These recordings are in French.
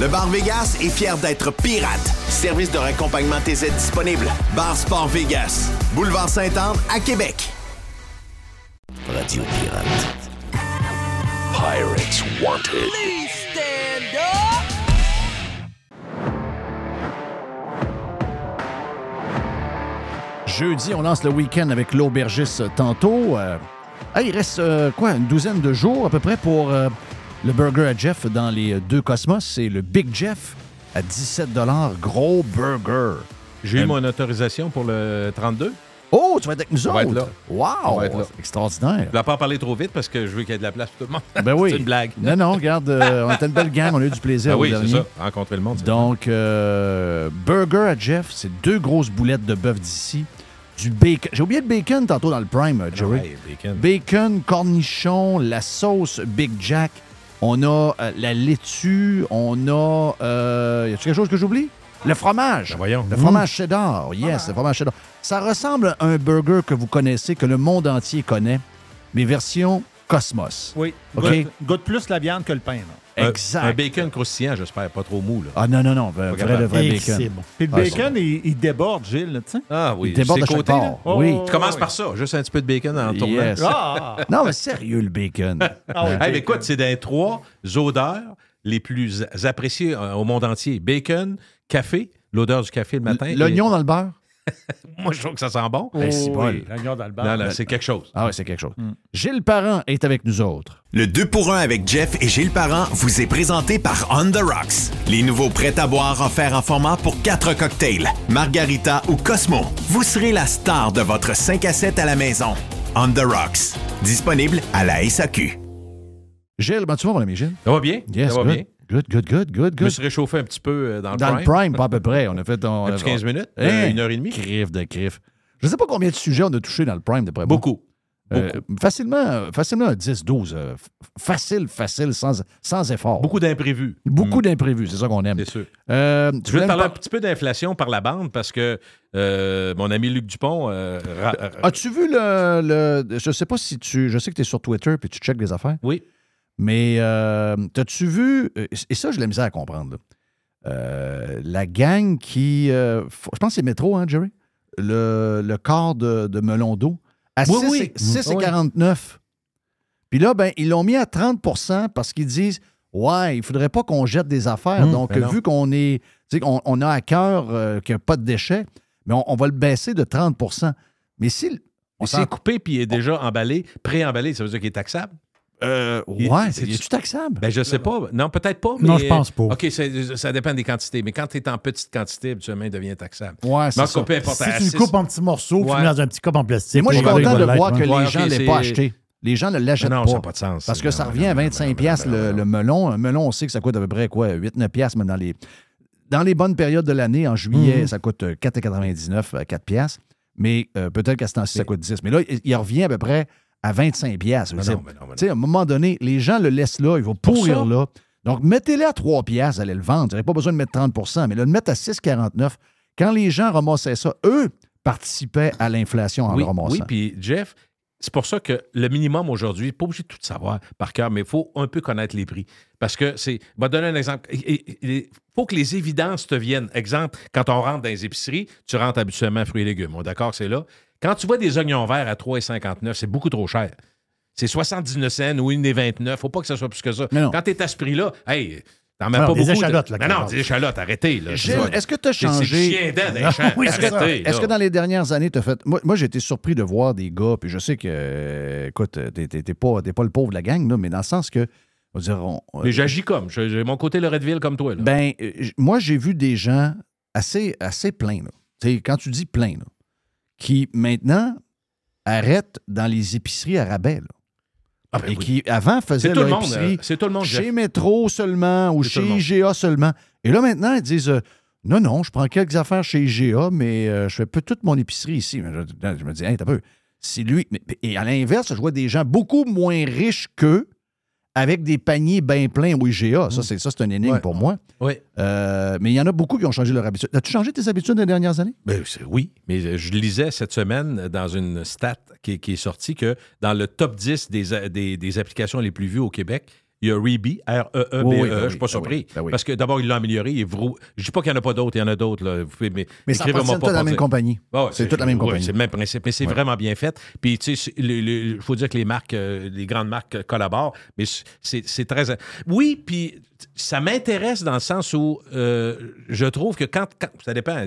Le Bar Vegas est fier d'être pirate. Service de raccompagnement TZ disponible. Bar Sport Vegas. Boulevard Saint-Anne à Québec. Radio Pirate. Pirates Wanted. Jeudi, on lance le week-end avec l'aubergiste tantôt. Euh, il reste euh, quoi, une douzaine de jours à peu près pour euh, le burger à Jeff dans les deux cosmos. C'est le Big Jeff à 17 Gros burger. J'ai eu Euh, mon autorisation pour le 32. Oh, tu vas être avec nous On va autres? être là. Wow! On va être là. Extraordinaire. Je ne pas en parler trop vite parce que je veux qu'il y ait de la place pour tout le monde. Ben oui. c'est une blague. Non, non, regarde, euh, on était une belle gang, on a eu du plaisir Ah au oui, c'est dernier. ça. Rencontrer le monde. c'est Donc, euh, burger à Jeff, c'est deux grosses boulettes de bœuf d'ici. Du bacon. J'ai oublié le bacon tantôt dans le prime, euh, Jerry. Ouais, bacon. Bacon, cornichon, la sauce Big Jack. On a euh, la laitue. On a. Euh, y a quelque chose que j'oublie? Le fromage. Ben voyons. Le fromage cheddar. Yes, le fromage cheddar. Ça ressemble à un burger que vous connaissez, que le monde entier connaît, mais version Cosmos. Oui. OK? Goûte, goûte plus la viande que le pain. là. Un- Exact. Un bacon croustillant, j'espère, pas trop mou. Là. Ah non, non, non. Vrai, le vrai Et bacon. c'est bon. Puis le Ah, bacon, il, il déborde, Gilles, là, tu sais. Ah oui, Il déborde de là. part. Oui. Oh, Tu commences oui. par ça, juste un petit peu de bacon en tournant. Yes. Ah! Non, mais sérieux, le bacon. Ah oui, Hey, mais écoute, c'est dans trois odeurs les plus appréciées euh, au monde entier. Bacon, café, l'odeur du café le matin. L'oignon dans le beurre? Moi, je trouve que ça sent bon. Ben, c'est Oh, bon. oui, l'oignon dans le beurre. Non, non, c'est quelque chose. Ah ouais, c'est quelque chose. Gilles Parent est avec nous autres. Le 2 pour 1 avec Jeff et Gilles Parent vous est présenté par On The Rocks. Les nouveaux prêts à boire offerts en format pour 4 cocktails, Margarita ou Cosmo. Vous serez la star de votre 5 à 7 à la maison. On The Rocks. Disponible à la SAQ. Gilles, ben tu vas, mon ami Gilles? Ça va bien? Yes, ça va good. bien? Good, good, good, good, Je me good. suis réchauffé un petit peu euh, dans le Dans prime. le prime, pas à peu près. On a fait... On, Un petit 15 minutes, Hein? euh, une heure et demie. Crif de crif. Je ne sais pas combien de sujets on a touché dans le prime, d'après moi. Beaucoup. Euh, facilement, facilement 10, 12. euh, facile, facile, sans, sans effort. Beaucoup d'imprévus. Beaucoup d'imprévus, c'est ça qu'on aime. C'est sûr. Euh, tu Je voulais te parler un petit peu d'inflation par la bande parce que mon ami Luc Dupont. ra- As-tu vu le, le- Je sais pas si tu. Je sais que tu es sur Twitter puis tu checkes des affaires. Oui. Mais euh, t'as-tu vu. Et ça, je l'ai misère à comprendre. là. Euh, la gang qui. euh, je pense que c'est Métro, hein, Jerry? Le, le corps de, de melon d'eau. À Oui, 6, oui. et- 6 et Oui. 49. Puis là, ben, ils l'ont mis à 30 parce qu'ils disent Ouais, il faudrait pas qu'on jette des affaires. Hum, Donc, ben vu qu'on est. on a à cœur euh, qu'il n'y a pas de déchets, mais on, on va le baisser de 30 Mais si. on Mais s'en- s'il est coupé puis il est déjà emballé, pré-emballé, ça veut dire qu'il est taxable? Euh, ouais, c'est- c'est-tu taxable? Ben, je sais pas. Non, peut-être pas. Mais... Non, je pense pas. OK, ça dépend des quantités. Mais quand tu es en petite quantité, habituellement, il devient taxable. Ouais, c'est ça. Si tu le coupes en petits morceaux, puis tu Ouais. mets dans un petit cop en plastique. Et moi, je suis content de voir que les ouais. Ouais, gens ne l'aient pas acheté. Les gens ne l'achètent Non, pas. ça n'a pas de sens. Parce que Non, ça non, revient à non, non, 25$ non, piastres non, le, non, le melon. Un melon, on sait que ça coûte à peu près quoi? 8-9$ piastres, mais dans les. dans les bonnes périodes de l'année, en juillet, Mhm. ça coûte euh, 4,99, euh, 4 piastres. Mais euh, peut-être qu'à ce temps-ci, ça coûte 10. Mais là, il revient à peu près à 25 piastres. Mais Je veux non, dire, mais non, mais non. tu sais, à un moment donné, les gens le laissent là, il va Pour pourrir là. Donc, mettez-le à 3 piastres, vous allez le vendre. Vous n'avez pas besoin de mettre 30% mais là, le mettre à 6,49, quand les gens ramassaient ça, eux participaient à l'inflation en oui, le ramassant. oui, puis Jeff, c'est pour ça que le minimum aujourd'hui, pas obligé de tout savoir par cœur, mais il faut un peu connaître les prix. Parce que c'est. Je vais te donner un exemple. Il faut que les évidences te viennent. Exemple, quand on rentre dans les épiceries, tu rentres habituellement fruits et légumes. D'accord c'est là. Quand tu vois des oignons verts à 3,59, c'est beaucoup trop cher. C'est 79 cents ou une des 29. Faut pas que ça soit plus que ça. Quand tu es à ce prix-là, hey, t'en mets pas des beaucoup. échalotes, là, Non, non, des échalotes, arrêtez. Là, est-ce que tu as C'est changé? champs. Oui. Arrêtez, Est-ce que dans les dernières années, tu as fait? Moi, moi j'ai été surpris de voir des gars, puis je sais que, euh, écoute, t'es pas, pas le pauvre de la gang, là, mais dans le sens que. on va dire, on- Mais j'agis comme. J'ai mon côté Loretteville comme toi. Là. Ben, euh, moi, j'ai vu des gens assez, assez pleins, là. Tu sais, quand tu dis plein, là, qui maintenant arrêtent dans les épiceries à rabais, là. Ah, ben et oui. qui avant faisaient leur monde. épicerie euh, tout le monde. chez Jeff. Métro seulement ou chez. IGA seulement. Et là, maintenant, ils disent euh, Non, non, je prends quelques affaires chez IGA, mais euh, je fais peu toute mon épicerie ici. Je, je me dis Hey, t'as peu. C'est lui. Et à l'inverse, je vois des gens beaucoup moins riches qu'eux avec des paniers bien pleins au IGA. Ça, c'est ça, c'est un énigme Ouais. pour moi. Oui. Euh, mais il y en a beaucoup qui ont changé leur habitude. As-tu changé tes habitudes les dernières années? Ben, oui, mais je lisais cette semaine dans une stat qui, est- qui est sortie que dans le top 10 des, a- des, des applications les plus vues au Québec, il y a Reebee, R-E-E-B-E. Oui, oui, ben je oui, suis pas ben surpris. oui, ben oui. Parce que d'abord, il l'a amélioré. Il vrou- Je dis pas qu'il n'y en a pas d'autres, il y en a d'autres. Mais, Mais ça écrivez-moi appartient tout à la même compagnie. Ah ouais, C'est toute la même compagnie. c'est le même principe, mais c'est Ouais. vraiment bien fait. Puis, tu sais, il faut dire que les marques, euh, les grandes marques euh, collaborent, mais c'est c'est très. Oui, puis ça m'intéresse dans le sens où euh, je trouve que quand, quand- Ça dépend.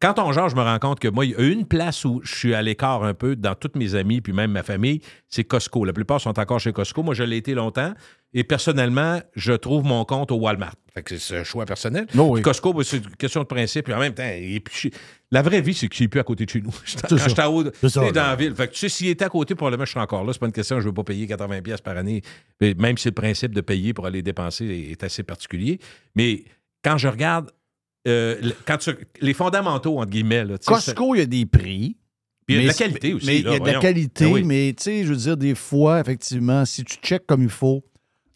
Quand on genre, je me rends compte que moi, il y a une place où je suis à l'écart un peu dans toutes mes amis, puis même ma famille, c'est Costco. La plupart sont encore chez Costco. Moi, je l'ai été longtemps. Et personnellement, je trouve mon compte au Walmart. Fait que c'est un choix personnel. Oh oui. Costco, ben, c'est une question de principe. Puis en même temps, il est plus chi- la vraie vie, c'est qu'il n'est plus à côté de chez nous. Quand j'étais en haut, dans la ville. Fait que tu sais, s'il était à côté, probablement, je serais encore là. C'est pas une question, je ne veux pas payer 80$ pièces par année. Même si le principe de payer pour aller dépenser est assez particulier. Mais quand je regarde euh, quand tu- les fondamentaux, entre guillemets, là, Costco, il y a des prix. puis il y a de la qualité aussi. Mais il y a de la qualité, Ben oui. mais tu sais, je veux dire, des fois, effectivement, si tu checkes comme il faut,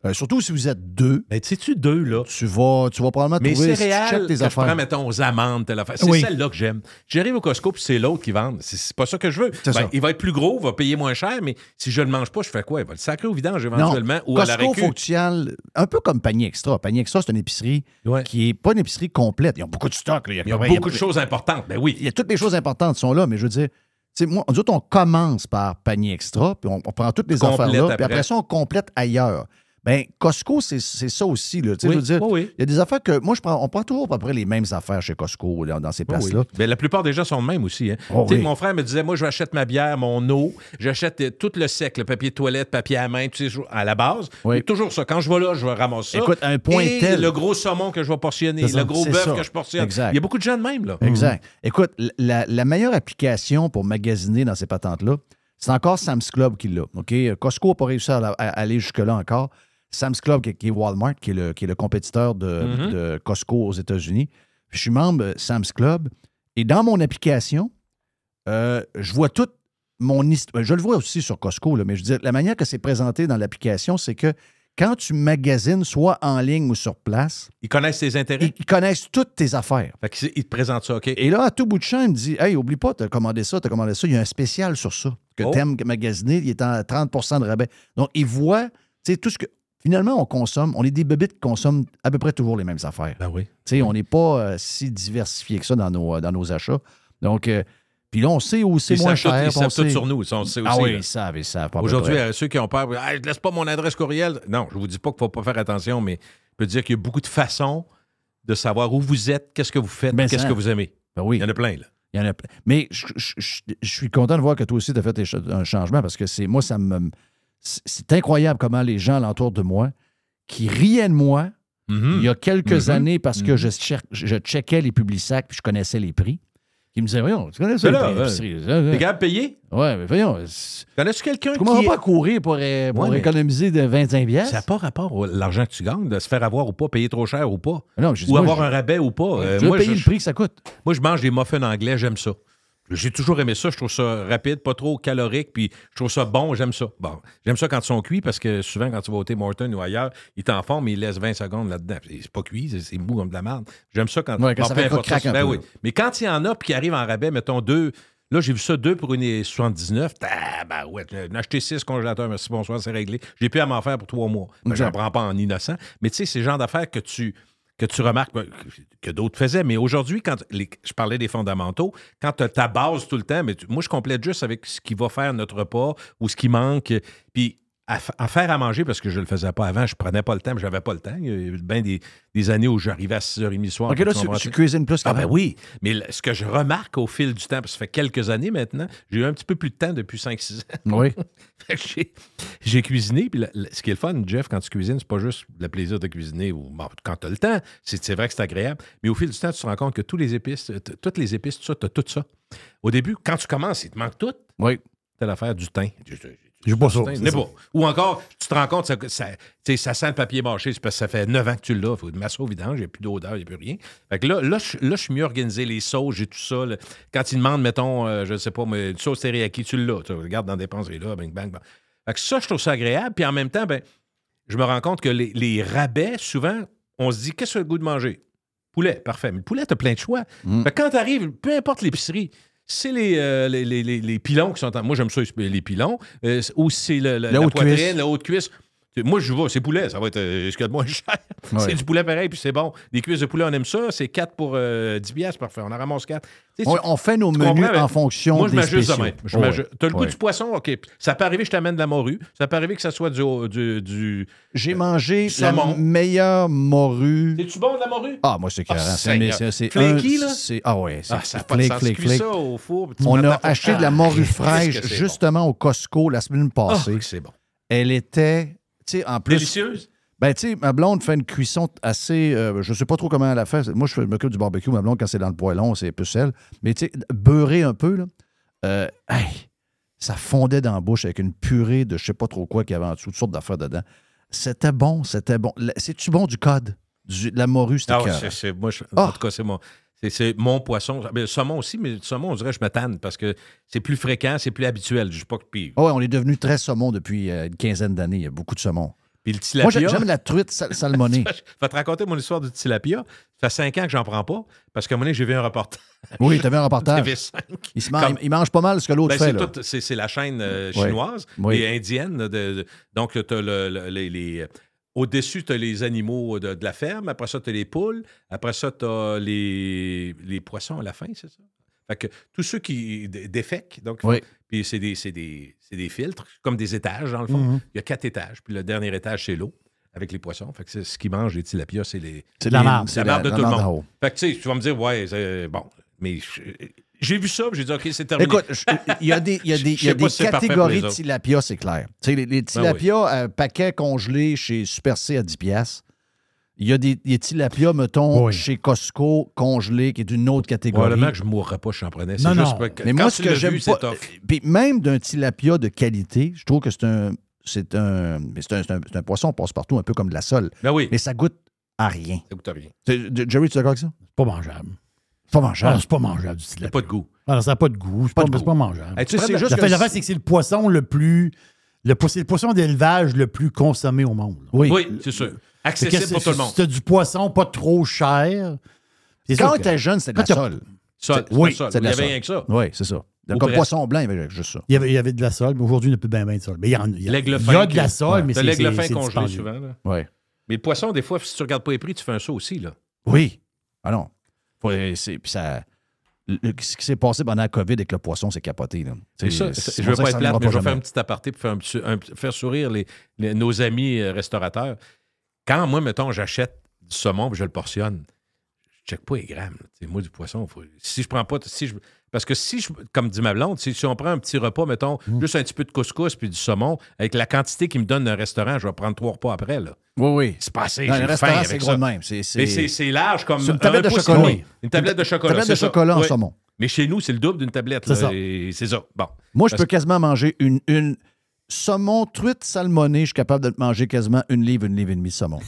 euh, surtout si vous êtes deux, Ben, tu sais-tu deux, là? tu vas, tu vas probablement Mais trouver, si tu céréales, que tes je prends, affaires. mettons, aux amandes, telle affaire. C'est Oui. celle-là que j'aime. J'arrive au Costco, puis c'est l'autre qui vend. C'est- pas ça que je veux. Ben, ça. il va être plus gros, va payer moins cher, mais si je ne le mange pas, je fais quoi? Il va le sacrer au vidange non, éventuellement ou à la Costco, récup. faut que tu y ailles un peu comme Panier Extra. Panier Extra, c'est une épicerie Ouais. qui est pas une épicerie complète. Ils ont beaucoup de stock. là. Il y a beaucoup de choses importantes. Ben oui. Il y a toutes les choses importantes qui sont là, mais je veux dire, tu sais, moi, nous autres, on commence par panier extra, puis on, on prend toutes les Complète affaires là, puis après ça, on complète ailleurs. Ben, Costco, c'est ça aussi. Là. Tu sais, Oui, je veux dire, oui, oui. il y a des affaires que. Moi, je prends, on prend toujours à peu près les mêmes affaires chez Costco, là, dans ces places-là. Ben, la plupart des gens sont le même aussi. hein. Oh. Mon frère me disait, moi, je j'achète ma bière, mon eau, j'achète euh, tout le sec, le papier de toilette, papier à main, tu sais, à la base. Toujours ça. Quand je vais là, je vais ramasser ça. Écoute, un point Et tel- le gros saumon que je vais portionner, le gros bœuf que je portionne. Exact. Il y a beaucoup de gens de même, là. Exact. Écoute, la, la meilleure application pour magasiner dans ces patentes-là, c'est encore Sam's Club qui l'a. OK? Costco n'a pas réussi à aller jusque-là encore. Sam's Club, qui, est Walmart, qui est le, qui est le compétiteur de, Mhm. de Costco aux États-Unis. Je suis membre Sam's Club. Et dans mon application, euh, je vois toute mon histoire. Je le vois aussi sur Costco, là, mais je veux dire, la manière que c'est présenté dans l'application, c'est que quand tu magasines, soit en ligne ou sur place, Ils connaissent tes intérêts? ils- ils connaissent toutes tes affaires. Fait qu'ils ils te présentent ça, OK? Et là, à tout bout de champ, il me dit Hey, oublie pas, t'as commandé ça, t'as commandé ça. Il y a un spécial sur ça. Que Oh. t'aimes magasiner, il est en 30% de rabais. Donc, il voit, tu sais, tout ce que. Finalement, on consomme, on est des bébites qui consomment à peu près toujours les mêmes affaires. Ben oui. Tu sais, on n'est pas euh, si diversifié que ça dans nos, euh, dans nos achats. Donc, euh, puis là, on sait où c'est moins cher. Ils on savent tout sait- sur nous. Sont- c'est Ah aussi, oui, là. ils savent, ils savent. Aujourd'hui, ceux qui ont peur, Hey, je laisse pas mon adresse courriel. Non, je vous dis pas qu'il faut pas faire attention, mais je peux dire qu'il y a beaucoup de façons de savoir où vous êtes, qu'est-ce que vous faites, Ben, qu'est-ce que vous aimez. Ben oui. Il y en a plein, là. Il y en a plein. Mais je, je- je- je suis content de voir que toi aussi, tu as fait un changement parce que c'est moi, ça me. C'est incroyable comment les gens alentour de moi qui riaient de moi Mhm. il y a quelques Mhm. années parce que Mhm. je, je checkais les publics puis je connaissais les prix. qui me disait Voyons, tu connais ça, là? T'es Ouais, capable de payer? ouais, mais voyons. Connais-tu quelqu'un qui. commences pas à courir pour, euh, pour Ouais, mais- économiser de 25 pièces. Ça n'a pas rapport à l'argent que tu gagnes, de se faire avoir ou pas, payer trop cher ou pas. Non, je dis, Ou moi, avoir je- un rabais ou pas. Euh, je veux moi, payer je, le prix que ça coûte. moi, je mange des muffins anglais, j'aime ça. J'ai toujours aimé ça. Je trouve ça rapide, pas trop calorique, puis je trouve ça bon, j'aime ça. Bon, j'aime ça quand ils sont cuits parce que souvent, quand tu vas au Tim Hortons ou ailleurs, ils t'en font, mais ils laissent 20 secondes là-dedans. C'est pas cuit, c'est- mou comme de la merde. J'aime ça quand, Ouais, quand bon, ça fait un Ben peu, oui. Mais quand il y en a, puis qui arrivent en rabais, mettons deux. Là, j'ai vu ça deux pour une 79. Ah, ben ouais, j'en ai acheté six congélateurs, merci, bonsoir, c'est réglé. J'ai pu à m'en faire pour trois mois. Ben, je Exact. prends pas en innocent. Mais tu sais, c'est le genre d'affaires que tu, que tu remarques ben, que d'autres faisaient. Mais aujourd'hui, quand je parlais des fondamentaux, quand tu as ta base tout le temps, mais moi, je complète juste avec ce qui va faire notre repas ou ce qui manque. Puis à, fa- à faire à manger, parce que je ne le faisais pas avant, je prenais pas le temps, mais j'avais pas le temps. Il y a eu bien des, des années où j'arrivais à 6h30 le soir. OK, là, tu cuisines plus Ah qu'avant. ben oui, mais ce que je remarque au fil du temps, parce que ça fait quelques années maintenant, j'ai eu un petit peu plus de temps depuis 5-6 ans. Oui. J'ai- cuisiné, puis ce qui est le fun, Jeff, quand tu cuisines, c'est pas juste le plaisir de cuisiner ou bon, quand tu as le temps, c'est c'est vrai que c'est agréable, mais au fil du temps, tu te rends compte que tous les épices, toutes les épices, tout ça, tu as tout ça. Au début, quand tu commences, il te manque tout. Oui. T'as l'affaire du thym. J'ai pas ça. n'est pas. Ou encore, tu te rends compte, ça, ça, sent le papier mâché, c'est parce que ça fait 9 ans que tu l'as. Il faut masser au vidange, il n'y a plus d'odeur, il n'y a plus rien. Fait que là, là, je, là, je suis mieux organisé, les sauces, j'ai tout ça. là. Quand ils demandent, mettons, euh, je ne sais pas, mais une sauce teriyaki, tu l'as. Tu regardes dans la dépenserie là, bang, bang, bang. Fait que ça, je trouve ça agréable. Puis en même temps, ben, je me rends compte que les, les rabais, souvent, on se dit, qu'est-ce que le goût de manger? Poulet, parfait. Mais le poulet, tu as plein de choix. Mm. Fait que quand tu arrives, peu importe l'épicerie, c'est les, euh, les, les, les- les pilons qui sont en... Moi, j'aime ça, les pilons. Euh, ou c'est le- le- la haute poitrine, cuisse. la haute cuisse. Moi, je vais, c'est poulet, ça va être euh, ce qu'il y a de moins cher. Ouais. C'est du poulet pareil, puis c'est bon. Des cuisses de poulet, on aime ça. C'est 4 pour euh, 10 piastres, parfait. On en ramasse 4. On, on fait nos menus en fonction moi, je m'ajuste demain. Je Ouais. T'as le goût Ouais. du poisson, OK. Ça peut arriver que je t'amène de la morue. Ça peut arriver que ça soit du... du, du... J'ai mangé Du la meilleure morue. C'est-tu bon, de la morue? Ah, moi, c'est Ah, carré. Seigneur. c'est Flaky, là? Ah, ouais. c'est Ah, ça de Tu cuis flake. ça au four. On a acheté de la morue fraîche justement au Costco la semaine passée. Ah, que c'est bon. Elle était, sais, en plus. Délicieuse? Ben, tu sais, ma blonde fait une cuisson assez. euh, je sais pas trop comment elle a fait. Moi, je m'occupe du barbecue. Ma blonde, quand c'est dans le poêlon, c'est plus sel. Mais, tu sais, beurrer un peu, là. euh, hey, ça fondait dans la bouche avec une purée de je sais pas trop quoi qu'il y avait en dessous, toutes sortes d'affaires dedans. C'était bon, c'était bon. C'est-tu bon du code? Du- de la morue, c'était Ah ouais, moi, je- Ah. En tout cas, c'est mon, c'est, c'est mon poisson. Mais le saumon aussi, mais le saumon, on dirait que je me tanne parce que c'est plus fréquent, c'est plus habituel. Je sais pas que puis, Ah ouais, on est devenu très saumon depuis euh, une quinzaine d'années. Il y a beaucoup de saumon. puis le Moi, tilapia. j'aime j'aime la truite sal- salmonée. Je vais te raconter mon histoire du tilapia. Ça fait cinq ans que j'en prends pas parce qu'à un moment donné, j'ai vu un reportage. oui, tu vu un reportage. TV5. Il, se man- Comme- il mange pas mal ce que l'autre Ben, fait. c'est, là. tout- c'est- c'est la chaîne euh, chinoise Oui. et indienne. de- de- donc, tu as le, le- les. les- au-dessus, tu as les animaux de, de la ferme. Après ça, tu as les poules. Après ça, tu as les, les poissons à la fin, c'est ça? Fait que tous ceux qui dé- défèquent, donc, Oui. puis c'est des, des, c'est des filtres, comme des étages, dans le fond. Mhm. Il y a quatre étages. Puis le dernier étage, c'est l'eau avec les poissons. Fait que c'est ce qui mange les tilapias, c'est les. C'est de la marde. C'est la marde de tout le monde. Fait que tu sais, tu vas me dire, ouais, c'est- bon. Mais je- j'ai vu ça, puis j'ai dit, OK, c'est terminé. Écoute, il y a des, y a y a si catégories de tilapia, c'est clair. Tu sais, les, les tilapia, euh, paquet congelé chez Super C à 10 piastres. Il y a des, des tilapia, mettons, Oui. chez Costco, congelé, qui est d'une autre catégorie. Probablement que je ne mourrais pas, je t'en prenais. C'est Non, juste non. pas Mais quand moi, ce que j'aime vu, pas... Puis même d'un tilapia de qualité, je trouve que c'est un... C'est un, mais c'est un, c'est un, c'est un poisson passe-partout, un peu comme de la sole. Ben oui, Mais ça goûte à rien. ça goûte à rien. C'est- Jerry, tu es d'accord avec ça? C'est pas mangeable. C'est pas Ah, mangeable. c'est pas mangeable du Il n'y tilapia. a pas de goût. Ah, ça n'a pas de goût. C'est Pas mangeable. Hey, tu sais, prends c'est de- juste La fait, c'est- que c'est le poisson le plus. Le, c'est le poisson d'élevage le plus consommé au monde. Oui. Oui, c'est sûr. Accessible pour tout le monde. C'est du poisson pas trop cher. Quand tu étais jeune, c'était de la sole. Ça, Oui, c'est il n'y avait rien que ça. Oui, c'est ça. Ou Comme poisson blanc, il y avait juste ça. Il y, avait, il y avait de la sole, mais aujourd'hui, il n'y a plus bien, bien de sole. Mais il y, en, il y a, il y a de la sole, mais c'est l'aigle fin congelé souvent. là. Oui. Mais le poisson, des fois, si tu regardes pas les prix, tu fais un saut aussi. Là. Oui. Ah non. C'est- Puis ça. le- ce qui s'est passé pendant la COVID avec le poisson, c'est capoté. Là. Ça. C'est- Je veux pas ça être plate, mais je vais faire un petit aparté pour faire, un faire sourire les, les- nos amis euh, restaurateurs. Quand moi, mettons, j'achète du saumon et je le portionne, je check pas les grammes. moi, du poisson, faut- si je prends pas. Si je, parce que si, je, comme dit ma blonde, si, si on prend un petit repas, mettons, Mmh. juste un petit peu de couscous puis du saumon, avec la quantité qu'il me donne d'un restaurant, je vais prendre trois repas après. Là. Oui, oui. C'est pas assez. Dans le restaurant, c'est gros de même. C'est, large comme une tablette un de chocolat. Une tablette de chocolat. tablette c'est de chocolat en Oui. saumon. Mais chez nous, c'est le double d'une tablette. C'est ça. Bon. Moi, je Parce peux quasiment manger une, une saumon, truite, salmonée. Je suis capable de manger quasiment une livre, une livre et demie de saumon.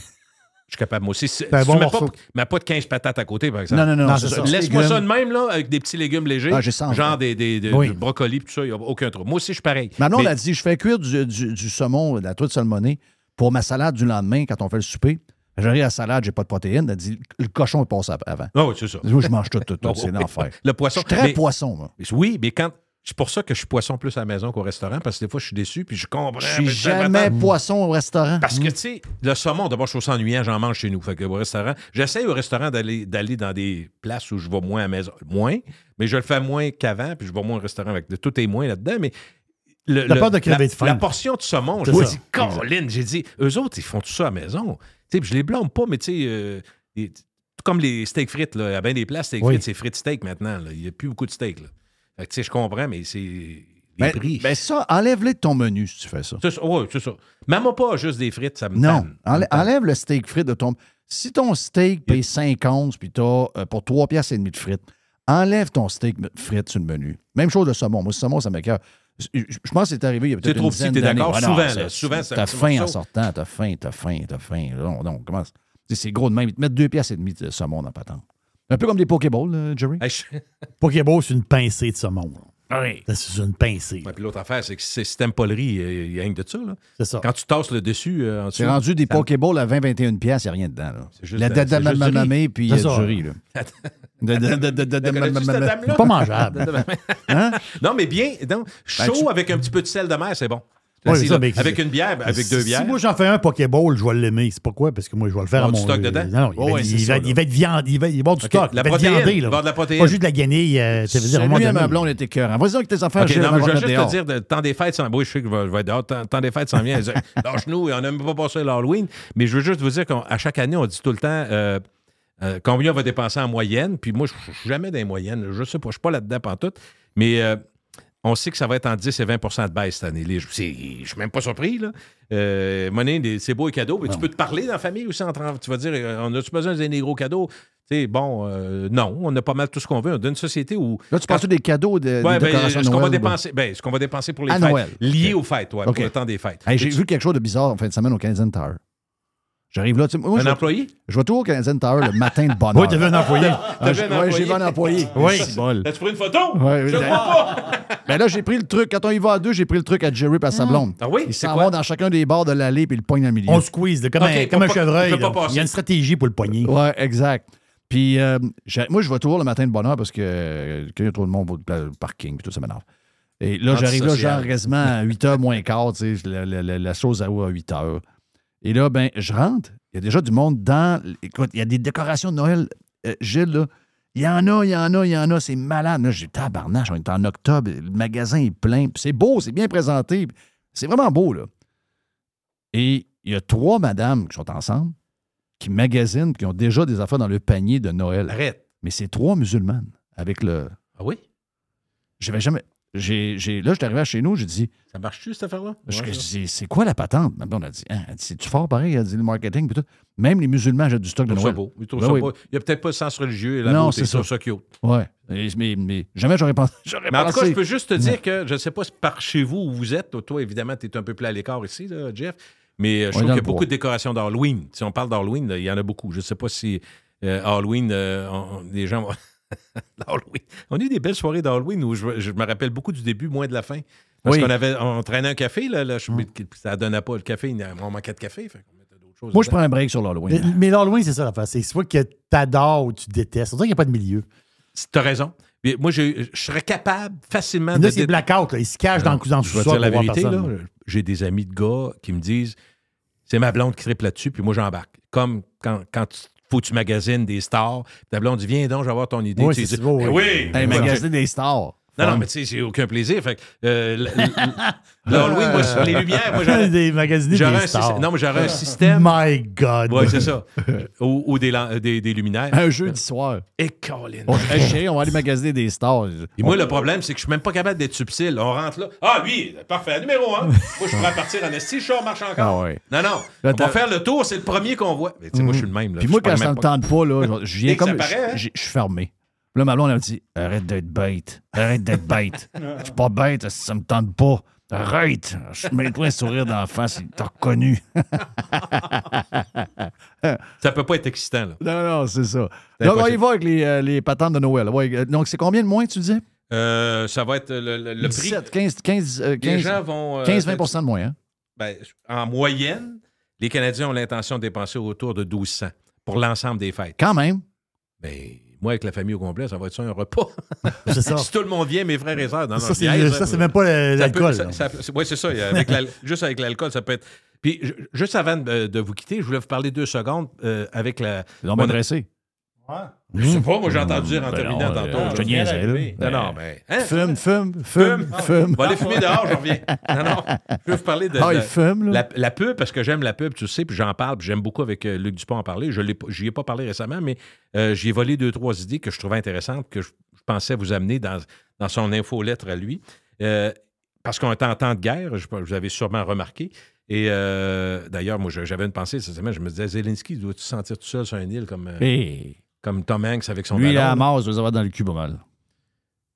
Je suis capable, moi aussi. C'est- un tu bon mets pas, mets pas de 15 patates à côté, par exemple. Non, non, non. Non, ça. ça. Laisse-moi ça de même, là, avec des petits légumes légers. Ah, genre des, des, des- Oui. du brocoli, puis tout ça, il n'y a aucun trouble. Moi aussi, je suis pareil. Manon, Mais- elle a dit, je fais cuire du, du- du saumon, de la truite salmonée, pour ma salade du lendemain, quand on fait le souper. J'arrive à la salade, j'ai pas de protéines. Elle a dit, le cochon est passé avant. Ah oui, c'est ça. Moi, je mange tout, tout, tout. C'est l'enfer. Le Je poisson. suis très Mais- poisson, moi. Oui, mais quand. C'est pour ça que je suis poisson plus à la maison qu'au restaurant, parce que des fois, je suis déçu, puis je comprends. Je suis jamais poisson au restaurant. Parce que, tu sais, le saumon, d'abord, je trouve ça ennuyant, j'en mange chez nous. Fait que au restaurant, j'essaie au restaurant d'aller, d'aller dans des places où je vais moins à la maison. Moins, mais je le fais moins qu'avant, puis je vais moins au restaurant avec de tout est moins là-dedans, mais. Le, T'as le- peur de la, de la portion de saumon, je me dis, Colin, j'ai dit, eux autres, ils font tout ça à la maison. Tu sais, puis je les blâme pas, mais tu sais, euh, comme les steaks frites, là, à bien des places, Oui. frites, c'est frites steak maintenant. là. Il n'y a plus beaucoup de steak. Là. Fait que, tu sais, je comprends, mais c'est les Ben, prix. ben ça, enlève-les de ton menu si tu fais ça. c'est ça, ouais, c'est ça. Même pas juste des frites, ça me Non, tanne. Ça me enlève le steak frit de ton... Si ton steak paye 5 onces, puis t'as euh, pour 3 piastres et demi de frites, enlève ton steak frites sur le menu. Même chose de saumon. Moi, le saumon, ça m'écoeure. Je je pense que c'est arrivé il y a peut-être trop une dizaine t'es d'années. d'accord? Ouais, non, Souvent, ça- là, souvent, un T'as faim en sortant, t'as faim, t'as faim, t'as faim. Non, non, ça- sais, C'est gros de même. Ils te mettent 2 piastres et demi de saumon dans la patente. Un peu comme des Pokéballs, euh, Jerry. Hey, je- Pokéball, c'est une pincée de saumon. Oui. Ça, C'est une pincée. Ouais, puis l'autre affaire, c'est que c'est- si t'aimes pas le riz, il y a rien que de ça. Là. C'est ça. Quand tu tasses le dessus, euh, en dessous, C'est rendu des ça- Pokéballs à 20-21 piastres, il n'y a rien dedans. Là. C'est juste La de- c'est juste du riz. mamamé, puis il y a C'est ça. du riz. Là. Da- da- da- da- da- da- Connais-tu cette mamamé. dame-là? C'est pas mangeable. Hein? Non, mais bien, chaud Ben, tu- avec un petit peu de sel de mer, c'est bon. Ouais, ça, mais- avec une bière, ben, avec deux Si bières. moi j'en fais un Pokéball, je vais l'aimer. C'est pourquoi? Parce que moi, je vais le faire Il va à mon. du stock dedans? Non, il, va, ouais, il c'est va- ça, il va être viande. Il va, il va avoir du stock. la il va être protéine, viandé. il va de la protéine. Pas juste de la guenille. euh, ça veut dire, à un moment Lui et ma blonde était cœur. Vas-y avec tes enfants, OK, Gilles, non, avant mais je vais juste dehors. te dire, temps des fêtes s'en va. Je sais que je vais, être dehors. Temps des fêtes s'en vient. Lâche-nous, et on n'a même pas passé l'Halloween. Mais je veux juste vous dire qu'à chaque année, on dit tout le temps euh, euh, combien on va dépenser en moyenne. Puis moi, je ne suis jamais dans les moyennes. Je sais pas, je ne suis pas là-dedans pantoute. Mais euh, on sait que ça va être en 10 et 20% de baisse cette année. Les- Je ne suis même pas surpris. Là. Euh, monnaie, c'est beau et cadeaux. Mais tu peux te parler dans la famille aussi. entre- tu vas dire, euh, on a-tu besoin des gros cadeaux? Tu sais, bon, euh, non, on a pas mal tout ce qu'on veut. On dans une société où Là, tu penses des cadeaux, de, Ouais, des ben, de ce qu'on va dépenser, ben, ce qu'on va dépenser pour les À fêtes, Noël. lié aux fêtes, ouais, pour le temps des fêtes. Hey, J'ai Tu- vu quelque chose de bizarre en fin de semaine au Canadian Tower. J'arrive là, tu sais, moi, un je, vais, employé? je vais toujours au Canadian Tower le matin de bonne heure. Oui, t'as vu un employé? Ah, vu j'ai- vu un employé. Oui. C'est bol. As-tu pris une photo? Ouais, Je oui, crois pas! Ben là, j'ai pris le truc. Quand on y va à deux, j'ai pris le truc à Jerry et à sa blonde. Ah oui? Ils C'est s'en vont dans chacun des bords de l'allée puis ils le pognent dans le milieu. On squeeze, là, comme, un, il comme peut un pas- chevreuil. il y a une stratégie pour le poignet. Ouais, exact. Puis euh, moi, je vais toujours le matin de bonne heure parce que euh, quand il y a trop de monde au parking, puis tout ça m'énerve. Et là, j'arrive là, genre quasiment à 8h moins quart, tu sais, la, la- la- la chose à à 8h. Et là, ben, je rentre, il y a déjà du monde dans. Écoute, il y a des décorations de Noël, euh, Gilles, là. Il y en a, il y en a, il y en a, c'est malade. Là, j'ai tabarnache, on est en octobre, le magasin est plein, c'est beau, c'est bien présenté, c'est vraiment beau, là. Et il y a trois madames qui sont ensemble, qui magasinent, qui ont déjà des affaires dans le panier de Noël. Arrête. Mais c'est trois musulmanes avec le. Ah oui? J'avais jamais. J'ai, j'ai- là, je suis arrivé à chez nous, j'ai dit, Ça marche-tu, cette affaire-là? je- Ouais, je ça. dis, c'est quoi la patente? Ma blonde a dit, Hein? C'est-tu fort pareil? Elle a dit, le marketing, puis tout. Même les musulmans achètent du stock de Noël. beau. Il trouve Ben ça oui. Il n'y a peut-être pas le sens religieux Non, c'est ça. ça cute. Ouais. Et- mais, mais jamais j'aurais pensé. J'aurais Mais en tout cas, je peux juste te dire que je ne sais pas si par chez vous où vous êtes. Toi, évidemment, tu es un peu plus à l'écart ici, là, Jeff. Mais euh, je On trouve qu'il y a beaucoup de décorations d'Halloween. Si on parle d'Halloween, il y en a beaucoup. Je ne sais pas si euh, Halloween, euh, on- les gens vont. Halloween. On a eu des belles soirées d'Halloween où je, je me rappelle beaucoup du début, moins de la fin. Parce Oui. qu'on avait, on traînait un café, là, là, je- ça donnait pas le café, il y a- on manquait de café. Fait qu'on mettait d'autres choses Moi, je prends un break sur l'Halloween. Mais, mais l'Halloween, c'est ça l'affaire. C'est soit que t'adores ou tu détestes. On dirait qu'il n'y a pas de milieu. Tu as raison. Mais moi, je, je serais capable facilement Là, de. c'est dé- blackout. Là. Ils se cachent dans le cousin Je vais dire la vérité, là, j'ai des amis de gars qui me disent c'est ma blonde qui triple là-dessus, puis moi j'embarque. Comme quand, quand tu- faut que tu magasines des stars, ta blonde dit viens donc, je vais avoir ton idée. Oui, Tu dis, ça, oui. Ben oui! Hey, Ouais. magasiner des stars. Non, non, mais tu sais, j'ai aucun plaisir. Fait que, euh, l- l- l'Halloween, moi, sur les lumières, moi j'aurais. des magasins j'aurais des un stars. non, mais j'aurais un système. My God. Ouais, c'est ça. ou ou des, lan- des, des luminaires. Un jeudi soir. Et Colin. Chérie, on va aller magasiner des stars. Et moi, le problème, c'est que je suis même pas capable d'être subtil. On rentre là. Ah, lui, parfait, numéro un. moi, je pourrais partir en esti, char marche encore. Ah ouais. Non, non. Là, on t'as- va faire le tour, c'est le premier qu'on voit. Mais tu sais, moi, je suis le même. Là. Puis Je moi, parle quand ça même me pas- tente pas, là, je- je viens Et que ça comme. paraît, hein? Je je- je suis fermé. Là, ma blonde, elle me dit Arrête d'être bête. Arrête d'être bête. Je suis pas bête, ça me tente pas. Arrête. Je mets toi un sourire d'en face, il t'a reconnu. Ça peut pas être excitant, là. non, non, c'est ça. Donc, on y va avec les, euh, les patentes de Noël. Ouais, euh, donc, c'est combien de moins, tu disais? Euh, ça va être le, le- le prix. 17, 15, 15, euh, Les 15, gens vont. euh, 15-20% de moins. Hein? ben, en moyenne, les Canadiens ont l'intention de dépenser autour de 1200 pour l'ensemble des fêtes. Quand même. Ben, moi, avec la famille au complet, ça va être ça un repas. C'est ça. si tout le monde vient, mes frères et sœurs, non, non, Ça, c'est même pas l'alcool. ça- c'est- ouais, ça. avec juste avec l'alcool, ça peut être. Puis, ju- juste avant de, de vous quitter, je voulais vous parler deux secondes euh, avec la. Ils ont bien Mon- dressé. Je sais pas, moi, j'ai entendu dire en Ben terminant non, tantôt. euh, je te niaisais, là. Non, non, mais. hein? Fume, fume, fume, fume? On va aller fumer dehors, je reviens. Non, non. Je veux vous parler de. Ah, de- il fume, là? La, la pub, parce que j'aime la pub, tu sais, puis j'en parle, puis j'aime beaucoup avec euh, Luc Dupont en parler. Je j'y ai pas parlé récemment, mais euh, j'y ai volé deux, trois idées que je trouvais intéressantes, que je, je pensais vous amener dans, dans son infolettre à lui. Euh, parce qu'on est en temps de guerre, je, vous avez sûrement remarqué. Et d'ailleurs, moi, j'avais une pensée cette semaine, je me disais, Zelensky, doit-tu se sentir tout seul sur une île comme, Hey. Comme Tom Hanks avec son Lui, ballon? la là? masse, doit avoir dans le cul pas mal.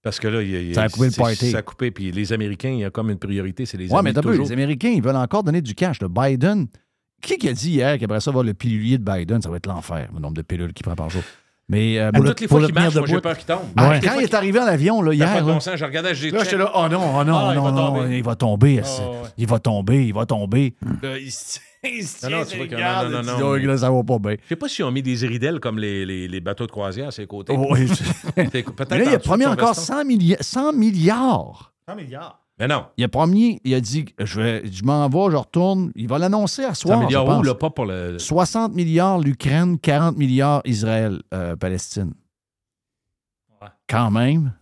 Parce que là, il, il- Ça a coupé le party. Ça a coupé, puis les Américains, il y a comme une priorité, c'est les Ouais, mais peu, les Américains, ils veulent encore donner du cash. Le Biden, qui qui a dit hier qu'après ça, va le pilulier de Biden, ça va être l'enfer, le nombre de pilules qu'il prend par jour. Mais euh, pour le- toutes les pour fois le qu'il marche, moi, j'ai peur qu'il tombe. Ah, les quand il est arrivé en avion, là, hier, pas de là, bon sens, je regardais, j'ai là, j'étais là, oh non, oh non, Ah, il non, va non, tomber. il va tomber. C'est- ouais. Il va tomber, il va tomber. Là, il se il se Non, non, tient, tu vois il que- non, non, non, non. Oh, ça va pas bien. Je sais pas s'ils ont mis des iridelles comme les, les, les bateaux de croisière à ses côtés. Oh, oui. Peut-être Mais là, il a promis encore veston. 100, milli- 100 milliards. 100 milliards. Mais non. Il a promis, il a dit, je, vais, je m'en vais, je retourne. Il va l'annoncer à 100 soir, milliards je où, pense. là, pas pour le... 60 milliards l'Ukraine, 40 milliards Israël, euh, Palestine. Ouais. Quand même.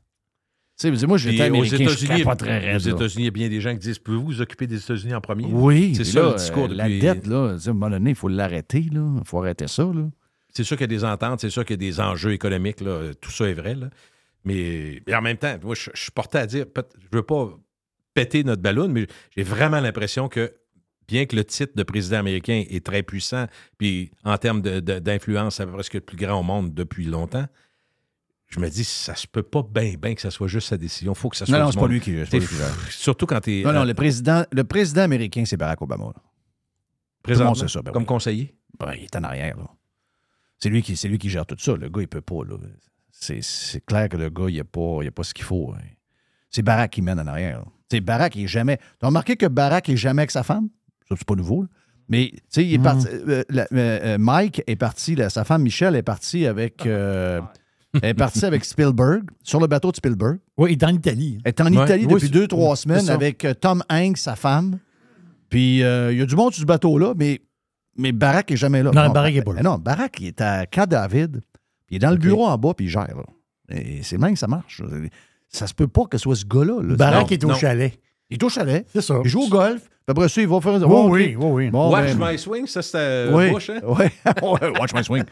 Tu sais, moi, j'étais aux américain, je États-Unis, capoterais raide, aux. États-Unis, il y a bien des gens qui disent Pouvez-vous vous occuper des États-Unis en premier? Oui, C'est ça, là, le discours euh, La depuis- dette, là, à un moment donné, il faut l'arrêter, là. Il faut arrêter ça, là. C'est sûr qu'il y a des ententes, c'est sûr qu'il y a des enjeux économiques, là, tout ça est vrai. là. Mais, en même temps, moi, je, je suis porté à dire, je veux pas péter notre ballon, mais j'ai vraiment l'impression que, bien que le titre de président américain est très puissant, puis en termes d'influence, c'est a de plus grand au monde depuis longtemps, je me dis, ça se peut pas bien, bien que ça soit juste sa décision. Il faut que ça soit Non, non, c'est pas lui qui c'est pas lui qui Surtout quand tu es Non, non, le président, le président américain, c'est Barack Obama. monde sait ça, ben comme oui. conseiller? Ben, il est en arrière, là. C'est lui, qui, c'est lui qui gère tout ça. Le gars, il peut pas. C'est, c'est clair que le gars, il n'a pas, il a pas ce qu'il faut. hein. C'est Barack qui mène en arrière. là. Sais, Barack, il est jamais... T'as remarqué que Barack est jamais avec sa femme? Ça, c'est pas nouveau, là. Mais, tu sais, il est parti... euh, la- euh, euh, Mike est parti, là, sa femme Michelle est partie avec... euh, elle est partie avec Spielberg, sur le bateau de Spielberg. Oui, il est en Italie. Elle est en Ouais. Italie Oui, depuis deux, trois semaines avec Tom Hanks, sa femme. Puis euh, il y a du monde sur ce bateau-là, mais, mais Barack est jamais là. Non, Barack est pas là. Non, Barack, il est à Camp David. Puis il est dans le bureau en bas, puis il gère. là. Et c'est même que ça marche. Ça se peut pas que ce soit ce gars-là. là. Barack Non, est au non. chalet. Il est au chalet. C'est ça. Il joue au golf. Puis après ça, il va faire un. Oui, Oh, oui, oui, oui. Bon, Watch ben, my swing, ça c'était oui, Bush, hein? Ouais, Watch my swing.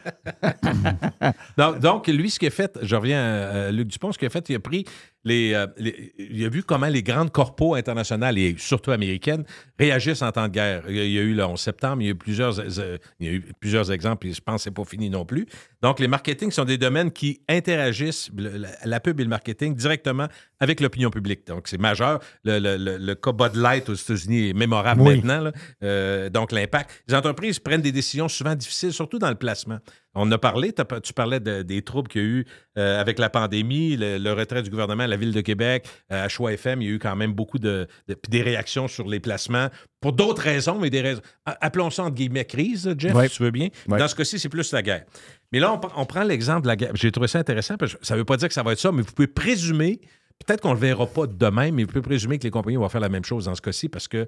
Donc, donc, lui, ce qu'il a fait, je reviens à, à Luc Dupont, ce qu'il a fait, il a pris les, euh, les- Il a vu comment les grandes corpos internationales et surtout américaines réagissent en temps de guerre. Il y a, eu le 11 septembre, il y a eu plusieurs, euh, il y a eu plusieurs exemples, et je pense que c'est pas fini non plus. Donc, les marketing sont des domaines qui interagissent, le- la, la pub et le marketing, directement avec l'opinion publique. Donc, c'est majeur. Le, le, le, le cas Bud Light aux États-Unis est mémorable Oui. maintenant. là. Euh, donc, l'impact. Les entreprises prennent des décisions souvent difficiles, surtout dans le placement. On a parlé, tu parlais de- des troubles qu'il y a eu euh, avec la pandémie, le, le retrait du gouvernement, la ville de Québec, euh, à Choix FM, il y a eu quand même beaucoup de, de- puis des réactions sur les placements, pour d'autres raisons, mais des raisons. Appelons ça entre guillemets crise, Jeff, Ouais. si tu veux bien. Ouais. Dans ce cas-ci, c'est plus la guerre. Mais là, on, pr- on prend l'exemple de la guerre. J'ai trouvé ça intéressant, parce que ça ne veut pas dire que ça va être ça, mais vous pouvez présumer, peut-être qu'on ne le verra pas demain, mais vous pouvez présumer que les compagnies vont faire la même chose dans ce cas-ci, parce que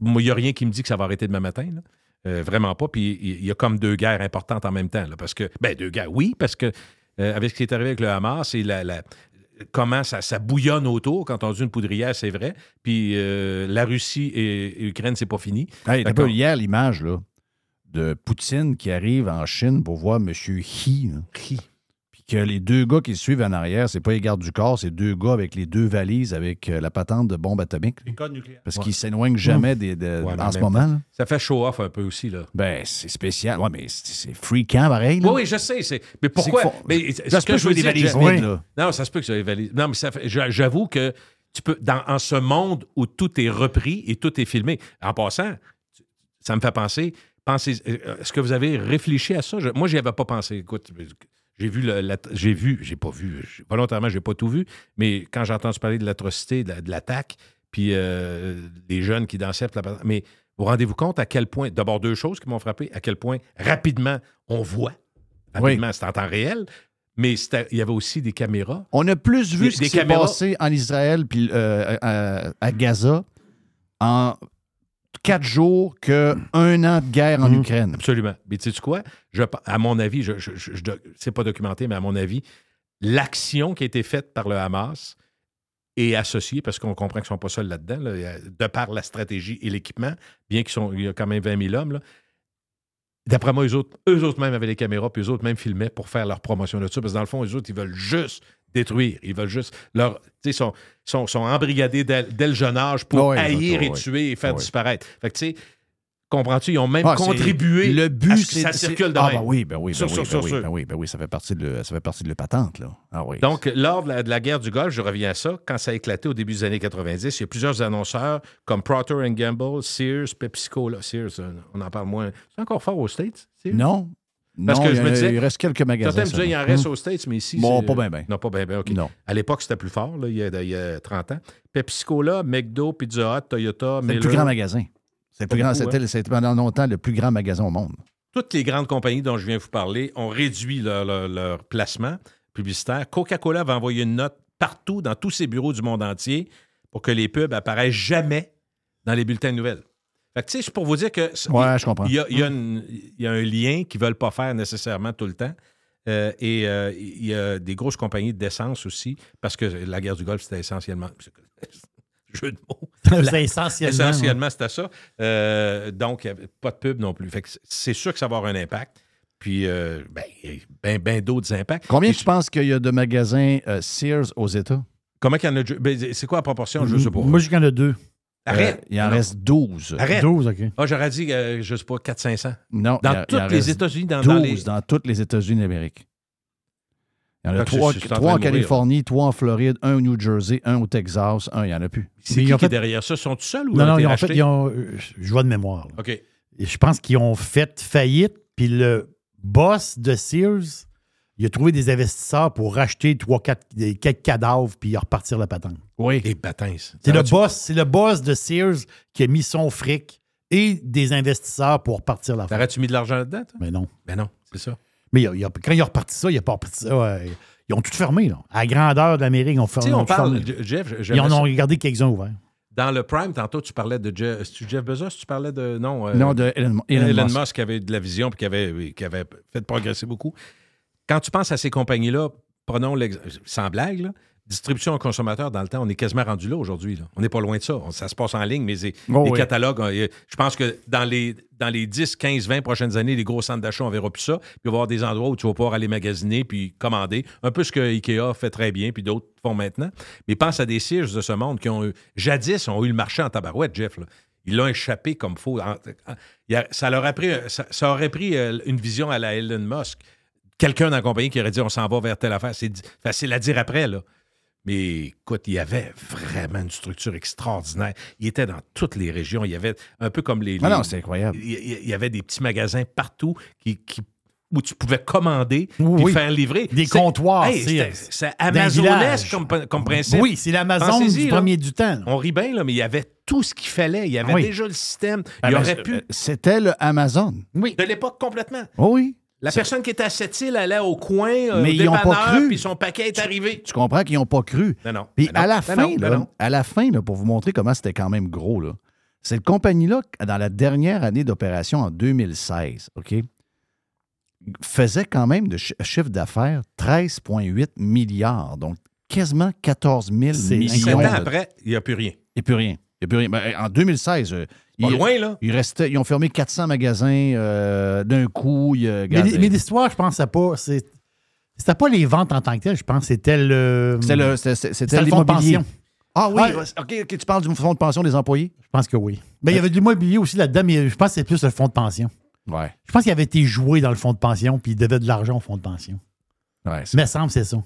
il n'y a rien qui me dit que ça va arrêter demain matin. là. Euh, vraiment pas. Puis il y a comme deux guerres importantes en même temps. là, parce que, ben, deux guerres, oui, parce que euh, avec ce qui est arrivé avec le Hamas, c'est la, la- comment ça, ça bouillonne autour. Quand on dit une poudrière, c'est vrai. Puis euh, la Russie et, et l'Ukraine, c'est pas fini. Hey, D'accord. pas hier l'image là, de Poutine qui arrive en Chine pour voir M. Xi. là. Que les deux gars qui suivent en arrière, c'est pas les gardes du corps, c'est deux gars avec les deux valises avec euh, la patente de bombe atomique. Les codes nucléaires. Parce qu'ils s'éloignent jamais des, de- Ouais, en ce moment. là. Ça fait show-off un peu aussi, là. Ben, c'est spécial. Ouais, mais c'est freakant pareil. là. Oui, oui, je sais. c'est- Mais pourquoi? C'est faut- Mais Ça ce se que peut je veux des valises vides, là. Non, ça se peut que j'avais validé. Non, mais ça fait- j'a- j'avoue que tu peux, dans en ce monde où tout est repris et tout est filmé, en passant, ça me fait penser, pensez, euh, est-ce que vous avez réfléchi à ça? Je- moi, j'y avais pas pensé. Écoute, j'ai vu, j'ai vu, j'ai pas vu, volontairement, j'ai pas tout vu, mais quand j'ai entendu parler de l'atrocité, de la- de l'attaque, puis euh, les jeunes qui dansaient, mais vous rendez-vous compte à quel point, d'abord deux choses qui m'ont frappé, à quel point rapidement on voit, rapidement, c'est en temps réel, mais il y avait aussi des caméras. On a plus vu Des- ce qui s'est passé en Israël puis euh, à, à Gaza en quatre jours qu'un an de guerre en Mhm. Ukraine. Absolument. Mais tu sais quoi? Je, à mon avis, je, je, c'est pas documenté, mais à mon avis, l'action qui a été faite par le Hamas est associée, parce qu'on comprend qu'ils ne sont pas seuls là-dedans, là, a- de par la stratégie et l'équipement, bien qu'ils sont, il y a quand même 20 000 hommes. là. D'après moi, eux autres, eux autres même avaient les caméras, puis eux autres même filmaient pour faire leur promotion de ça, parce que dans le fond, eux autres, ils veulent juste détruire. Ils veulent juste leur. Tu sais, sont, sont, sont embrigadés dès, dès le jeune âge pour Ouais, haïr et ouais. tuer et faire Ouais. disparaître. Fait que, tu sais, comprends-tu, ils ont même Ah, contribué Le but, à ce que c'est ça circule de Ah, ben oui, ben oui, ben oui, ben oui, ben oui, ben oui, ça fait partie de, le- ça fait partie de la patente, là. Ah oui. Donc, lors de la, de la guerre du Golfe, je reviens à ça, quand ça a éclaté au début des années 90, il y a plusieurs annonceurs comme Procter Gamble, Sears, PepsiCo. Là. Sears, euh, on en parle moins. C'est encore fort aux States, Sears? non. Parce non, que il, je me disais- il reste quelques magasins. Certains me disaient qu'il en reste Hum. aux States, mais ici. Bon, pas bien, bien. Non, pas bien, bien, OK. Non. À l'époque, c'était plus fort, là, il, y a, il y a 30 ans. PepsiCo, là, McDo, Pizza Hut, Toyota, C'est Miller. le plus grand magasin. C'est le plus Pas grand, beaucoup, c'était, c'était pendant longtemps le plus grand magasin au monde. toutes les grandes compagnies dont je viens vous parler ont réduit leur, leur- leur placement publicitaire. Coca-Cola va envoyer une note partout, dans tous ses bureaux du monde entier, pour que les pubs apparaissent jamais dans les bulletins de nouvelles. Fait que, tu sais, c'est pour vous dire que Ouais, je comprends. il y a, il y a une- il y a un lien qu'ils ne veulent pas faire nécessairement tout le temps. Euh, et euh, il y a des grosses compagnies d'essence aussi, parce que la guerre du Golfe, c'était essentiellement. Jeu de mots? C'est essentiellement. Essentiellement, c'était ça. Euh, donc, il n'y avait pas de pub non plus. Fait que c'est sûr que ça va avoir un impact. Puis, euh, ben, il y a ben, ben d'autres impacts. Combien Et tu penses qu'il y a de magasins euh, Sears aux États? Comment qu'il y en a? de- ben, c'est quoi la proportion? Je sais pas. Moi, j'en ai deux. Arrête. Euh, il en Non. reste 12. Arrête. 12, OK. Ah, j'aurais dit, euh, je sais pas, 400-500. Non, Dans tous les États-Unis, dans, 12 dans les. dans tous les États-Unis d'Amérique. Il y en a trois, trois en Californie, trois en Floride, un au New Jersey, un au Texas, un, il n'y en a plus. C'est Mais qui est derrière ça? Sont-ils seuls ou Non, ont non, ils ont fait, ils ont, euh, je vois de mémoire. là. OK. Et je pense qu'ils ont fait faillite, puis le boss de Sears, il a trouvé des investisseurs pour racheter trois, quatre, quelques cadavres, puis repartir la patente. Oui. Et Batins. C'est le boss, c'est le boss de Sears qui a mis son fric et des investisseurs pour repartir la patente. T'aurais-tu mis de l'argent là-dedans, toi? Mais non. Ben non, c'est ça. Mais il a- il a- quand il a reparti ça, il a pas reparti ça. ouais. ils ont tout fermé, là. À la grandeur de l'Amérique, ils ont Tu fermé. sais, on parle, fermé. Jeff, Ils en ont regardé quelques-uns ouverts. Dans le Prime, tantôt, tu parlais de Jeff, Bezos, tu parlais de. Non, euh, Non, de Elon, Elon Elon, Musk. Musk. qui avait de la vision et qui avait, oui, qui avait fait progresser beaucoup. Quand tu penses à ces compagnies-là, prenons l'ex- sans blague, là, distribution aux consommateurs, dans le temps, on est quasiment rendu là aujourd'hui. On n'est pas loin de ça. On- ça se passe en ligne, mais les, Oh, les oui. catalogues, euh, je pense que dans les, dans les 10, 15, 20 prochaines années, les gros centres d'achat, on verra plus ça. Puis il va y avoir des endroits où tu vas pouvoir aller magasiner puis commander. Un peu ce que IKEA fait très bien, puis d'autres font maintenant. Mais pense à des Sears de ce monde qui ont eu, jadis, ont eu le marché en tabarouette, Jeff. là. Ils l'ont échappé comme faux. Il ça, leur a pris, ça, ça aurait pris euh, une vision à la Elon Musk. Quelqu'un dans la compagnie qui aurait dit on s'en va vers telle affaire. C'est facile à dire après, là. Mais écoute, il y avait vraiment une structure extraordinaire. Il était dans toutes les régions. Il y avait un peu comme les. Ah les- non, c'est incroyable. il y- avait des petits magasins partout qui, qui- où tu pouvais commander et oui. faire livrer. Des comptoirs, Hey, c'est- amazonesque comme, comme principe. Oui, c'est l'Amazon du là. premier du temps. là. On rit bien, là, mais il y avait tout ce qu'il fallait. Il y avait Oui. déjà le système. Ah, il ben, aurait pu. euh, C'était le Amazon. Oui. De l'époque complètement. Oh oui. La personne qui était à cette île allait au coin, euh, Mais au ils ont pas cru. puis son paquet est arrivé. Tu comprends qu'ils n'ont pas cru. Non. Puis Ben à la Ben fin, ben là, à la fin là, pour vous montrer comment c'était quand même gros, là, cette compagnie-là, dans la dernière année d'opération en 2016, OK, faisait quand même de chi- chiffre d'affaires 13,8 milliards, donc quasiment 14 000 C'est millions. Sept ans après, il n'y a plus rien. Il n'y a plus rien. Il y a plus rien. Ben, en 2016, euh, Pas il- loin, là. il restait, ils ont fermé 400 magasins euh, d'un coup. Mais, l'histoire, je pense, ça pas. C'est C'était pas les ventes en tant que telles, je pense. C'était le. C'était le, c'était- c'était C'était le fonds de pension. Ah oui, Ouais. OK, OK, tu parles du fonds de pension des employés? Je pense que oui. Mais il y avait de l'immobilier aussi là-dedans, mais je pense que c'est plus le fonds de pension. Ouais. Je pense qu'il avait été joué dans le fonds de pension, puis il devait de l'argent au fonds de pension. Ouais. c'est- Mais semble que c'est ça. ouais.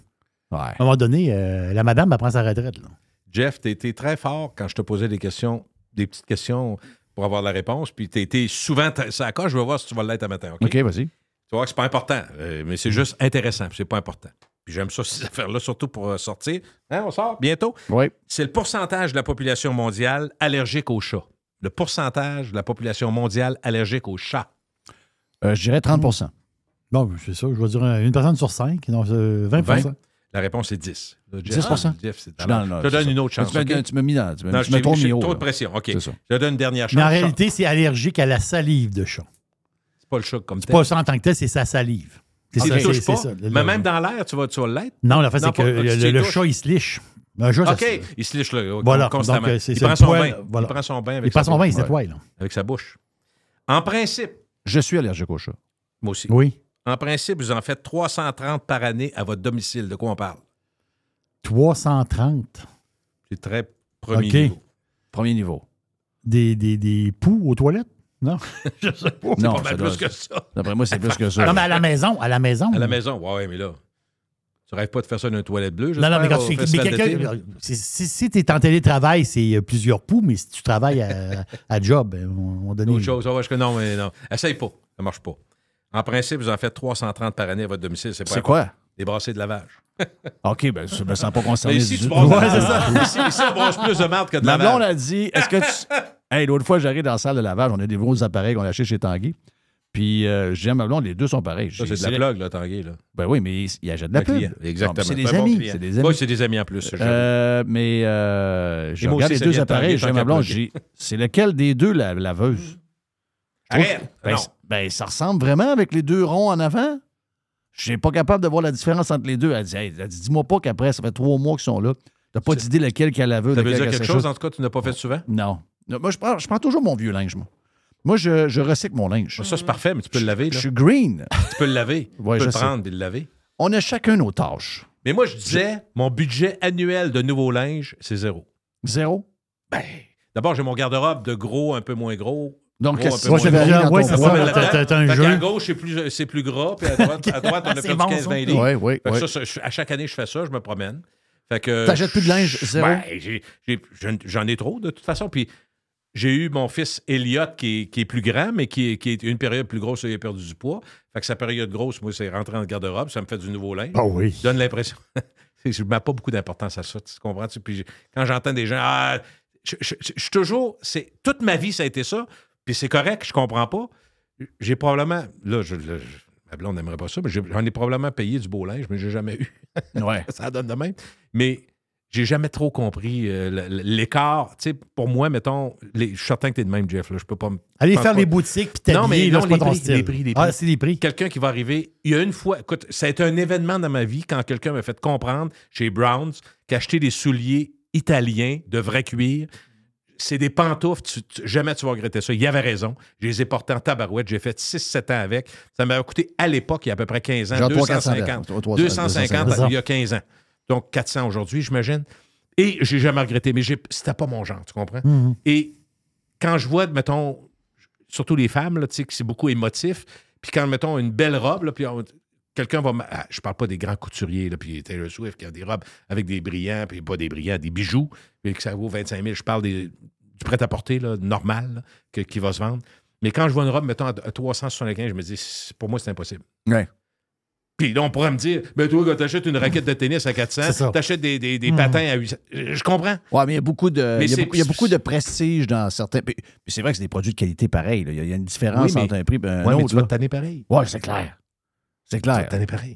À un moment donné, euh, la madame, elle prend sa retraite. Là. Jeff, tu été très fort quand je te posais des questions, des petites questions pour avoir la réponse. Puis tu été souvent très- ça coche. Je vais voir si tu vas l'être à matin. OK? Vas-y. Tu vois que c'est pas important, euh, mais c'est juste intéressant. C'est pas important. Puis j'aime ça, ces affaires-là, surtout pour euh, sortir. Hein, on sort bientôt? Oui. C'est le pourcentage de la population mondiale allergique aux chats. Le pourcentage de la population mondiale allergique aux chats. Euh, je dirais 30% Bon, c'est ça. Je vais dire une personne sur cinq. Donc, euh, 20, 20? La réponse est 10. Là, Jeff, 10%? ah, Jeff, c'est Je te c'est donne une autre chance. Tu m'as mis dans. Tu Non, tu trop mis trop de pression. OK. C'est Je te donne une dernière chance. Mais en réalité, c'est allergique à la salive de chat. c'est pas le chat comme C'est tel. pas ça en tant que tel, c'est sa salive. C'est Si ça, tu touches c'est- pas, c'est ça. Le- mais même dans l'air, tu vas, tu vas l'être? Non, la Non, c'est que le, chat, il se liche. Un ça OK, il se liche là, Voilà, constamment. donc, euh, c'est- il c'est prend son poil, bain. voilà. Il prend son bain avec Il son bain. Avec sa bouche. En principe, Je suis allergique au chat. moi aussi. Oui. En principe, vous en faites 330 par année à votre domicile. De quoi on parle? 330. C'est très premier niveau. Premier niveau. Des, des, des poux aux toilettes? Non? Je sais pas. Non, Pas mal ça doit- plus que ça. D'après moi, c'est plus que ça. Non, mais à la maison, à la maison. À la maison, ouais, mais là, tu rêves pas de faire ça dans une toilette bleue, Non, non, mais quand tu quelqu'un. Si, si, si tu es en télétravail, c'est euh, plusieurs poux, mais si tu travailles à, à job, on, on donne Autre chose, ouais, je que non, mais non. Essaye pas, ça marche pas. En principe, vous en faites 330 par année à votre domicile, c'est pas C'est important. quoi? Des brassées de lavage. OK, ben, je me sens pas concerné. Mais ici, du tu tout. brasses Ouais, de c'est lavage. Ici, ici, on brasse plus de merde que de Ma blonde lavage. a dit Est-ce que tu. hey, l'autre fois, j'arrive dans la salle de lavage, on a des gros appareils qu'on a achetés chez Tanguy. Puis, euh, j'ai dit à ma blonde, les deux sont pareils. Ça, c'est de la plug, là, Tanguy, là. Ben oui, mais il achète de la client. Exactement. C'est des bon amis. C'est des amis. Oui, c'est des amis en plus. Euh, mais euh, je regarde les ça deux appareils, Tanguy, j'ai tant ma blonde, c'est lequel des deux la laveuse? Arrête! Ben, ben, ça ressemble vraiment avec les deux ronds en avant? Je suis pas capable de voir la différence entre les deux. Elle dit, Hey, elle dit, dis-moi pas qu'après, ça fait trois mois qu'ils sont là. T'as pas d'idée lequel la laveuse. Ça veut dire quelque chose, en tout cas, tu n'as pas fait souvent? Non. Non, Moi, je prends, je prends toujours mon vieux linge, moi. Moi, je, je recycle mon linge. Ça, c'est parfait, mais tu peux le laver, Je là. suis green. Tu peux le laver. Ouais, tu peux je le sais. prendre et le laver. On a chacun nos tâches. Mais moi, je disais, mon budget annuel de nouveau linge, c'est zéro. Zéro? Ben, d'abord, j'ai mon garde-robe de gros, un peu moins gros. Donc, gros. dans ton Ouais, c'est ça. Un jeu. qu'à gauche, c'est plus, c'est plus gras, puis à droite, à droite on a fait bon, du ça. 15-20 livres. Fait que ça, ça, à chaque année, je fais ça, je me promène. Fait que. T'achètes plus de linge, zéro? Ben, j'ai- j'ai- j'en- ai trop, de toute façon. Puis j'ai eu mon fils Elliot, qui est, qui est plus grand, mais qui est, qui est une période plus grosse, il a perdu du poids. Fait que sa période grosse, moi, c'est rentrer dans le garde-robe, ça me fait du nouveau linge. Ah oui. Je donne l'impression. je ne mets pas beaucoup d'importance à ça, tu comprends? Puis quand j'entends des gens, ah, je, je- je- je suis toujours. c'est Toute ma vie, ça a été ça. Puis c'est correct, je comprends pas. J'ai probablement. Là, je, là, je- ma blonde n'aimerait pas ça, mais j'en ai probablement payé du beau linge, mais j'ai jamais eu. Ouais. ça donne de même. Mais j'ai jamais trop compris euh, l'écart. Tu sais, pour moi, mettons, les- je suis certain que tu es de même, Jeff. Là, je peux pas me- Allez faire pas. les boutiques puis Non, mais là, non, pas les ton prix, les prix, les prix. Ah, c'est les prix. quelqu'un qui va arriver. Il y a une fois, écoute, ça a été un événement dans ma vie quand quelqu'un m'a fait comprendre chez Browns qu'acheter des souliers italiens de vrai cuir, c'est des pantoufles, tu- tu- jamais tu vas regretter ça. Il avait raison. Je les ai portés en tabarouette. J'ai fait 6-7 ans avec. Ça m'avait coûté à l'époque, il y a à peu près 15 ans, Genre 300 250. 300, 250 250. il y a 15 ans. Donc 400 aujourd'hui, j'imagine. Et j'ai jamais regretté, mais c'était pas mon genre, tu comprends? Mhm. Et quand je vois, mettons, surtout les femmes, là, tu sais, que c'est beaucoup émotif, puis quand, mettons, une belle robe, là, puis on- quelqu'un va... ah, je parle pas des grands couturiers, là, puis Taylor Swift qui a des robes avec des brillants, puis pas des brillants, des bijoux, puis que ça vaut 25 000. Je parle des- du prêt-à-porter, là, normal, là, que- qui va se vendre. Mais quand je vois une robe, mettons, à à 375, je me dis, pour moi, c'est impossible. Ouais. Puis là, on pourrait me dire, ben toi, quand t'achètes une raquette de tennis à C'est 400, ça. t'achètes des, des, des Mhm. patins à 800. Je comprends. Ouais, mais il y a beaucoup de, Mais il y a il y a beaucoup de prestige dans certains. Puis, c'est vrai que c'est des produits de qualité pareil. là. Il y a- une différence Oui, mais- entre un prix et un Ouais, mais autre. tu vas te tanner pareil. Ouais, c'est clair. C'est Tu clair.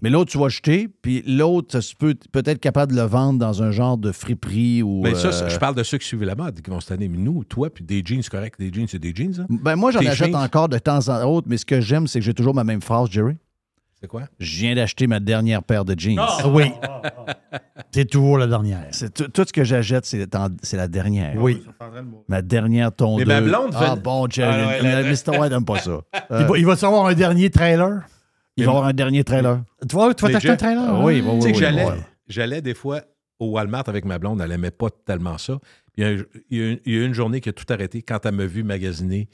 Mais l'autre, tu vas jeter, puis l'autre, se peut peut-être capable de le vendre dans un genre de friperie ou. Mais ça, euh, je parle de ceux qui suivent la mode, qui vont se tanner. Mais nous, toi, puis des jeans, c'est correct. Des jeans, c'est des jeans, hein? Ben moi, j'en achète jeans. encore de temps en autre, mais ce que j'aime, c'est que j'ai toujours ma même phrase, Jerry. C'est quoi? Je viens d'acheter ma dernière paire de jeans. Ah oui. C'est toujours la dernière. C'est tout, ce que j'achète, c'est la dernière. Oui. Ma dernière tondeuse. Mais ma blonde Ah bon, Jerry. Ah, ouais, la- Mr. White n'aime pas ça. Il Euh, va, il va te savoir un dernier trailer? Il va y avoir un dernier trailer. Tu vas, tu vas t'acheter un trailer? Ah oui, oui, Tu sais oui, que oui, j'allais, ouais. j'allais des fois au Walmart avec ma blonde, elle n'aimait pas tellement ça. Il y a- il y, a une- il y a une journée qui a tout arrêté quand elle m'a vu magasiner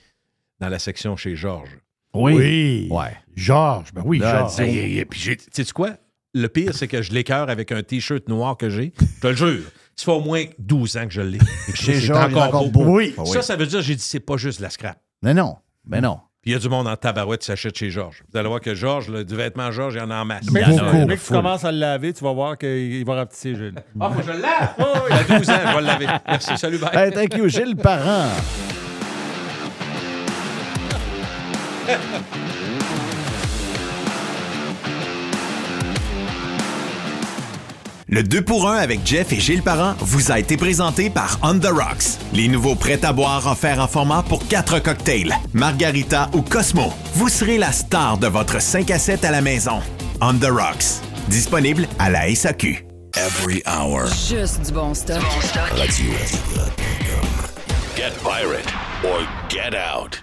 dans la section chez Georges. Oui. Oui. Ouais. Georges, ben oui, Georges. Hey, j'ai- sais-tu quoi? Le pire, c'est que je l'écœure avec un T-shirt noir que j'ai. Je te le jure. Ça fait au moins 12 ans que je l'ai. Chez Georges, est encore beau. Oui. Ah oui. Ça, ça veut dire, j'ai dit, c'est pas juste la scrap. Mais non, mais non. Puis il y a du monde en tabarouette qui s'achète chez Georges. Vous allez voir que Georges, du vêtement Georges, il y en a en masse. Mais Dès que tu commences à le laver, tu vas voir qu'il va rapetisser, Gilles. Ah, faut que je le lave! Il a 12 ans, je vais le laver. Merci, salut, bye. Hey, thank you, Gilles Parent. Le 2 pour 1 avec Jeff et Gilles Parent vous a été présenté par On The Rocks. Les nouveaux prêts à boire offerts en format pour 4 cocktails, Margarita ou Cosmo. Vous serez la star de votre 5 à 7 à la maison. On The Rocks. Disponible à la SAQ. Every hour. Juste du bon stock. Radio Get pirate or get out.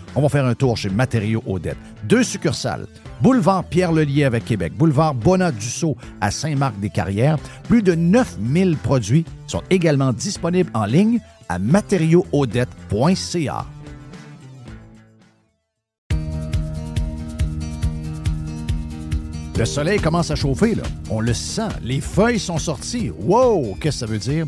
On va faire un tour chez Matériaux Odette. Deux succursales. Boulevard Pierre-Lelier avec Québec. Boulevard Bonat-Dussault à Saint-Marc-des-Carrières. Plus de 9000 produits sont également disponibles en ligne à matériauxaudette.ca. Le soleil commence à chauffer. On le sent. Les feuilles sont sorties. Wow! Qu'est-ce que ça veut dire?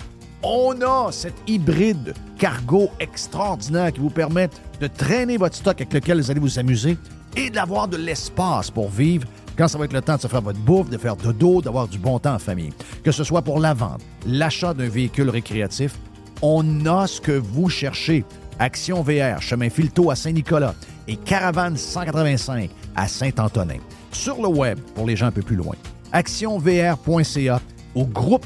on a cet hybride cargo extraordinaire qui vous permet de traîner votre stock avec lequel vous allez vous amuser et d'avoir de l'espace pour vivre quand ça va être le temps de se faire votre bouffe, de faire dodo, d'avoir du bon temps en famille. Que ce soit pour la vente, l'achat d'un véhicule récréatif, on a ce que vous cherchez. Action VR, chemin Filto à Saint-Nicolas et Caravane 185 à Saint-Antonin. Sur le web, pour les gens un peu plus loin, actionvr.ca au groupe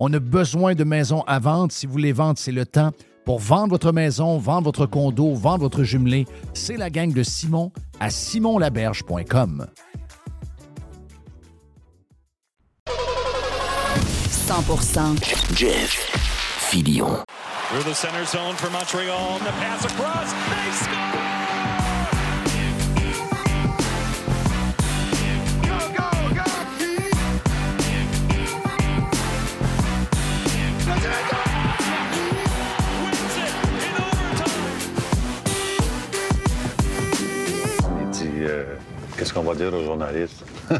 On a besoin de maisons à vendre. Si vous voulez vendre, c'est le temps. Pour vendre votre maison, vendre votre condo, vendre votre jumelé, c'est la gang de Simon à simonlaberge.com. 100% Jeff Filion. Through the center zone for Montreal. The pass across. They euh, Qu'est-ce qu'on va dire aux journalistes?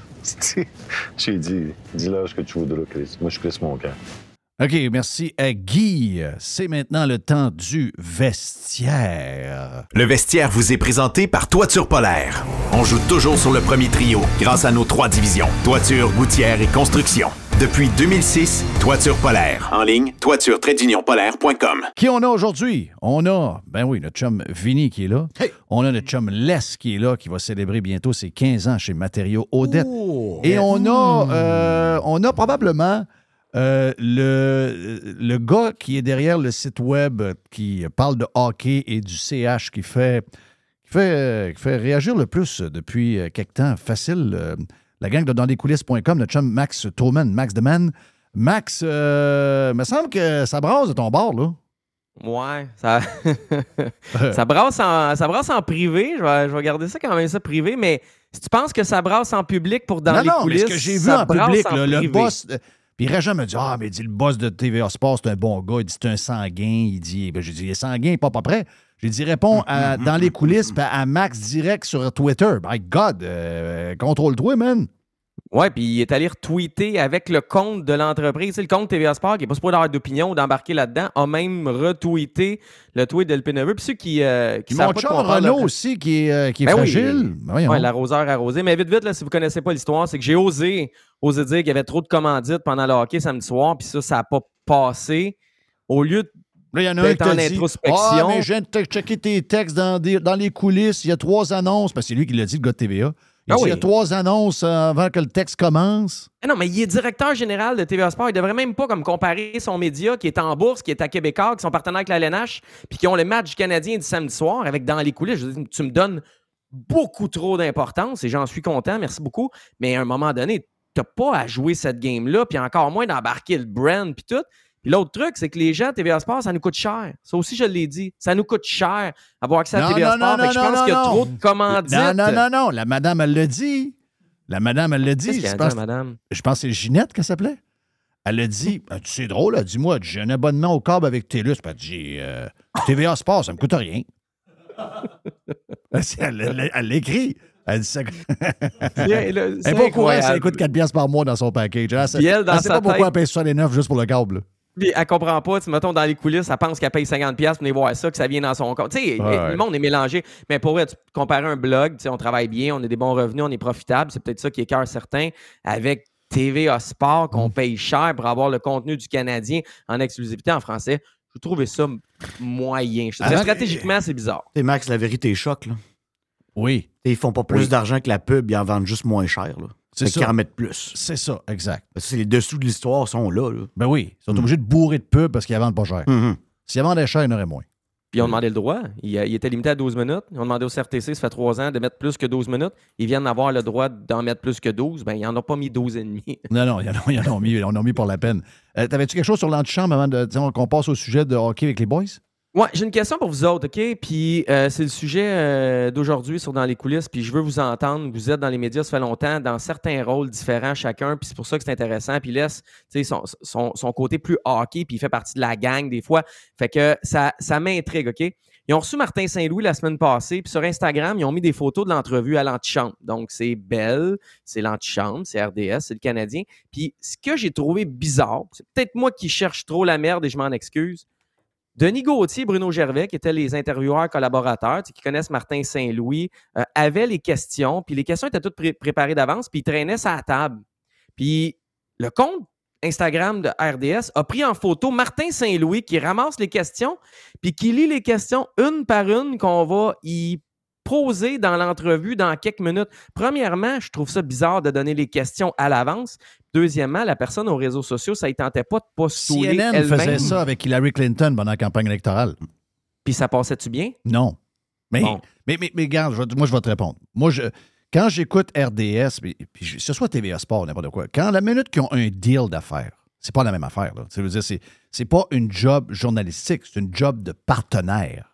J'ai dit Dis là ce que tu voudras, Chris. Moi, je suis Chris Moncan. OK, merci à Guy. C'est maintenant le temps du vestiaire. Le vestiaire vous est présenté par Toiture Polaire. On joue toujours sur le premier trio grâce à nos trois divisions, toiture, gouttière et construction. Depuis 2006, Toiture Polaire. En ligne, toiture-polaire.com. Qui on a aujourd'hui? On a, ben oui, notre chum Vinny qui est là. On a notre chum Les qui est là, qui va célébrer bientôt ses 15 ans chez Matériaux Odette. Et on a, euh, on a probablement euh, le, le gars qui est derrière le site web qui parle de hockey et du CH qui fait, qui fait, euh, qui fait réagir le plus depuis euh, quelque temps. Facile. euh, la gang de danslescoulisses.com, notre chum Max Toman, Max Deman. Max, euh, me semble que ça brasse de ton bord, là. Ouais, ça, ça, brasse en, ça brasse en privé. Je vais, je vais garder ça quand même ça privé, mais si tu penses que ça brasse en public pour dans non, les non, coulisses, mais ce que j'ai vu en public, en là, le boss. euh, Puis Régent me dit Ah, mais dit le boss de TVA Sport, c'est un bon gars. Il dit C'est un sanguin. Il dit ben, J'ai dit Il est sanguin, il pas pas prêt. J'ai dit Réponds à- dans les coulisses puis à Max direct sur Twitter. My God, euh, contrôle-toi, man. Ouais, puis il est allé retweeter avec le compte de l'entreprise. Le compte TVA Sport, qui n'est pas supposé avoir d'opinion ou d'embarquer là-dedans, a même retweeté le tweet de Neveu. Puis ceux qui, euh, qui mon pas de chum Renault là- aussi, qui est, euh, qui est Ben oui. fragile. Ben voyons. Ouais, l'arroseur arrosé. Mais vite, vite, là, si vous ne connaissez pas l'histoire, c'est que j'ai osé, osé dire qu'il y avait trop de commandites pendant le hockey samedi soir, puis ça, ça n'a pas passé. Au lieu de Là, il y en a un qui en dit introspection. Ah, mais je viens de checker tes textes dans, des- dans les coulisses. Il y a trois annonces. Parce que c'est lui qui l'a dit, le gars de TVA. Il Ah dit, Il y a trois annonces euh, avant que le texte commence. Ah non, mais il est directeur général de TVA Sport. Il devrait même pas comme comparer son média qui est en bourse, qui est à Québécois, qui sont partenaires avec la LNH, puis qui ont le match du Canadien du samedi soir avec dans les coulisses. Je veux dire, tu me donnes beaucoup trop d'importance et j'en suis content, merci beaucoup. Mais à un moment donné, t'as pas à jouer cette game-là, puis encore moins d'embarquer le brand, puis tout. Puis l'autre truc, c'est que les gens TVA Sport, ça nous coûte cher. Ça aussi, je l'ai dit. Ça nous coûte cher avoir accès à TVA non, Sport. non, Fait que je pense qu'il y a non. trop de commandites. Non, non, non, non. La madame, elle l'a dit. La madame, elle l'a dit. Je dit, pense, madame? je pense que c'est Ginette qu'elle s'appelait. Elle a dit, Ah, tu sais drôle, elle dit, moi, j'ai un abonnement au câble avec TELUS. Elle dit, euh, TVA Sport, ça me coûte rien. elle elle- elle l'écrit. Elle dit ça. Elle c'est n'est pas au courant, ça incroyable. coûte 4 piastres par mois dans son package. Elle Puis elle, elle sait sa pas pourquoi elle paye 69 juste pour le câble. Puis elle comprend pas, tu mettons dans les coulisses, elle pense qu'elle paye 50$ pour venir voir ça, que ça vient dans son compte. Tu sais, Ouais. le monde est mélangé. Mais pour vrai, tu comparer un blog, tu sais, on travaille bien, on a des bons revenus, on est profitable. C'est peut-être ça qui écœure certains. Avec TVA Sport, Mm. qu'on paye cher pour avoir le contenu du Canadien en exclusivité en français, je trouvais ça moyen. Je stratégiquement, c'est bizarre. Tu sais, Max, la vérité choque. Là. Oui. Ils font pas plus Oui. d'argent que la pub, ils en vendent juste moins cher. Là. C'est ça. qu'ils en mettent plus. C'est ça, exact. Parce que c'est les dessous de l'histoire sont là. là. Ben oui, ils sont Mm. obligés de bourrer de pub parce qu'ils vendent pas cher. Mhm. S'ils la vendaient cher, il y en aurait moins. Puis ils ont demandé le droit. Il, il était limité à 12 minutes. Ils ont demandé au CRTC, ça fait trois ans, de mettre plus que 12 minutes. Ils viennent d'avoir le droit d'en mettre plus que 12. Ben, ils n'en ont pas mis 12 et demi. Non, non, ils en ont, ils en ont mis, ils en ont mis pour la peine. Euh, T'avais-tu quelque chose sur l'antichambre avant de, qu'on passe au sujet de hockey avec les boys? Ouais, j'ai une question pour vous autres, OK? Puis euh, c'est le sujet euh, d'aujourd'hui sur Dans les coulisses, puis je veux vous entendre. Vous êtes dans les médias, ça fait longtemps, dans certains rôles différents chacun, puis c'est pour ça que c'est intéressant. Puis laisse son, son, son côté plus hockey, puis il fait partie de la gang des fois. Fait que ça, ça m'intrigue, OK? Ils ont reçu Martin Saint-Louis la semaine passée, puis sur Instagram, ils ont mis des photos de l'entrevue à l'antichambre. Donc, c'est Belle, c'est l'antichambre, c'est RDS, c'est le Canadien. Puis, ce que j'ai trouvé bizarre, c'est peut-être moi qui cherche trop la merde et je m'en excuse. Denis Gauthier Bruno Gervais, qui étaient les intervieweurs collaborateurs, qui connaissent Martin Saint-Louis, euh, avaient les questions, puis les questions étaient toutes pré- préparées d'avance, puis ils traînaient ça à table. Puis le compte Instagram de RDS a pris en photo Martin Saint-Louis qui ramasse les questions, puis qui lit les questions une par une qu'on va y poser dans l'entrevue dans quelques minutes. Premièrement, je trouve ça bizarre de donner les questions à l'avance. Deuxièmement, la personne aux réseaux sociaux, ça ne tentait pas de postuler CNN elle-même. faisait ça avec Hillary Clinton pendant la campagne électorale. Puis ça passait-tu bien? Non. Mais, Bon. mais, mais, mais regarde, je moi, je vais te répondre. Moi, je, quand j'écoute RDS, puis, puis ce soit TVA Sport, n'importe quoi, quand la minute qu'ils ont un deal d'affaires, c'est pas la même affaire. Là. Dire, c'est, c'est pas une job journalistique, c'est une job de partenaire.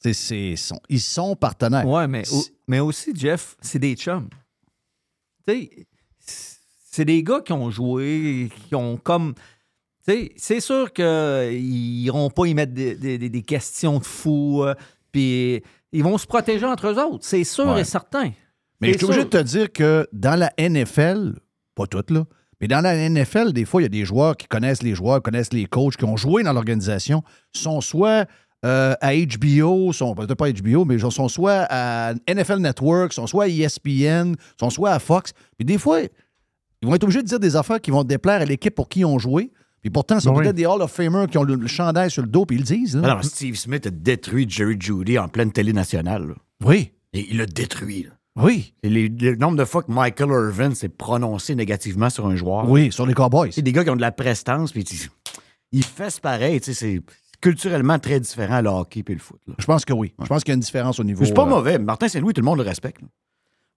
C'est- sont- ils sont partenaires. Ouais, mais, au- mais aussi, Jeff, c'est des chums. Tu sais, c'est des gars qui ont joué, qui ont comme. Tu sais, c'est sûr qu'ils n'iront pas y mettre des, des- questions de fous, euh, puis ils vont se protéger entre eux autres, c'est sûr Ouais. et certain. Mais je suis obligé de te dire que dans la NFL, pas toutes, là, mais dans la NFL, des fois, il y a des joueurs qui connaissent les joueurs, connaissent les coachs, qui ont joué dans l'organisation, sont soit euh, à HBO, sont peut-être pas HBO, mais sont soit à NFL Network, sont soit à ESPN, sont soit à Fox. Puis des fois, ils vont être obligés de dire des affaires qui vont déplaire à l'équipe pour qui ils ont joué. Puis pourtant, c'est Ben oui. peut-être des Hall of Famers qui ont le, le chandail sur le dos, puis ils le disent. là. Alors, Steve Smith a détruit Jerry Judy en pleine télé nationale. là. Oui. Et il l'a détruit. là. Oui. Et les- le nombre de fois que Michael Irvin s'est prononcé négativement sur un joueur. Oui, sur les Cowboys. C'est des gars qui ont de la prestance, puis ils- ils fessent pareil. tu sais, C'est culturellement très différent le hockey et le foot. là. Je pense que oui. Je pense qu'il y a une différence au niveau. C'est pas euh, mauvais. Martin Saint-Louis, tout le monde le respecte. là.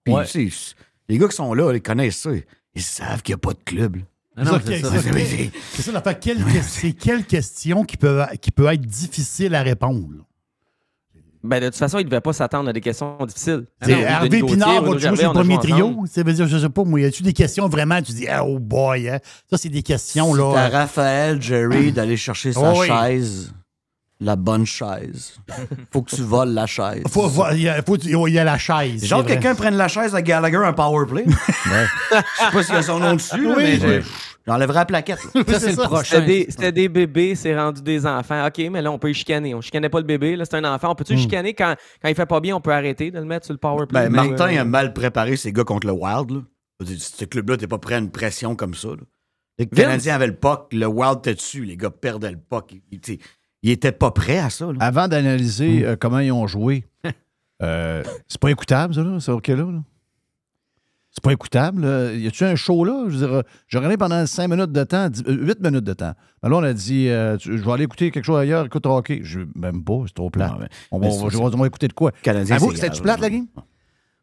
Puis, Ouais. tu sais, les gars qui sont là, ils connaissent ça. Ils savent qu'il n'y a pas de club. c'est ça. C'est quelle question qui peut, qui peut être difficile à répondre? Là? Ben, de toute façon, il ne devait pas s'attendre à des questions difficiles. C'est Denis Hervé Pinard va jouer sur le premier trio. Ça veut dire, je sais pas, moi, y a-tu des questions vraiment, tu dis, ah, oh boy, hein? ça, c'est des questions, C'est à là. Raphaël Jerry d'aller chercher sa Oh oui. chaise. La bonne chaise. Faut que tu voles la chaise. Faut, faut- il y a, faut- il y a la chaise. Genre c'est quelqu'un prenne la chaise à Gallagher en powerplay. Je sais pas s'il y a son nom dessus, là, Oui. mais Oui. Je- j'enlèverai la plaquette. là. Ça, c'est le prochain. C'était des, c'était des bébés, c'est rendu des enfants. OK, mais là, on peut y chicaner. On chicanait pas le bébé, là, c'est un enfant. On peut-tu le chicaner? Quand, quand il fait pas bien, on peut arrêter de le mettre sur le power play? Ben, Martin euh, a mal préparé ses gars contre le Wild. Là. Ce club-là, t'es pas prêt à une pression comme ça. là. Les Canadiens avaient le puck, le Wild était dessus, les gars perdaient le puck. Ils, ils étaient pas prêts à ça. là. Avant Hmm. d'analyser euh, comment ils ont joué, euh, c'est pas écoutable, ça, là, ce hockey-là. là. C'est pas écoutable. là. Y a-tu un show là? Je veux dire, euh, j'ai regardé pendant 5 minutes de temps, 8 minutes de temps. Alors là, on a dit, euh, tu- je vais aller écouter quelque chose ailleurs, écoute hockey. Je même pas, c'est trop plat. Ah, on, va, Mais on va- c'est- on va écouter de quoi? Canadien, que c'était-tu plate, la game?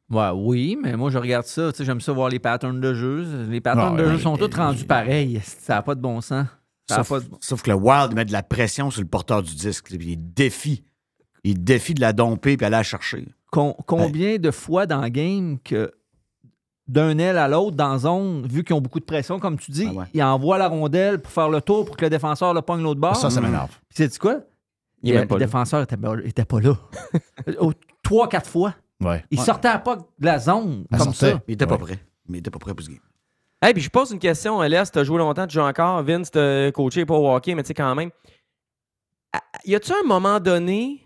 Ouais, oui, mais moi, je regarde ça. tu sais, J'aime ça voir les patterns de jeu. Les patterns Ah, de ouais, jeu sont tous rendus pareils. Ça n'a pas de bon sens. Ça Sauf, de que le Wild met de la pression sur le porteur du disque. puis Il défie. Il défie de la domper puis aller la chercher. Com- combien de fois dans le game que d'un aile à l'autre, dans zone, vu qu'ils ont beaucoup de pression, comme tu dis, Ah ouais. ils envoient la rondelle pour faire le tour pour que le défenseur le pogne l'autre bord. Ça, ça m'énerve. Puis sais-tu quoi? Il est le défenseur était, pas- était pas là. Trois, quatre fois. Ouais. Il Ouais. sortait à pas de la zone Elle comme sortait. ça. Il était Ouais. pas prêt. Mais il était pas prêt pour ce game. Hey, puis je pose une question, LS, t'as joué longtemps, tu joues encore. Vince, t'as coaché pas au hockey, mais tu sais quand même. Y a-tu un moment donné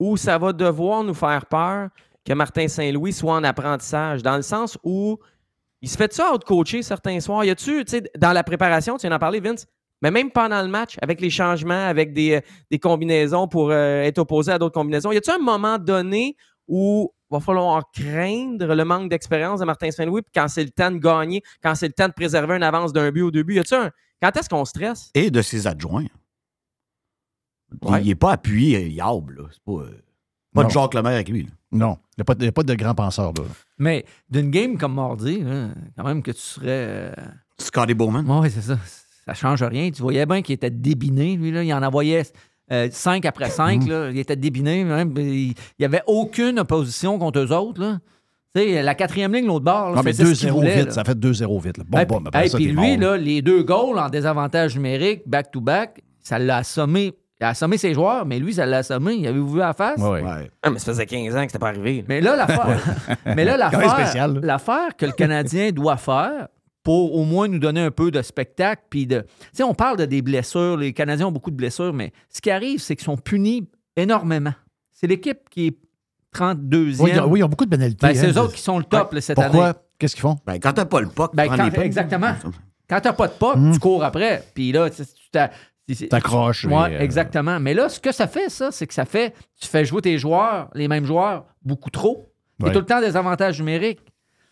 où ça va devoir nous faire peur que Martin Saint-Louis soit en apprentissage? Dans le sens où il se fait ça out-coacher certains soirs? Y a-tu, tu sais, dans la préparation, tu viens d'en parler, Vince, mais même pendant le match, avec les changements, avec des, euh, des combinaisons pour euh, être opposé à d'autres combinaisons, y a-tu un moment donné où va falloir craindre le manque d'expérience de Martin Saint-Louis, quand c'est le temps de gagner, quand c'est le temps de préserver une avance d'un but au début, y a-tu un. Quand est-ce qu'on stresse? Et de ses adjoints. Il- Il n'est pas appuyé, là. C'est pas, euh, pas de Jacques Lemaire avec lui. là. Non, il n'y a, pas de- il y a pas de grand penseur. Là. Mais d'une game comme mardi, là, quand même que tu serais. euh, Scotty Bowman. Oui, c'est ça. Ça change rien. Tu voyais bien qu'il était débiné, lui. Là. Il en envoyait 5 après 5. Il était débiné. Même, il n'y avait aucune opposition contre eux autres. Là. Tu sais, la quatrième ligne, l'autre bord, là, Non, mais faisait ce qu'il 2-0 voulait, vite, là. ça fait 2-0 vite. là. Bon, Hey, bon, hey, ça, puis lui, là, les deux goals en désavantage numérique, back-to-back, ça l'a assommé. Il a assommé ses joueurs, mais lui, ça l'a assommé. Il avait vu la face. Ouais, ouais. Ah, mais ça faisait 15 ans que c'était pas arrivé. Mais là, l'affaire, mais là, l'affaire, l'affaire que le Canadien doit faire pour au moins nous donner un peu de spectacle, puis de, tu sais, on parle de des blessures. Les Canadiens ont beaucoup de blessures, mais ce qui arrive, c'est qu'ils sont punis énormément. C'est l'équipe qui est 32e. Oui, ils ont- oui, ils ont beaucoup de pénalités. Ben, c'est hein. eux autres qui sont le top là, cette Pourquoi? année. Qu'est-ce qu'ils font? Ben, quand t'as pas le puck, tu Ben, prends quand- les pucks. exactement. Quand t'as pas de puck, tu cours après. Puis là, tu T'accroches, Ouais, et, euh, exactement. Mais là, ce que ça fait, ça, c'est que ça fait, tu fais jouer tes joueurs, les mêmes joueurs, beaucoup trop. Il y a Ouais. tout le temps des avantages numériques.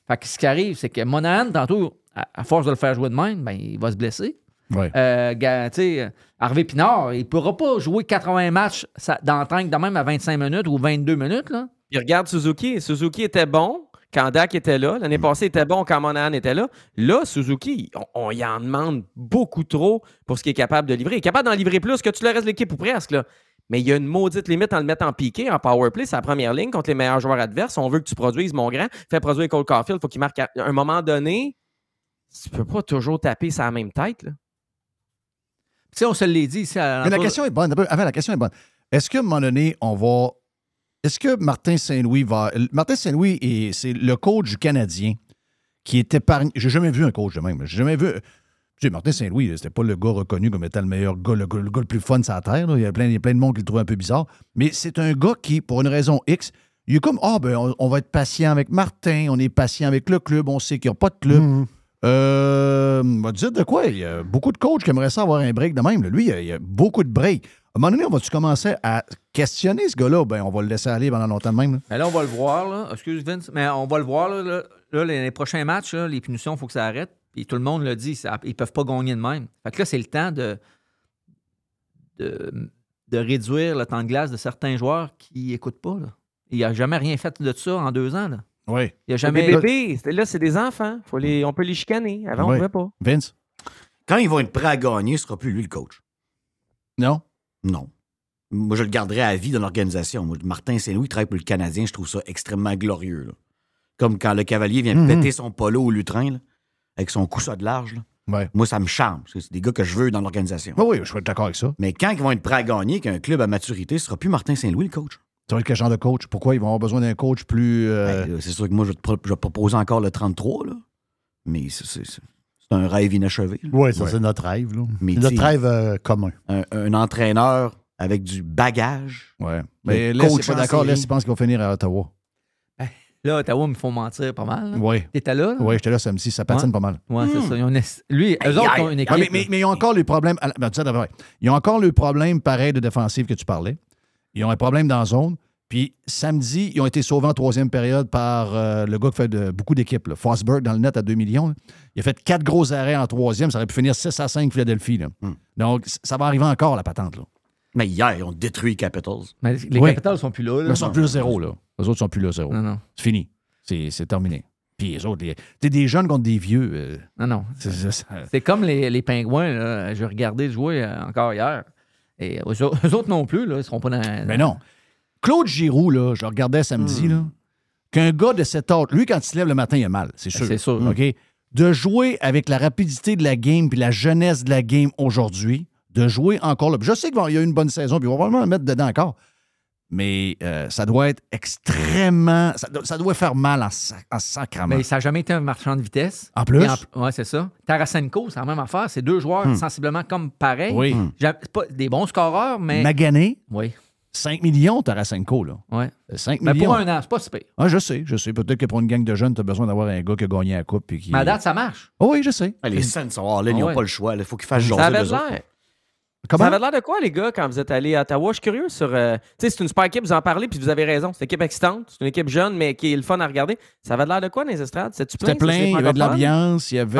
Fait que ce qui arrive, c'est que Monahan, tantôt, à, à force de le faire jouer de même, ben, il va se blesser. Ouais. Euh, ga- tu sais, Harvey Pinard, il ne pourra pas jouer 80 matchs dans le tank de même à 25 minutes ou 22 minutes. Là. Puis regarde Suzuki. Suzuki était bon quand Dak était là. L'année passée, il était bon quand Monahan était là. Là, Suzuki, on, on y en demande beaucoup trop pour ce qu'il est capable de livrer. Il est capable d'en livrer plus que tout le reste de l'équipe ou presque. Là. Mais il y a une maudite limite en le mettant en piqué, en power play, c'est la première ligne contre les meilleurs joueurs adverses. On veut que tu produises, mon grand. Fais produire Cole Caulfield, il faut qu'il marque à à un moment donné. Tu peux pas toujours taper sa même tête. Là. Tu sais, on se l'est dit ici à Mais la question est bonne. Avant, la question est bonne. Est-ce qu'à un moment donné, on va. Est-ce que Martin Saint-Louis va. Martin Saint-Louis, est- c'est le coach du Canadien qui est épargné. J'ai jamais vu un coach de même. J'ai jamais vu. Tu sais, Martin Saint-Louis, c'était pas le gars reconnu comme étant le meilleur gars, le gars, le gars le plus fun sur la Terre. là. Il y a plein, il y a plein de monde qui le trouve un peu bizarre. Mais c'est un gars qui, pour une raison X, il est comme Ah, ben, on, on va être patient avec Martin, on est patient avec le club, on sait qu'il n'y a pas de club. Mhm. Euh, on va te dire de quoi? Il y a beaucoup de coachs qui aimeraient ça avoir un break de même. Lui, il y, a, il y a beaucoup de breaks. À un moment donné, on va-tu commencer à questionner ce gars-là? Ben, on va le laisser aller pendant longtemps de même. là. Mais là, on va le voir. Là. Excuse Vince, mais on va le voir. Là, les, les prochains matchs, là, les punitions, il faut que ça arrête. Puis tout le monde le dit, ça- ils peuvent pas gagner de même. Fait que là, c'est le temps de, de, de réduire le temps de glace de certains joueurs qui n'écoutent pas. Là. Il n'a jamais rien fait de ça en deux ans. Là. Oui. Il a jamais. bébés, c'était- là, c'est des enfants. Faut les, on peut les chicaner. Avant, on ne pouvait pas. Vince? Quand ils vont être prêts à gagner, ce sera plus lui le coach. Non? Non. Moi, je le garderai à vie dans l'organisation. Martin Saint-Louis travaille pour le Canadien. Je trouve ça extrêmement glorieux. là. Comme quand le cavalier vient Mhm. péter son polo au lutrin, là, avec son coussin de large. là. Ouais. Moi, ça me charme. C'est des gars que je veux dans l'organisation. Oui, oui, je suis d'accord avec ça. Mais quand ils vont être prêts à gagner, qu'un club à maturité, ce sera plus Martin Saint-Louis le coach. Tu vois quel genre de coach? Pourquoi ils vont avoir besoin d'un coach plus. euh, Ben, c'est sûr que moi, je vais, te pro- je vais proposer encore le 33, là. mais c'est- c'est un rêve inachevé. Oui, ça, c'est notre rêve. là. Mais C'est notre rêve euh, commun. Un, un entraîneur avec du bagage. Le Mais là, coach c'est pas d'accord. Là, il pense qu'ils vont finir à Ottawa. Là, Ottawa me font mentir pas mal. Oui. T'étais là? là? Oui, j'étais là samedi. Ça patine Ouais. pas mal. Ouais, c'est ça. Ils ont une- Lui, eux autres ont une équipe. Ouais, mais, mais- mais ils ont encore les problèmes. à la- ben, tu sais, d'abord, Ils ont encore le problème pareil de défensive que tu parlais. Ils ont un problème dans la zone. Puis samedi, ils ont été sauvés en troisième période par euh, le gars qui fait de- beaucoup d'équipes. Fosberg dans le net à 2 millions. là. Il a fait quatre gros arrêts en troisième. Ça aurait pu finir 6 à 5 Philadelphie. là. Hmm. Donc, ça va arriver encore, la patente. Là. Mais hier, ils ont détruit les Capitals. Mais les Ouais. Capitals sont plus là. là. Ils sont plus zéro. Là. Les autres sont plus là, zéro. Non, non. C'est fini. C'est c'est terminé. Puis les autres, t'sais, des jeunes contre des vieux. euh, Non, non. c'est- c'est- ça- C'est comme les, les pingouins. Là. J'ai regardé jouer euh, encore hier. Et eux, autres- eux autres non plus, là, ils seront pas dans. Mais non. Claude Giroux, là, je le regardais samedi, là, qu'un gars de cet âge, lui, quand il se lève le matin, il a mal, c'est sûr. C'est sûr. OK? De jouer avec la rapidité de la game puis la jeunesse de la game aujourd'hui, de jouer encore là. Je sais qu'il y a eu une bonne saison, puis on va probablement le mettre dedans encore. Mais euh, ça doit être extrêmement. Ça, doit- ça doit faire mal en, sac- en sacrament. Mais ça n'a jamais été un marchand de vitesse. En plus? Ouais, c'est ça. Tarasenko, c'est la même affaire. C'est deux joueurs Hmm. sensiblement comme pareil. Oui. Hmm. Pas des bons scoreurs, mais. Magané, Oui. 5 millions, Tarasenko, là. Ouais. 5 Mais millions. pour un an, c'est pas si pire. Ah, je sais, je sais. Peut-être que pour une gang de jeunes, tu as besoin d'avoir un gars qui a gagné la coupe. et qui... Mais à date, ça marche. Oh oui, je sais. Ah, les scènes sont hors ligne, ils Ah n'ont ouais. pas le choix. Il faut qu'ils fassent jaser Ça avait l'air. Comment? Ça avait l'air de quoi, les gars, quand vous êtes allés à Ottawa? Je suis curieux sur. euh, tu sais, c'est une super équipe, vous en parlez, puis vous avez raison. C'est une équipe excitante, c'est une équipe jeune, mais qui est le fun à regarder. Ça avait l'air de quoi dans les estrades? Plein? C'était plein, il y avait de l'ambiance, il y avait.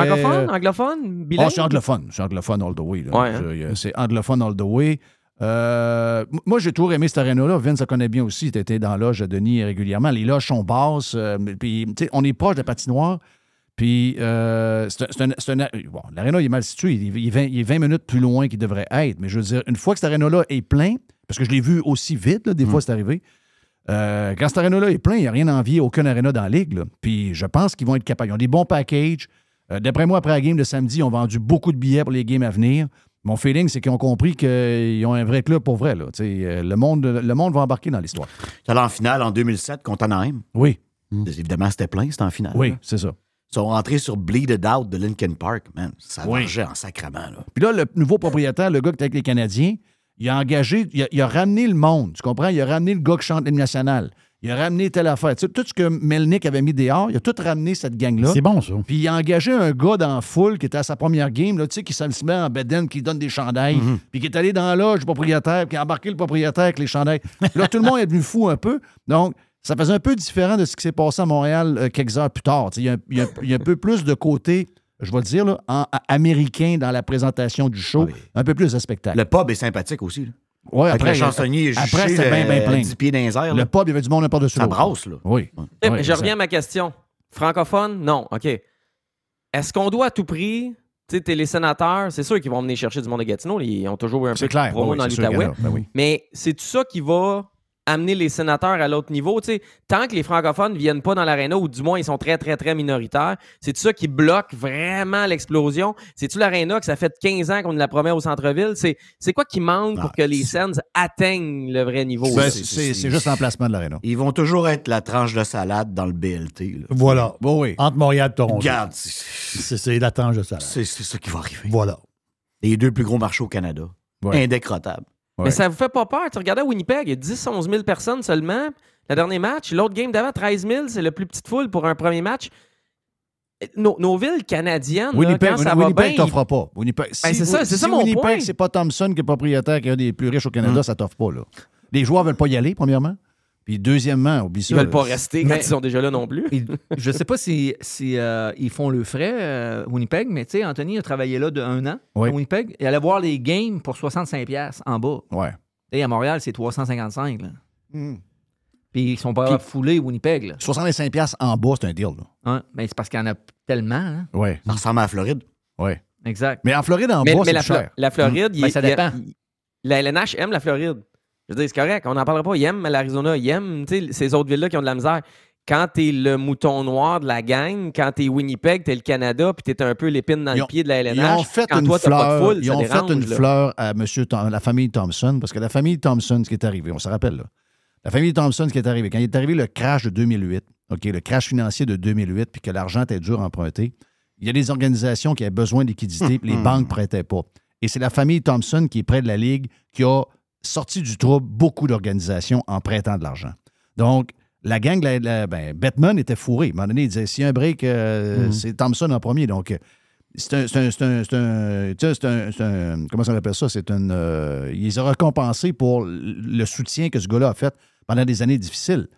Anglophone, bilingue? Ah, c'est anglophone. C'est anglophone all the way. là. Ouais, hein? C'est anglophone all the way. Euh, moi, j'ai toujours aimé cette arena-là. Vince, ça connaît bien aussi. Tu étais dans la loge à Denis régulièrement. Les loges sont basses. euh, puis, on est proche de la patinoire. Puis, euh, c'est un- c'est un- c'est un- bon, l'aréna, il est mal situé. Il, est- il est 20, il est 20 minutes plus loin qu'il devrait être. Mais je veux dire, une fois que cet aréna-là est plein, parce que je l'ai vu aussi vite, là, des fois, c'est arrivé. quand cet aréna-là est plein, il n'y a rien à envier à aucun aréna dans la ligue. là. Puis, je pense qu'ils vont être capables. Ils ont des bons packages. D'après moi, après la game de samedi, ils ont vendu beaucoup de billets pour les games à venir. Mon feeling, c'est qu'ils ont compris qu'ils ont un vrai club pour vrai. Là. Euh, Le, monde, le monde va embarquer dans l'histoire. C'est allé en finale en 2007 contre Anaheim. Oui. Évidemment, c'était plein, c'était en finale. Oui, c'est ça. Ils sont rentrés sur Bleeded Out de Lincoln Park, man. Ça Oui. marchait en sacrament, là. Puis là, le nouveau propriétaire, le gars qui était avec les Canadiens, il a engagé, il a, il a ramené le monde. Tu comprends? Il a ramené le gars qui chante l'hymne national. Il a ramené telle affaire. Tu sais, tout ce que Melnick avait mis dehors, il a tout ramené cette gang-là. C'est bon, ça. Puis il a engagé un gars dans la foule qui était à sa première game, là, tu sais, qui se met en bedaine, qui donne des chandails, Mhm. puis qui est allé dans la loge du propriétaire, puis qui a embarqué le propriétaire avec les chandails. Là, tout le monde est devenu fou un peu. Donc, ça faisait un peu différent de ce qui s'est passé à Montréal euh, quelques heures plus tard. Tu sais, Il y, a un- il y a- il y a un peu plus de côté, je vais le dire, là, en- américain dans la présentation du show, un peu plus de spectacle. Le pub est sympathique aussi. là. Ouais, après, le chansonnier après, juché, c'était bien, bien plein. 10 pieds dans les airs, Le là. pub, il y avait du monde un par-dessus Ça l'autre. brasse, là. Oui. Eh, Oui, mais je reviens à ma question. Francophone, non. OK. Est-ce qu'on doit à tout prix, tu sais, t'es les sénateurs, c'est sûr qu'ils vont venir chercher du monde de Gatineau, ils ont toujours eu un peu de promo oui, dans l'Outaouais. Ben oui. Mais c'est tout ça qui va amener les sénateurs à l'autre niveau. Tu sais, tant que les francophones ne viennent pas dans l'aréna, ou du moins ils sont très, très, très minoritaires, c'est tout ça qui bloque vraiment l'explosion. C'est-tu l'aréna que ça fait 15 ans qu'on nous la promet au centre-ville? C'est c'est quoi qui manque pour que les Sens atteignent le vrai niveau? Ben, c'est- juste l'emplacement de l'aréna. Ils vont toujours être la tranche de salade dans le BLT. là. Voilà. Bon, oui. Entre Montréal et Toronto. Regarde, c'est la tranche de ça. c'est- c'est ça qui va arriver. Voilà. Les deux plus gros marchés au Canada. Ouais. Indécrottables. Ouais. Mais ça vous fait pas peur? Tu regardais à Winnipeg, il y a 10-11 000 personnes seulement. Le dernier match, l'autre game d'avant, 13 000, c'est le plus petite foule pour un premier match. Nos, nos villes canadiennes, là, Winnipeg, quand ça Winnipeg va bien, t'offre pas. Winnipeg, si Ben, c'est ça, si ça mon Winnipeg, c'est pas Thompson qui est propriétaire, qui est un des plus riches au Canada, ça t'offre pas. Là. Les joueurs veulent pas y aller, premièrement. Puis deuxièmement, oublie ça. ils veulent pas rester quand Mais- ils sont déjà là non plus. Je sais pas si, si euh, ils font le frais, euh, Winnipeg, mais tu sais, Anthony a travaillé là de un an Oui. à Winnipeg et allait voir les games pour 65$ piastres en bas. Ouais. Et à Montréal, c'est 355$. Là. Hmm. Puis ils sont pas foulés Winnipeg. Là. 65$ piastres en bas, c'est un deal. Là. Hein? Ben, c'est parce qu'il y en a tellement. Hein? Ouais. Ça ressemble à la Floride. Ouais. Exact. Mais en Floride, en mais bas, mais c'est cher. la Floride, il- Ben, ça il- dépend. il- la LNH aime la Floride. Je veux dire, c'est correct, on n'en parlera pas. Ils aiment l'Arizona, tu sais, ces autres villes-là qui ont de la misère. Quand t'es le mouton noir de la gang, quand t'es Winnipeg, t'es le Canada, puis t'es un peu l'épine dans le pied de la LNH, Ils ont fait quand une toi, t'as fleur, pas de foule, ils ont dérange, fait une là. fleur à monsieur la famille Thompson, parce que la famille Thompson, ce qui est arrivé, on se rappelle, là, la famille Thompson, ce qui est arrivé, quand il est arrivé le crash de 2008, OK, le crash financier de 2008, puis que l'argent était dur à emprunter, il y a des organisations qui avaient besoin de liquidité, puis les banques ne prêtaient pas. Et c'est la famille Thompson qui est près de la Ligue qui a sorti du trouble beaucoup d'organisations en prêtant de l'argent. Donc, la gang, la, la- ben, Bettman était fourré. À un moment donné, il disait s'il y a un break, euh, Mhm. c'est Thompson en premier. Donc, c'est un, un, un, un- comment ça appelle ça? C'est une, euh, ils ont récompensé pour le soutien que ce gars-là a fait pendant des années difficiles.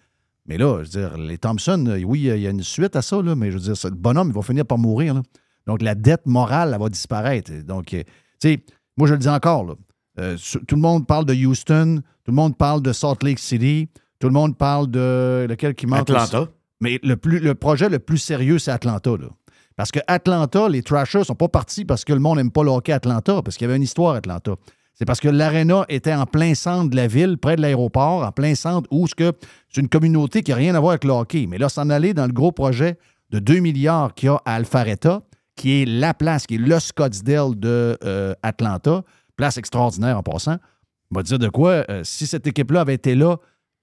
Mais là, je veux dire, les Thompson, euh, oui, il y a une suite à ça, là, mais je veux dire, le bonhomme, il va finir par mourir. là. Donc, la dette morale, elle va disparaître. Donc, euh, tu sais, moi, je le dis encore, là, euh, tout le monde parle de Houston, tout le monde parle de Salt Lake City, tout le monde parle de lequel qui manque. Atlanta. Mais le, plus, le projet le plus sérieux, c'est Atlanta. Là. Parce que Atlanta, les Trashers sont pas partis parce que le monde n'aime pas le hockey Atlanta, parce qu'il y avait une histoire à Atlanta. C'est parce que l'aréna était en plein centre de la ville, près de l'aéroport, en plein centre, où ce c'est une communauté qui n'a rien à voir avec le hockey. Mais là, s'en aller dans le gros projet de 2 milliards qu'il y a à Alpharetta, qui est la place, qui est le Scottsdale de euh, Atlanta, place extraordinaire en passant. Va dire de quoi, euh, si cette équipe-là avait été là,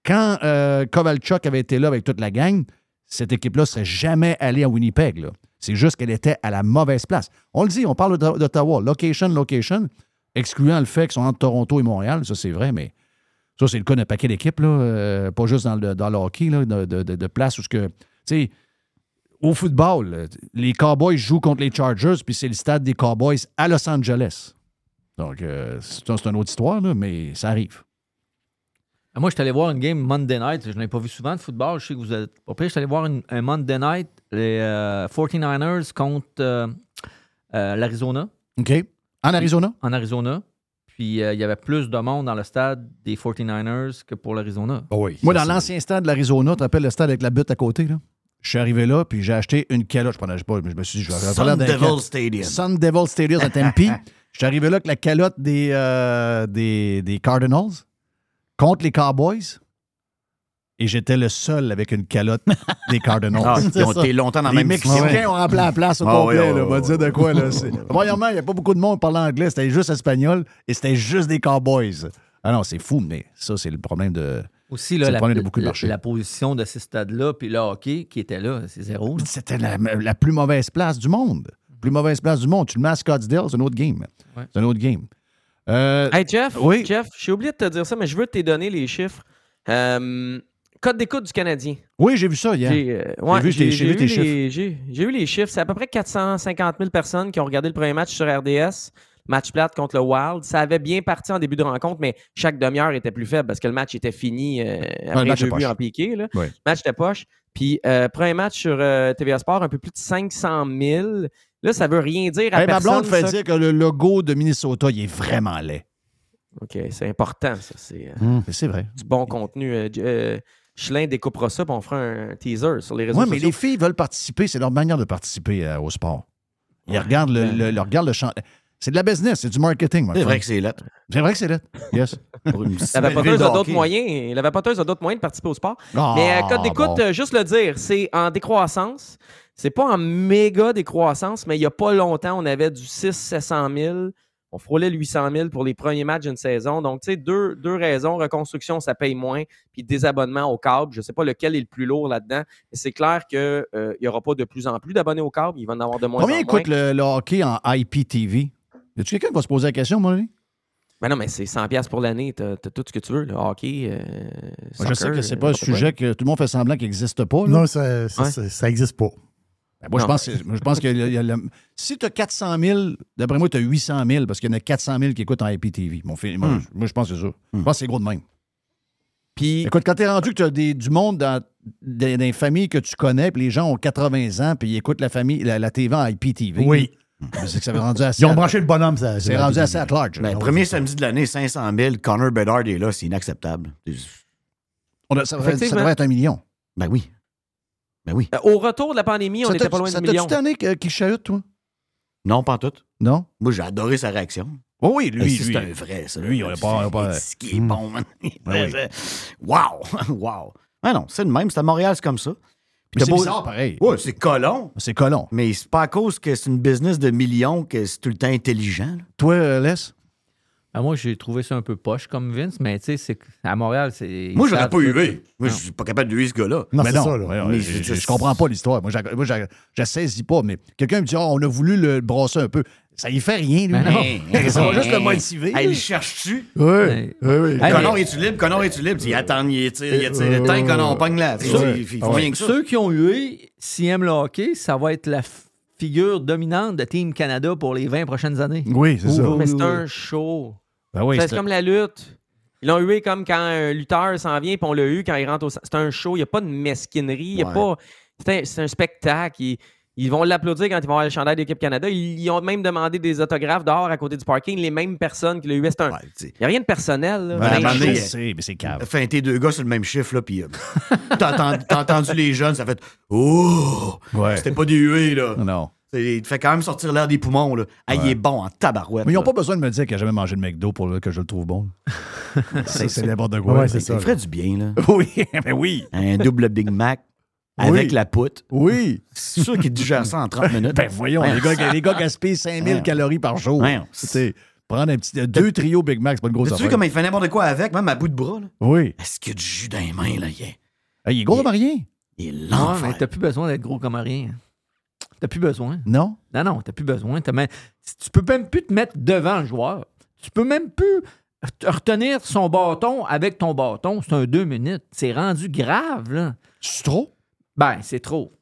quand euh, Kovalchuk avait été là avec toute la gang, cette équipe-là ne serait jamais allée à Winnipeg. C'est juste qu'elle était à la mauvaise place. On le dit, on parle d'O- d'Ottawa. Location, location, excluant le fait qu'ils sont entre Toronto et Montréal, ça c'est vrai, mais ça c'est le cas d'un paquet d'équipes, là, euh, pas juste dans le, hockey, là, de, places où ce que. Tu sais, au football, les Cowboys jouent contre les Chargers, puis c'est le stade des Cowboys à Los Angeles. Donc, euh, c'est c'est une autre histoire, là, mais ça arrive. Ah, Moi, je suis allé voir une game Monday night. Je n'ai pas vu souvent de football. Je sais que vous êtes pas pire. Je suis allé voir une- un Monday night, les euh, 49ers contre euh, euh, l'Arizona. OK? En Arizona? En Arizona. puis euh, il y avait plus de monde dans le stade des 49ers que pour l'Arizona. Moi, dans l'ancien stade de l'Arizona, tu te rappelles le stade avec la butte à côté, là? Je suis arrivé là, puis j'ai acheté une calotte. Je prenais pas, je me suis dit, je vais avoir Sun Devil Stadium. Sun Devil Stadium à Tempe. Je suis arrivé là avec la calotte des, euh, des, des Cardinals contre les Cowboys. Et j'étais le seul avec une calotte des Cardinals. Ah, ils ont été longtemps dans les même Mexicains Ouais. ont rempli la place au Ah, complet. ouais, ouais, là. On va dire de quoi. Là. Premièrement, il n'y a pas beaucoup de monde qui parlait anglais. C'était juste espagnol et c'était juste des Cowboys. Ah non, c'est fou, mais ça, c'est le problème de. Aussi, c'est là, le la, problème de beaucoup de la- marchés. la position de ces stades-là, puis le hockey qui était là, c'est zéro. C'était la, la plus mauvaise place du monde. Plus mauvaise place du monde. Tu le mets à Scottsdale, c'est un autre game. Ouais. C'est un autre game. Euh, Hey Jeff, Oui. Jeff, j'ai oublié de te dire ça, mais je veux te donner les chiffres. Euh, code d'écoute du Canadien. Oui, j'ai vu ça hier. J'ai euh, ouais, vu, j'ai vu tes eu chiffres. les- J'ai j'ai eu les chiffres. C'est à peu près 450 000 personnes qui ont regardé le premier match sur RDS. Match plate contre le Wild. Ça avait bien parti en début de rencontre, mais chaque demi-heure était plus faible parce que le match était fini euh, après deux buts en piqué. Là. Oui. Le match était poche. Puis, euh, premier match sur euh, TVA Sport, un peu plus de 500 000. Là, ça veut rien dire à Hey, ma personne. blonde fait ça. dire que le logo de Minnesota, il est vraiment laid. OK, c'est important, ça. C'est euh, Mais C'est vrai. du bon contenu. Euh, euh, Schlin découpera ça, puis on fera un teaser sur les réseaux Oui, mais sociaux. les filles veulent participer. C'est leur manière de participer euh, au sport. Ils regardent le, le, le- regardent le champ. C'est de la business, c'est du marketing. moi. C'est vrai que c'est là. C'est vrai que c'est là. Yes. La vapoteuse a d'autres moyens. La vapoteuse a d'autres moyens de participer au sport. Ah, Mais code d'écoute, bon. juste le dire, c'est en décroissance. C'est pas en méga décroissance, mais il y a pas longtemps, on avait du 600-700 000. On frôlait le 800 000 pour les premiers matchs d'une saison. Donc, tu sais, deux, deux raisons. Reconstruction, ça paye moins. Puis désabonnement au câble. Je sais pas lequel est le plus lourd là-dedans. Mais c'est clair qu'il n'y aura pas de plus en plus d'abonnés au câble. Il va en avoir de moins Combien en moins. coûte le, le hockey en IPTV? Y a-tu quelqu'un qui va se poser la question, mon ami? Ben non, mais c'est 100$ piastres pour l'année. Tu as, tout ce que tu veux. Le hockey, euh, Moi, je sais que c'est euh, pas un quoi. sujet que tout le monde fait semblant qu'il n'existe pas. là. Non, ça ça- Ouais. ça- ça existe pas. Ben, moi, je pense, que- je pense le- si tu as 400 000, d'après moi, tu as 800 000 parce qu'il y en a 400 000 qui écoutent en IPTV. Mon fils- moi, Hmm. je- moi, je pense que c'est ça. Je pense que c'est gros de même. Puis, Écoute, quand tu es rendu que tu as des, du monde dans, les familles que tu connais, puis les gens ont 80 ans, puis ils écoutent la, famille, la, la TV en IPTV. Oui. là, C'est que ça rendu assez. Ils ont branché le bonhomme. ça- C'est rendu assez large. Ben, là. premier samedi de l'année, 500 000. Connor Bedard est là, c'est inacceptable. On a- ça, devrait, ça Effectivement. devrait être un million. Ben oui. Ben oui. euh, au retour de la pandémie, on Ça n'était t'a- pas loin ça du million. t'a-tu tanné qu'il chahute, toi? Non, pas en tout. Non? Moi, j'ai adoré sa réaction. Oh oui, lui, si lui. c'est un vrai, ça. Lui, on est pas- pas- C'est qui est bon, man. Ben oui. Wow! wow! Ouais, non, c'est le même. C'est à Montréal, c'est comme ça. Puis c'est beau- bizarre, pareil. Ouais, c'est colon. C'est colon. Mais c'est pas à cause que c'est une business de millions que c'est tout le temps intelligent. là. Toi, euh, Les? Ben, moi, j'ai trouvé ça un peu poche comme Vince, mais tu sais, c'est que- à Montréal, c'est. Moi, j'aurais pas hué. Moi, Non. je suis pas capable de huer ce gars-là. Non, Mais c'est non, ça. là. ouais, ouais, Mais je, je- comprends pas l'histoire. Moi, je- saisis pas, mais quelqu'un me dit, oh, on a voulu le brasser un peu. Ça y fait rien, lui. Ben non. Hey, Ça va juste le motiver. hey, le cherches-tu? Oui, Ouais. oui, Connor, es-tu libre? Connor, es-tu libre? Il attend, il étire Euh, le temps, Connor, on pogne là. Tu Ah. Ceux qui ont eu, s'ils aiment le hockey, ça va être la figure dominante de Team Canada pour les 20 prochaines années. Oui, c'est ça. Mais c'est un show. Ben oui, c'est comme la lutte. Ils l'ont eu comme quand un lutteur s'en vient, puis on l'a eu quand il rentre au. C'est un show. Il n'y a pas de mesquinerie. Il y a Ouais. pas. C'est un, spectacle. Ils, ils vont l'applaudir quand ils vont avoir le chandail d'équipe Canada. Ils, ils ont même demandé des autographes dehors à côté du parking. Les mêmes personnes qui l'ont eu. C'est un- Ouais, sais. Il n'y a rien de personnel. là. Ben, donné, show. c'est- mais c'est cave. Feinter deux gars sur le même chiffre, là, puis euh, t'as entendu, t'as entendu les jeunes, ça fait Oh! Ouais. C'était pas des huées, là. Non. C'est- Il te fait quand même sortir l'air des poumons, là. Ah, il est bon en tabarouette. Mais ils n'ont pas besoin de me dire qu'il n'a jamais mangé de McDo pour que je le trouve bon. c'est n'importe quoi. Ouais, c'est ça. Ça ferait du bien, là. Oui, mais oui. Un double Big Mac avec Oui. la poutre. Oui. C'est sûr qu'ils digèrent ça en 30 minutes. Ben voyons, Ouais. les gars, les gars gaspillent 5000 Ouais. calories par jour. Ouais. Tu sais, prendre un petit, deux trios Big Mac, c'est pas une grosse As-tu vu affaire. comment il fait n'importe quoi avec, même à bout de bras, là? Oui. Est-ce qu'il y a du jus dans les mains, là? Il est, il est gros comme rien. il est mais t'as plus besoin d'être gros comme rien. T'as plus besoin. Non? Non, non, t'as plus besoin. T'as même- Tu peux même plus te mettre devant le joueur. Tu peux même plus te retenir son bâton avec ton bâton. C'est un deux minutes. C'est rendu grave, là. C'est trop? Ben, c'est trop.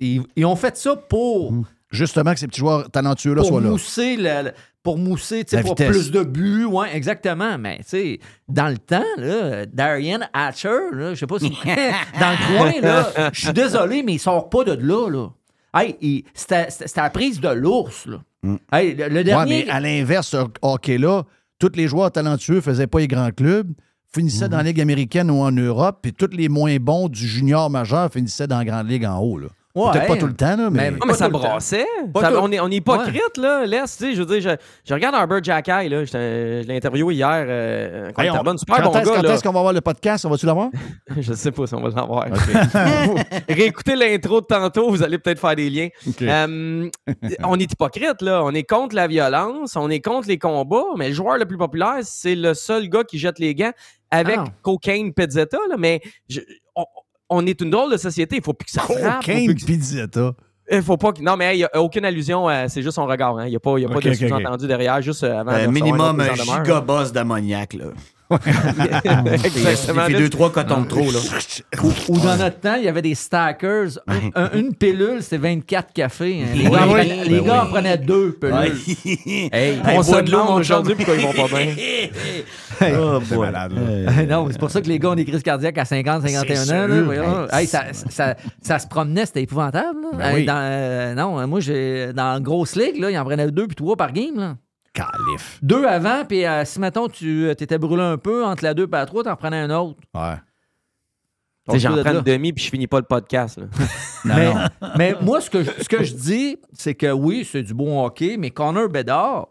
Ils ont fait ça pour, Justement que ces petits joueurs talentueux-là soient là. mousser, pour mousser, tu sais, pour plus de buts. Ouais, exactement. Mais, tu sais, dans le temps, là, Darian Hatcher, je sais pas si dans le coin, là, je suis désolé, mais il sort pas de là, là. Hey, c'était la prise de l'ours, là. Hey, le, le Ouais, dernier... mais à l'inverse, ce hockey-là, tous les joueurs talentueux faisaient pas les grands clubs, finissaient dans la Ligue américaine ou en Europe, puis tous les moins bons du junior majeur finissaient dans la grande ligue en haut. Là. Ouais, Peut-être pas tout le temps, là, mais. Non, mais ça brassait. Pas Ça- tout- on, est, on est hypocrite, là. Laisse, tu sais, je veux dire, je, je regarde Herbert Jackay, là. Je l'ai interviewé hier. Euh, quand Hey, il on- Terrebonne. super quand bon est-ce gars, quand là. est-ce qu'on va voir le podcast? On va-tu l'avoir? Je sais pas si on va l'avoir. Réécoutez l'intro de tantôt, vous allez peut-être faire des liens. Euh, on est hypocrite, là. On est contre la violence, on est contre les combats, mais le joueur le plus populaire, c'est le seul gars qui jette les gants avec Ah. cocaine pizzetta, là. Mais je- on, est une drôle de société. Il faut plus que ça frappe. faut que- Pizzetta. il faut pas que- Non, mais il n'y a aucune allusion, à- c'est juste son regard. hein. Il n'y a pas, y a pas de ok, sous-entendu derrière, juste euh, avant. Euh, minimum un gigaboss d'ammoniaque, là. Exactement. Il fait deux, trois cotons de trop, là. Ou, ou dans notre temps, il y avait des stackers. Un- un- une pilule, c'était 24 cafés. hein. Les gars, en oui. prenaient, les gars en oui. prenaient deux pilules. Hey, On se bois de l'eau, demande aujourd'hui pourquoi ils vont pas bien? Oh, C'est boy. malade, là. non, c'est pour ça que les gars ont des crises cardiaques à 50, 51 C'est ans. là, sûr. voyons. Hey, Hey, ça, ça- ça se promenait, c'était épouvantable. là. Ben Hey, oui. dans, euh, non, moi, j'ai, dans la grosse ligue, là, ils en prenaient deux puis trois par game. Là. Calif. Deux avant, puis euh, si, mettons, tu étais brûlé un peu, entre la deux et la trois, t'en prenais un autre. Ouais. Tu sais, J'en de prends une demi puis je finis pas le podcast. là. Non, mais, non. mais moi, ce que, je- ce que je dis, c'est que oui, c'est du bon hockey, mais Connor Bedard,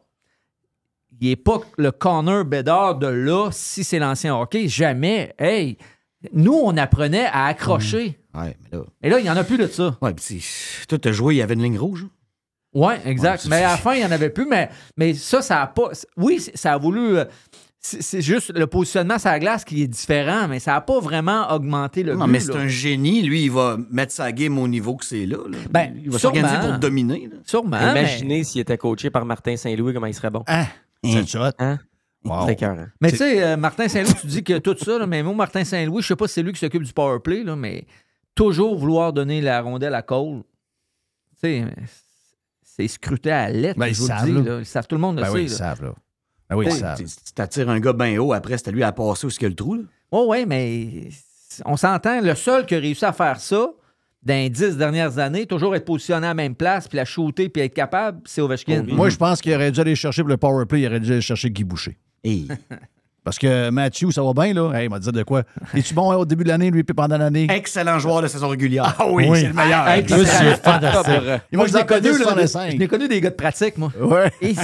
il n'est pas le Connor Bedard de là si c'est l'ancien hockey. Jamais. Hey, nous, on apprenait à accrocher. Ouais, mais là. Et là, il n'y en a plus de ça. Ouais, pis c'est- toi, t'as joué, il y avait une ligne rouge. Oui, exact. Ouais, mais à la fin, il n'y en avait plus. Mais, mais ça, ça a pas. Oui, ça a voulu. euh, C'est juste le positionnement sur la glace qui est différent, mais ça n'a pas vraiment augmenté le Non, but, mais c'est un génie. Lui, il va mettre sa game au niveau que c'est là. là. Ben, il va s'organiser pour dominer. là. Sûrement. Imaginez s'il était coaché par Martin Saint-Louis, comment il serait bon. Hein? C'est ça. Hein? Wow. Mais tu sais, euh, Martin Saint-Louis, tu dis que tout ça, là, mais moi, Martin Saint-Louis, je sais pas si c'est lui qui s'occupe du power play, là, mais toujours vouloir donner la rondelle à Cole, tu sais, c'est scruté à lettre, Ben, ils vous le savent, dis, là. là. Ils savent, tout le monde le Ben sait. oui, ils là. savent, là. Ben oui, ils savent. Tu t'attires un gars bien haut, après, c'est à lui à passer où est-ce qu'il y a le trou. Là. Oui, oui, mais on s'entend, le seul qui a réussi à faire ça dans les dix dernières années, toujours être positionné à la même place, puis la shooter, puis être capable, c'est Ovechkin. Moi, je pense qu'il aurait dû aller chercher pour le power play, il aurait dû aller chercher Guy Boucher. Hey. Parce que Mathieu, ça va bien, là. Hey, il m'a dit de quoi? Es-tu bon hein, au début de l'année, lui, puis pendant l'année? Excellent joueur de saison régulière. Ah oui, c'est le meilleur. Excellent. monsieur, fantastique. Moi, je l'ai connu, là, 65. je l'ai connu des gars de pratique, moi. Ouais. Et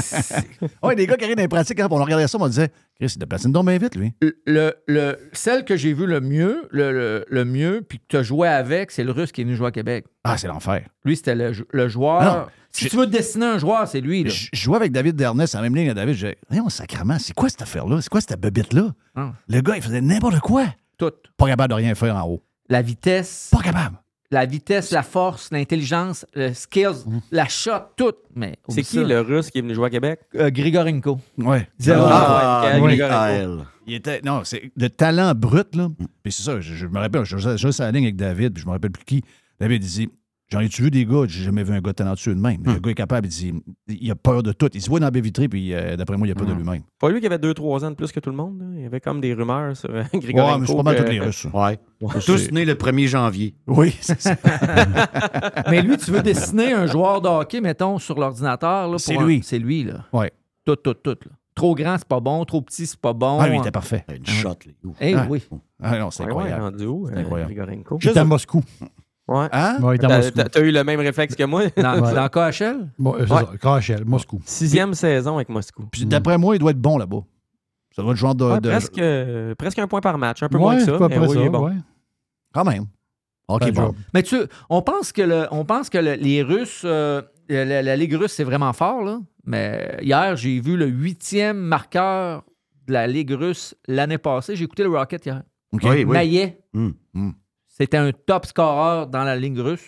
ouais, des gars qui arrivent dans les pratiques, quand on regardait ça, on disait, Chris, il te patine donc bien vite, lui. le, le, celle que j'ai vue le mieux, le, le, le mieux, puis que tu as joué avec, c'est le russe qui est venu jouer à Québec. Ah, c'est l'enfer. Lui, c'était le, le joueur. Non, si tu veux dessiner un joueur, c'est lui. Là. Je je jouais avec David Dernès en même ligne à David. Je disais, Voyons, sacrement, c'est quoi cette affaire-là? C'est quoi cette bebite-là? Ah. Le gars, il faisait n'importe quoi. Tout. Pas capable de rien faire en haut. La vitesse. Pas capable. La vitesse, la force, l'intelligence, le skills, la shot, tout. Mais C'est qui ça. le russe qui est venu jouer à Québec? Euh, Grigorenko. Ah, ouais, oui, Grigorenko. Kyle. Il était. Non, c'est de talent brut, là. Puis c'est ça, je, je me rappelle, je jouais je sur la ligne avec David, puis je me rappelle plus qui. David disait J'en ai-tu vu des gars, j'ai jamais vu un gars talentueux de même. Le gars est capable, il dit il a peur de tout. Il se voit dans la baie vitrée, puis euh, d'après moi, il a peur de lui-même. Pas lui qui avait 2-3 ans de plus que tout le monde. là. Il y avait comme des rumeurs sur euh, Ouais, Grigorenko. mais c'est pas mal que- tous les Russes. Ouais. Tous nés le 1er janvier. Oui, c'est ça. Mais lui, tu veux dessiner un joueur de hockey, mettons, sur l'ordinateur. C'est un- lui. C'est lui, là. Ouais. Tout, tout, tout. là. Trop grand, c'est pas bon. Trop petit, c'est pas bon. Ah, lui, il était parfait. Une shot, là. Ouf. Eh Ah. oui. Ah non, c'est Ouais, ouais, incroyable. rendu où, C'est euh, incroyable. À Moscou. Ouais. Hein? Ouais, T'as Moscou. t'as- t'as eu le même réflexe que moi? Dans, Ouais. dans KHL? Bon, euh, c'est Ouais. ça, KHL, Moscou. Sixième saison avec Moscou. Puis d'après moi, il doit être bon là-bas. Ça doit être le genre de. Ouais, de- presque, euh, presque un point par match. Un peu Ouais, moins que ça. pas mais oui, ça, bon. ouais. Quand même. OK, Bad bon. Mais tu on pense que, le, on pense que le- les Russes, euh, la, la Ligue russe, c'est vraiment fort, là. Mais hier, j'ai vu le huitième marqueur de la Ligue russe l'année passée. J'ai écouté le Rocket hier. OK. Oui, oui. Maillet. Hum. C'était un top scoreur dans la Ligue russe,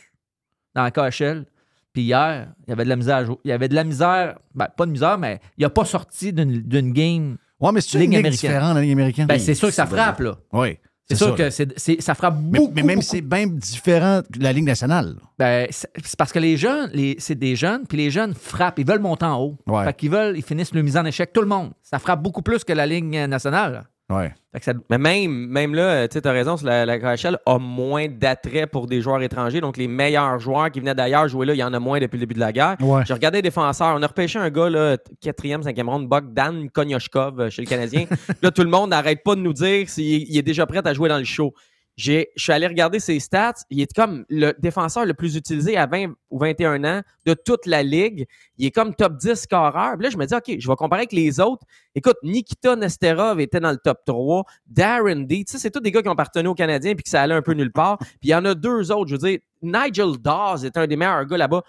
dans la KHL. Puis hier, il y avait de la misère à jouer. Il y avait de la misère, ben, pas de misère, mais il n'a pas sorti d'une game. Ouais, mais c'est une Ligue ligue américaine. différente, la ligue américaine. Ben, c'est sûr que ça frappe, là. Oui. C'est sûr que ça frappe beaucoup. mais même c'est bien différent de la ligue nationale. Ben, c'est parce que les jeunes, les- c'est des jeunes, puis les jeunes frappent, ils veulent monter en haut. Ouais. Fait qu'ils veulent, ils finissent le mise en échec, tout le monde. Ça frappe beaucoup plus que la ligne nationale. Ouais. Ça- mais même, même là, tu as raison, la, la KHL a moins d'attrait pour des joueurs étrangers. Donc, les meilleurs joueurs qui venaient d'ailleurs jouer là, il y en a moins depuis le début de la guerre. Ouais. J'ai regardé les défenseurs. On a repêché un gars, là, quatrième, cinquième ronde, Bogdan Konyoshkov euh, chez le Canadien. là, tout le monde n'arrête pas de nous dire s'il il est déjà prêt à jouer dans le show. J'ai- Je suis allé regarder ses stats. Il est comme le défenseur le plus utilisé à 20 ou 21 ans de toute la ligue. Il est comme top 10 scoreur. Puis là, je me dis, OK, je vais comparer avec les autres. Écoute, Nikita Nesterov était dans le top 3. Darren D, tu sais, c'est tous des gars qui ont appartenu aux Canadiens puis que ça allait un peu nulle part. Puis il y en a deux autres. Je veux dire, Nigel Dawes est un des meilleurs gars là-bas.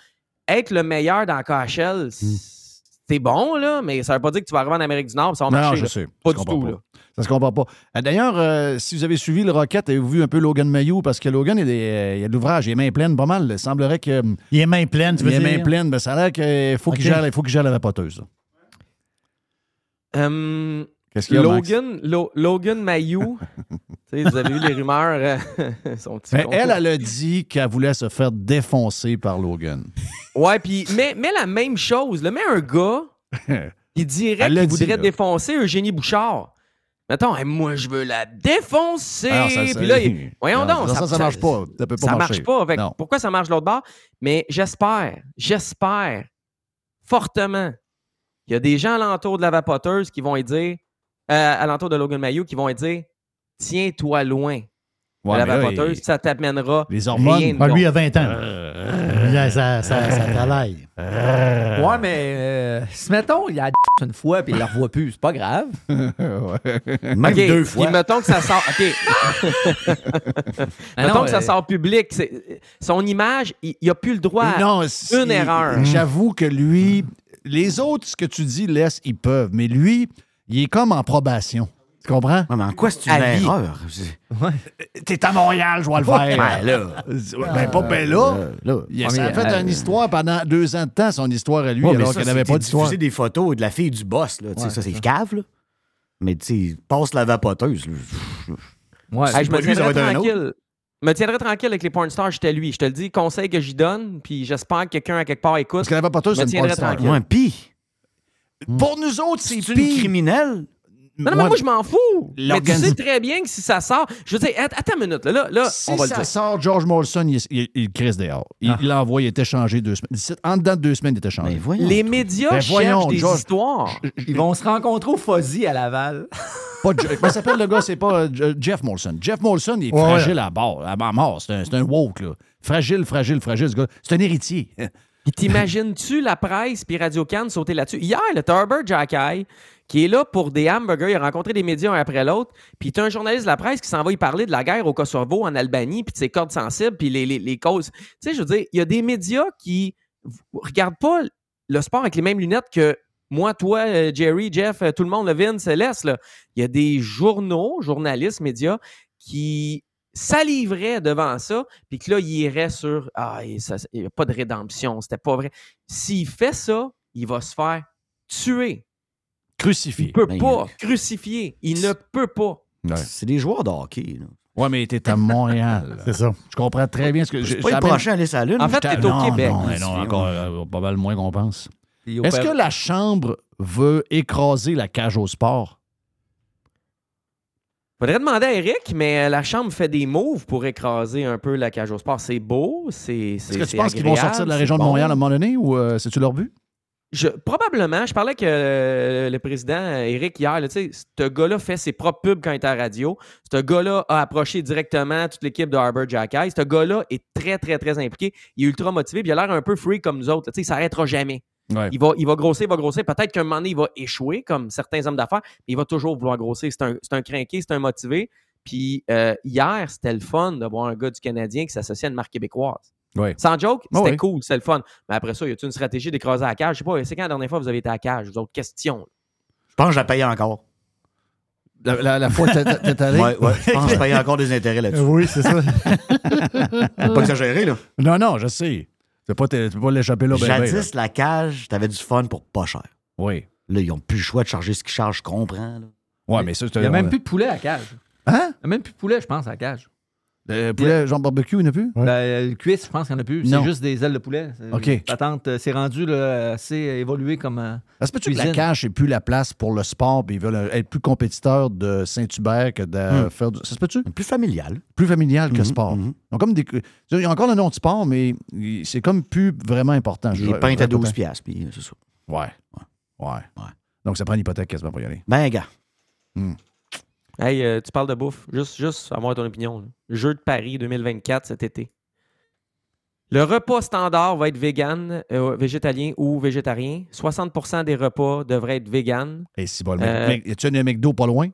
Être le meilleur dans KHL, c'est bon, là, mais ça veut pas dire que tu vas arriver en Amérique du Nord ça va Non, marcher. je là. sais. Pas Je du comprends tout, pas. là. Ça se comprend pas. Euh, D'ailleurs, euh, si vous avez suivi le Rocket, avez-vous vu un peu Logan Mayou? Parce que Logan, il, est- il a de l'ouvrage, il est main pleine pas mal. Il semblerait que. Il est main pleine, tu veux Il est dire? main pleine, mais ça a l'air qu'il faut qu'il gère, il faut qu'il gère la vapoteuse. Hum, Qu'est-ce qu'il y a, Max? Logan, Lo- Logan Mayou, tu sais, vous avez vu les rumeurs, euh, son petit Mais compte. elle, elle a dit qu'elle voulait se faire défoncer par Logan. Ouais, puis mais, mais la même chose, là, mais un gars, il dirait qu'il voudrait là. défoncer Eugénie Bouchard. Mettons, Hey, moi, je veux la défoncer. Alors, ça, ça- Puis là, il- voyons Non, donc. ça, ça marche pas. Ça peut pas ça marcher. marche pas. Non. pourquoi ça marche de l'autre bord? Mais j'espère, j'espère fortement qu'il y a des gens alentour de la vapoteuse qui vont dire, euh, alentour de Logan Mayou, qui vont dire Tiens-toi loin Ouais, de la là, vapoteuse, il- ça t'amènera. Les hormones. rien de Ah, bon. lui, il a 20 ans. Là, ça, ça, ça travaille. Ouais, mais euh, si mettons, il a une fois puis il la revoit plus, c'est pas grave. Même OK, deux puis fois. mettons que ça sort. OK. Mettons non, que ça euh, sort public. c'est- Son image, il n'a plus le droit à Non, une c'est- erreur. J'avoue que lui, les autres, ce que tu dis, laisse, ils peuvent. Mais lui, il est comme en probation. Tu comprends? Ouais, mais en quoi c'est une À erreur? T'es à Montréal, je vais le faire. Ben là. Ben, pas ben là. là. Il a, Ouais, ça a fait euh, une histoire pendant deux ans de temps, son histoire à lui, Ouais, alors qu'elle n'avait pas d'histoire. diffuser des photos de la fille du boss, là. ça, c'est cave, là. Mais tu sais, passe la vapoteuse. là. Ouais, Hey, je me tiendrais tranquille. Me tiendrais tranquille avec les porn stars, j'étais lui. Je te le dis, conseil que j'y donne, puis j'espère que quelqu'un à quelque part écoute. Parce que la vapoteuse, Je me c'est une porn tiendrais star. tranquille. Ouais, pis? Pour nous autres, c'est une criminelle? Non, non, mais Ouais, moi, je m'en fous. Mais tu sais très bien que si ça sort. Je veux dire, att- attends une minute, là, là, là Si on va ça le dire. sort, George Molson, il, il, il crisse dehors. Il il l'envoie, il est échangé deux semaines. En dedans de deux semaines, il était changé. Mais voyons. Les médias Ben, voyons, cherchent des George. histoires. Ils vont se rencontrer au Fuzzy à Laval. Pas Comment s'appelle le gars? C'est pas euh, Je- Jeff Molson. Jeff Molson, il est Ouais, fragile à bord, à mort. C'est un, woke, là. Fragile, fragile, fragile, ce gars. C'est un héritier. Puis t'imagines-tu la presse puis Radio Cannes sauter là-dessus? Hier, le Turber Jacky, qui est là pour des hamburgers, il a rencontré des médias un après l'autre, puis t'as un journaliste de la presse qui s'en va y parler de la guerre au Kosovo, en Albanie, puis de ses cordes sensibles, puis les, les- les causes. Tu sais, je veux dire, il y a des médias qui regardent pas le sport avec les mêmes lunettes que moi, toi, euh, Jerry, Jeff, euh, tout le monde, le Vince, Céleste. là. Il y a des journaux, journalistes, médias qui saliveraient devant ça, puis que là, il irait sur Ah, il n'y a pas de rédemption, c'était pas vrai. S'il fait ça, il va se faire tuer. Crucifié. Il peut Ben, pas crucifier. Il ne peut pas. Ouais. C'est des joueurs de hockey, là. Ouais, mais t'es à Montréal. C'est ça. Je comprends très bien ce que C'est je- pas le prochain à aller sur la Lune. En fait, t'es au non, Québec. Non, mais non, C'est- encore euh, pas mal moins qu'on pense. Est-ce que la Chambre veut écraser la cage au sport? Faudrait demander à Eric, mais la Chambre fait des moves pour écraser un peu la cage au sport. C'est beau, c'est. Est-ce que tu penses qu'ils vont sortir de la région de Montréal à un moment donné ou euh, c'est-tu leur but? Je, probablement. Je parlais que euh, le président euh, Eric hier, là, tu sais, ce gars-là fait ses propres pubs quand il est à la radio. Ce gars-là a approché directement toute l'équipe de Harbour Jackeye. Ce gars-là est très, très, très impliqué. Il est ultra motivé. Puis il a l'air un peu free comme nous autres. là. Il s'arrêtera jamais. Ouais. Il va, il va grossir, il va grossir. Peut-être qu'un moment donné, il va échouer, comme certains hommes d'affaires, mais il va toujours vouloir grossir. C'est un, c'est un crinqué, c'est un motivé. Puis euh, hier, c'était le fun de voir un gars du Canadien qui s'associe à une marque québécoise. Ouais. Sans joke, c'était ouais. cool, c'était le fun. Mais après ça, y a-t-il une stratégie d'écraser la cage? Je sais pas, c'est quand la dernière fois vous avez été à la cage? Vous autres? Questions. Je pense que je la paye encore. La, la- la fois que t'es- allé? Ouais. Je pense que je paye encore des intérêts là-dessus. Oui, c'est ça. Pas exagérer, là. Non, non, je sais. Tu peux pas, pas l'échapper là, ben, ben, là. Jadis, la cage, t'avais du fun pour pas cher. Oui. Là, ils ont plus le choix de charger ce qu'ils chargent, je comprends. Là. Ouais, mais ça, c'est Il n'y a même plus de poulet à la cage. Hein? Il n'y a même plus de poulet, je pense, à la cage. Le poulet, genre barbecue, il n'y en a plus? Ben, le cuisse, je pense qu'il n'y en a plus. Non. C'est juste des ailes de poulet. OK. Patente, euh, c'est rendu là, assez évolué comme. euh, Ça se peut-tu que la cuisine. cage n'est plus la place pour le sport, puis ils veulent être plus compétiteurs de Saint-Hubert que de Hmm. faire du... Ça se peut-tu? Plus familial. Plus familial que Mhm, sport. mhm. Ils ont comme des... Il y a encore le nom de sport, mais c'est comme plus vraiment important. Les Je- pintes à je- 12 piastres, puis euh, c'est ça. Ouais. Ouais. Donc, ça prend une hypothèque quasiment pour y aller. Ben, gars. Hey, euh, tu parles de bouffe. Juste, juste avoir ton opinion. là. Jeu de Paris 2024 cet été. Le repas standard va être vegan, euh, végétalien ou végétarien. 60% des repas devraient être vegan. Et si bon, le Euh, y a-tu un McDo pas loin?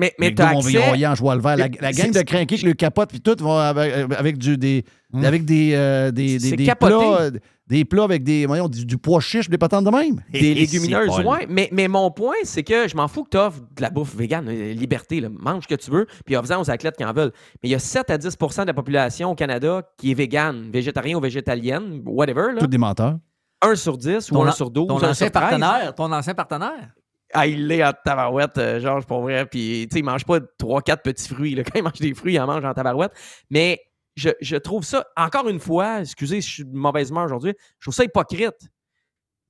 Mais, mais t'as on va y accès... envoyer en joie le vert. La, la gang de crinqués qui le capote, puis tout, vont avec, euh, avec du, des, avec des, euh, des, des, plats, euh, des plats avec des, voyons, du, du pois chiche, des patentes de même. Des Et légumineuses, ouais. Mais, mais mon point, c'est que je m'en fous que tu offres de la bouffe végane. Liberté, là. mange ce que tu veux, puis offre-en aux athlètes qui en veulent. Mais il y a 7 à 10% de la population au Canada qui est végane, végétarien ou végétalienne, whatever. Là. Tous des menteurs. 1 sur 10 ou Ton, 1 an- sur 12, ton 1 ancien sur 13. partenaire. Ton ancien partenaire? Ah, il l'est en tabarouette, euh, Georges, pour vrai. Puis, tu sais, mange pas 3-4 petits fruits. Là. Quand il mange des fruits, il en mange en tabarouette. Mais je, je trouve ça, encore une fois, excusez je suis de mauvaise humeur aujourd'hui, je trouve ça hypocrite.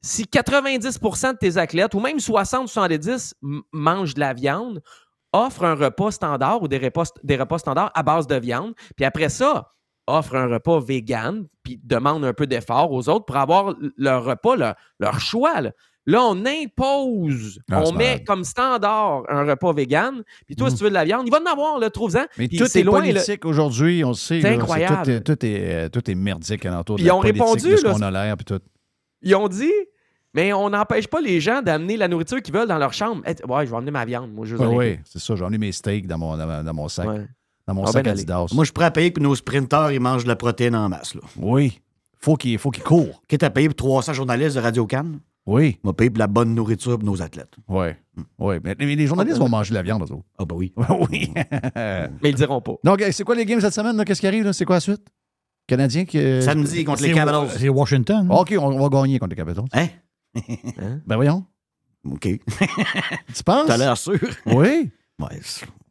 Si 90% de tes athlètes, ou même 60-70 m- mangent de la viande, offre un repas standard ou des repas, des repas standards à base de viande, puis après ça, offre un repas vegan, puis demande un peu d'effort aux autres pour avoir leur repas, leur, leur choix. Là, on impose, Ah, on met comme standard un repas vegan, puis toi, si tu veux de la viande, il va en avoir, là, trouve-en. Mais Puis tout est loin, politique aujourd'hui, on le sait. C'est incroyable. Tout est, tout, est, euh, tout est merdique alentour Puis de la ils ont politique, répondu, de ce là, qu'on a l'air, puis tout. Ils ont dit, mais on n'empêche pas les gens d'amener la nourriture qu'ils veulent dans leur chambre. Eh, ouais, je vais emmener ma viande, moi, je Oui, oui, c'est ça. J'ai emmené mes steaks dans mon, dans, dans mon sac. Dans mon Ah, sac ben, allez. Adidas. Moi, je à payer que nos sprinteurs, ils mangent de la protéine en masse. Là. Oui. Faut qu'ils faut qu'ils courent. Quitte à payer pour 300 journalistes de Radio Cannes, Oui. on va payer pour la bonne nourriture pour nos athlètes. Oui. Oui. Mais, mais les journalistes vont manger de la viande, eux autres. Ah, bah oui. oui. Mais ils le diront pas. Donc, euh, c'est quoi les games cette semaine? Qu'est-ce qui arrive? C'est quoi la suite? Canadien qui. euh, Samedi contre les Capitals. C'est Washington. OK, on, va gagner contre les Capitals. Hein? Ben voyons. OK. Tu penses? T'as l'air sûr? Oui. Ouais,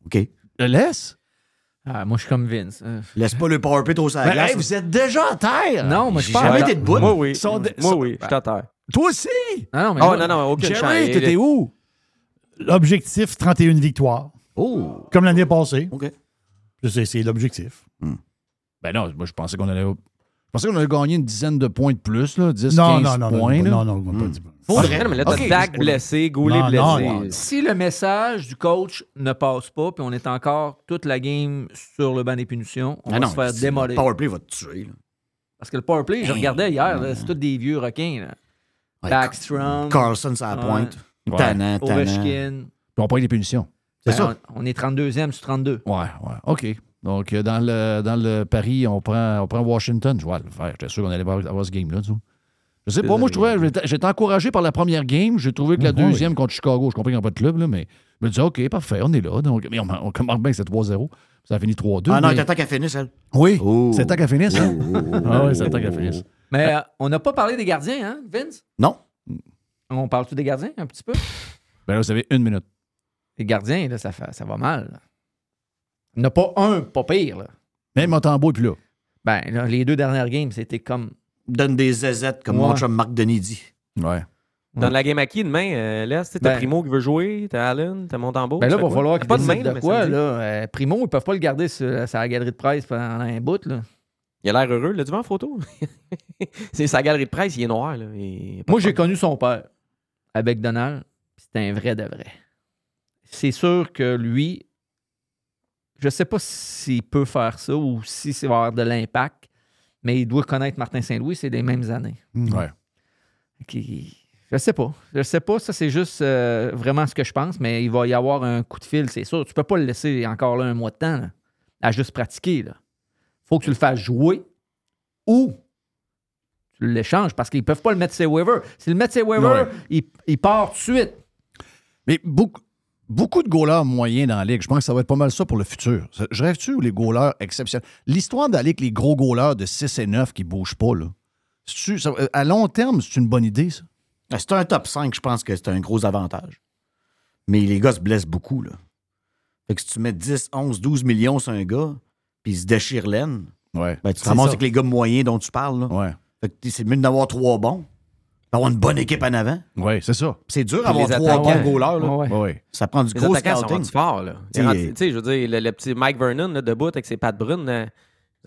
OK. Le laisse? Ah, moi, je suis comme Vince. Euh, Laisse pas le powerplay trop sur la Ben, glace. hey, vous êtes déjà à terre! Non, moi, je pas. jamais été debout. Moi, oui. Sont de- Moi, sont- oui, je suis à terre. Toi aussi! Non, non, mais Oh, moi- non, non, aucune chance. Jerry, t'étais où? L'objectif, 31 victoires. Oh! Comme l'année passée. OK. C'est c'est l'objectif. Ben non, moi, je pensais qu'on allait. Je pensais qu'on allait gagner une dizaine de points de plus, là, 10, Non, 15 non, non, non, points. non, là. non, non, pas dit- Faudrait. Non, mais là, t'as. Dak blessé, Goulet Non, blessé. non, Si le message du coach ne passe pas, puis on est encore toute la game sur le banc des punitions, on Ah va non, se faire démolir. Le powerplay va te tuer. Là. Parce que le powerplay, je regardais hier, c'est tous des vieux requins. Backstrom, Carlson, ça pointe. Ouais. Tannant, tannant. Ovechkin. Puis on prend des punitions. C'est Ben, ça. On, on est 32e sur 32. Ouais, ouais. OK. Donc, euh, dans le, dans le Paris, on prend, on prend Washington. Je vais le faire. J'étais sûr qu'on allait avoir, ce game-là. vois. Je sais pas, moi, je trouvais, j'étais- j'étais encouragé par la première game. J'ai trouvé que la Mhm, deuxième contre Chicago, je comprends qu'il n'y a pas de club, là, mais je me disais, OK, parfait, on est là. Donc, mais on, on commence bien que c'est 3-0. Ça a fini 3-2. Ah non, mais- t'attends qu'elle finisse, elle. Oui, Oh. c'est le temps qu'elle finisse. hein? Oh, oh, oh, Ah oui, oh, c'est le temps oh, qu'elle oh, finisse. Mais euh, on n'a pas parlé des gardiens, hein, Vince? Non. On parle-tu des gardiens un petit peu? Ben là, vous avez une minute. Les gardiens, là, ça, fait- ça va mal. là. Il n'y en a pas un, pas pire. Là. Même Montembeau est plus là. Ben, là, les deux dernières games, c'était comme. Donne des zézettes comme Ouais. mon chum Marc Denis dit. Ouais. Dans la game à qui demain, euh, là, t'as Ben- Primo qui veut jouer, t'as Allen, t'as Montembeau. Ben là, il va falloir qu'ils Pas de main, de quoi. Là. Euh, Primo, ils peuvent pas le garder sur, sur la galerie de presse pendant un bout. Là. Il a l'air heureux. Là, tu vois en photo? c'est sa galerie de presse, il est noir. Là. Il- Moi, j'ai connu son père avec Donald. C'était un vrai de vrai. C'est sûr que lui, je sais pas s'il peut faire ça ou si ça va avoir de l'impact, mais il doit connaître Martin Saint-Louis, c'est des mêmes années. Ouais. Qui- Je sais pas. Je sais pas. Ça, c'est juste euh, vraiment ce que je pense, mais il va y avoir un coup de fil, c'est sûr. Tu peux pas le laisser encore là un mois de temps là, à juste pratiquer. Il faut que tu le fasses jouer ou tu l'échanges parce qu'ils peuvent pas le mettre ses waivers. S'ils le mettent ses waivers, Ouais. il, il part tout de suite. Mais beaucoup, beaucoup de goalers moyens dans la ligue. Je pense que ça va être pas mal ça pour le futur. Je rêve-tu ou les goalers exceptionnels? L'histoire d'aller avec les gros goalers de 6 et 9 qui bougent pas, là. Ça- à long terme, c'est une bonne idée, ça? Ah, C'est un top 5, je pense que c'est un gros avantage. Mais les gars se blessent beaucoup, là. Fait que si tu mets 10, 11, 12 millions sur un gars, puis ils se déchirent l'aine, Ouais. ben, tu te ramasses avec les gars moyens dont tu parles. Là. Ouais. Fait que c'est mieux d'avoir trois bons, d'avoir une bonne équipe en avant. Ouais, c'est ça. C'est dur d'avoir trois bons goalers. là. Ouais, ouais. Ça prend du Les gros sont scouting. rendus forts, là. Tu sais, je veux dire, le, le petit Mike Vernon, là, debout avec ses pattes brunes, euh,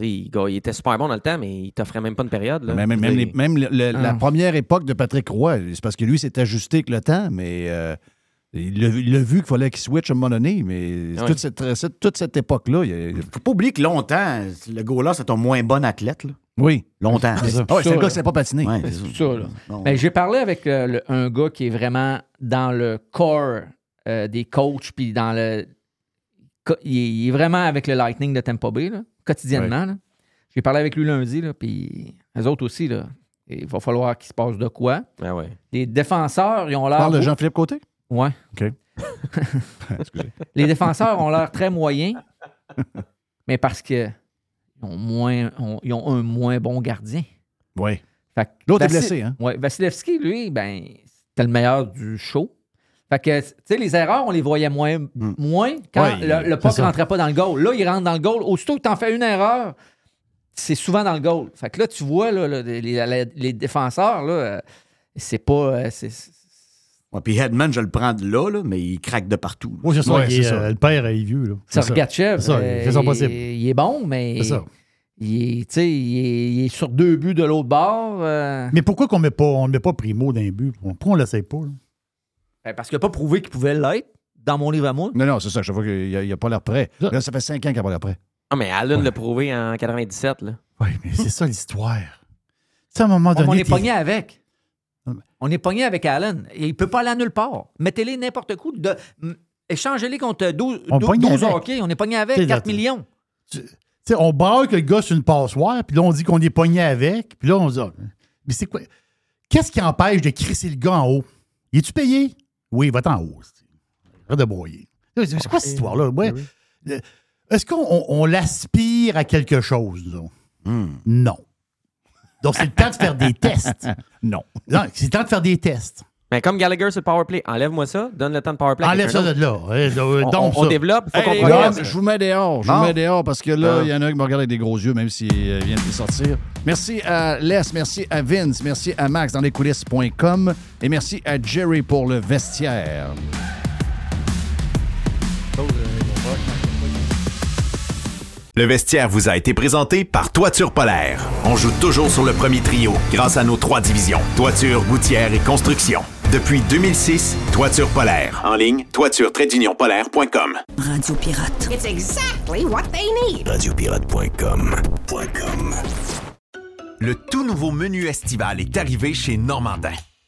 il, était super bon dans le temps, mais il t'offrait même pas une période. Là. Même, même, les- même le- le- la Ah. première époque de Patrick Roy, c'est parce que lui s'est ajusté avec le temps, mais euh, il l'a vu qu'il fallait qu'il switch à un moment donné. Mais Oui. toute cette, cette- toute cette époque-là, il a- Faut pas oublier que longtemps, le goaler, c'est ton moins bon athlète. Là. oui. Longtemps. Ah c'est ça, un gars qui ne pas patiner. Ouais, C'est ça. Ben, j'ai parlé avec euh, le- un gars qui est vraiment dans le corps euh, des coachs, puis dans le. Il est, il est vraiment avec le Lightning de Tampa Bay, là, quotidiennement. J'ai parlé avec lui lundi, là, puis eux autres aussi, là. Il va falloir qu'il se passe de quoi. Ah ouais. Les défenseurs, ils ont l'air. Parle de Jean-Philippe Côté? Ouais. OK. Excusez. Les défenseurs ont l'air très moyens, mais parce que ils ont, moins, ont- ils ont un moins bon gardien. Oui. L'autre est blessé, hein? Ouais, Vasilevski, lui, ben, c'était le meilleur du show. Fait que, tu sais, les erreurs, on les voyait moins, moins quand Ouais, le, le puck ça. rentrait pas dans le goal. Là, il rentre dans le goal. Aussitôt que tu en fais une erreur, c'est souvent dans le goal. Fait que là, tu vois, là, les, les- les défenseurs, là, euh, c'est pas. euh, Ouais, puis Hedman, je le prends de là, là, mais il craque de partout. Oui, c'est ça. Ouais, il est, c'est ça. euh, le père est vieux. Là. C'est. Sergachev, C'est ça, il euh, fait son il, possible. il est bon, mais C'est ça. il est, tu sais, il est, il est sur deux buts de l'autre bord. euh, Mais pourquoi qu'on met pas, on ne met pas Primo d'un but? Pourquoi on ne l'essaye pas? là? ben, parce qu'il n'a pas prouvé qu'il pouvait l'être dans mon livre à moi. Non, non, c'est ça. Je vois qu'il n'a pas l'air prêt. Là, ça fait cinq ans qu'il n'a pas l'air prêt. Ah, mais Allen l'a prouvé en 97. Là. Oui, mais c'est ça l'histoire. Tu sais, à un moment On, donné. on est pogné avec. On est pogné avec Allen. Et il ne peut pas aller à nulle part. Mettez-les n'importe où. De, échangez-les contre 12, On est pogné 12 avec. hockey. On est pogné avec T'sais, 4 là, millions. Tu sais, on braque le gars sur une passoire, puis là, on dit qu'on est pogné avec, puis là, on dit. ah, Mais c'est quoi? Qu'est-ce qui empêche de crisser le gars en haut? Il est-tu payé? Oui, va-t'en en haut. Arrête de broyer. C'est c'est quoi cette histoire-là? Ouais. Est-ce qu'on on- on l'aspire à quelque chose? Hmm. Non. Donc, c'est le temps de faire des tests. Non. Non, c'est le temps de faire des tests. Mais comme Gallagher sur le powerplay, enlève-moi ça, donne le temps de powerplay. Enlève ça de là. Euh, On, donc, on- développe, faut Hey, qu'on les progresse. gars, je vous mets dehors. Je vous mets dehors parce que là, il y en a un qui me regarde avec des gros yeux, même s'il euh, vient de les sortir. Merci à Les, merci à Vince, merci à Max dans lescoulisses.com et merci à Jerry pour le vestiaire. Le vestiaire vous a été présenté par Toiture Polaire. On joue toujours sur le premier trio grâce à nos trois divisions. Toiture, gouttière et construction. Depuis 2006, Toiture Polaire. En ligne, toiture-polaire.com. Radio Pirate. It's exactly what they need. Radiopirate.com. Le tout nouveau menu estival est arrivé chez Normandin.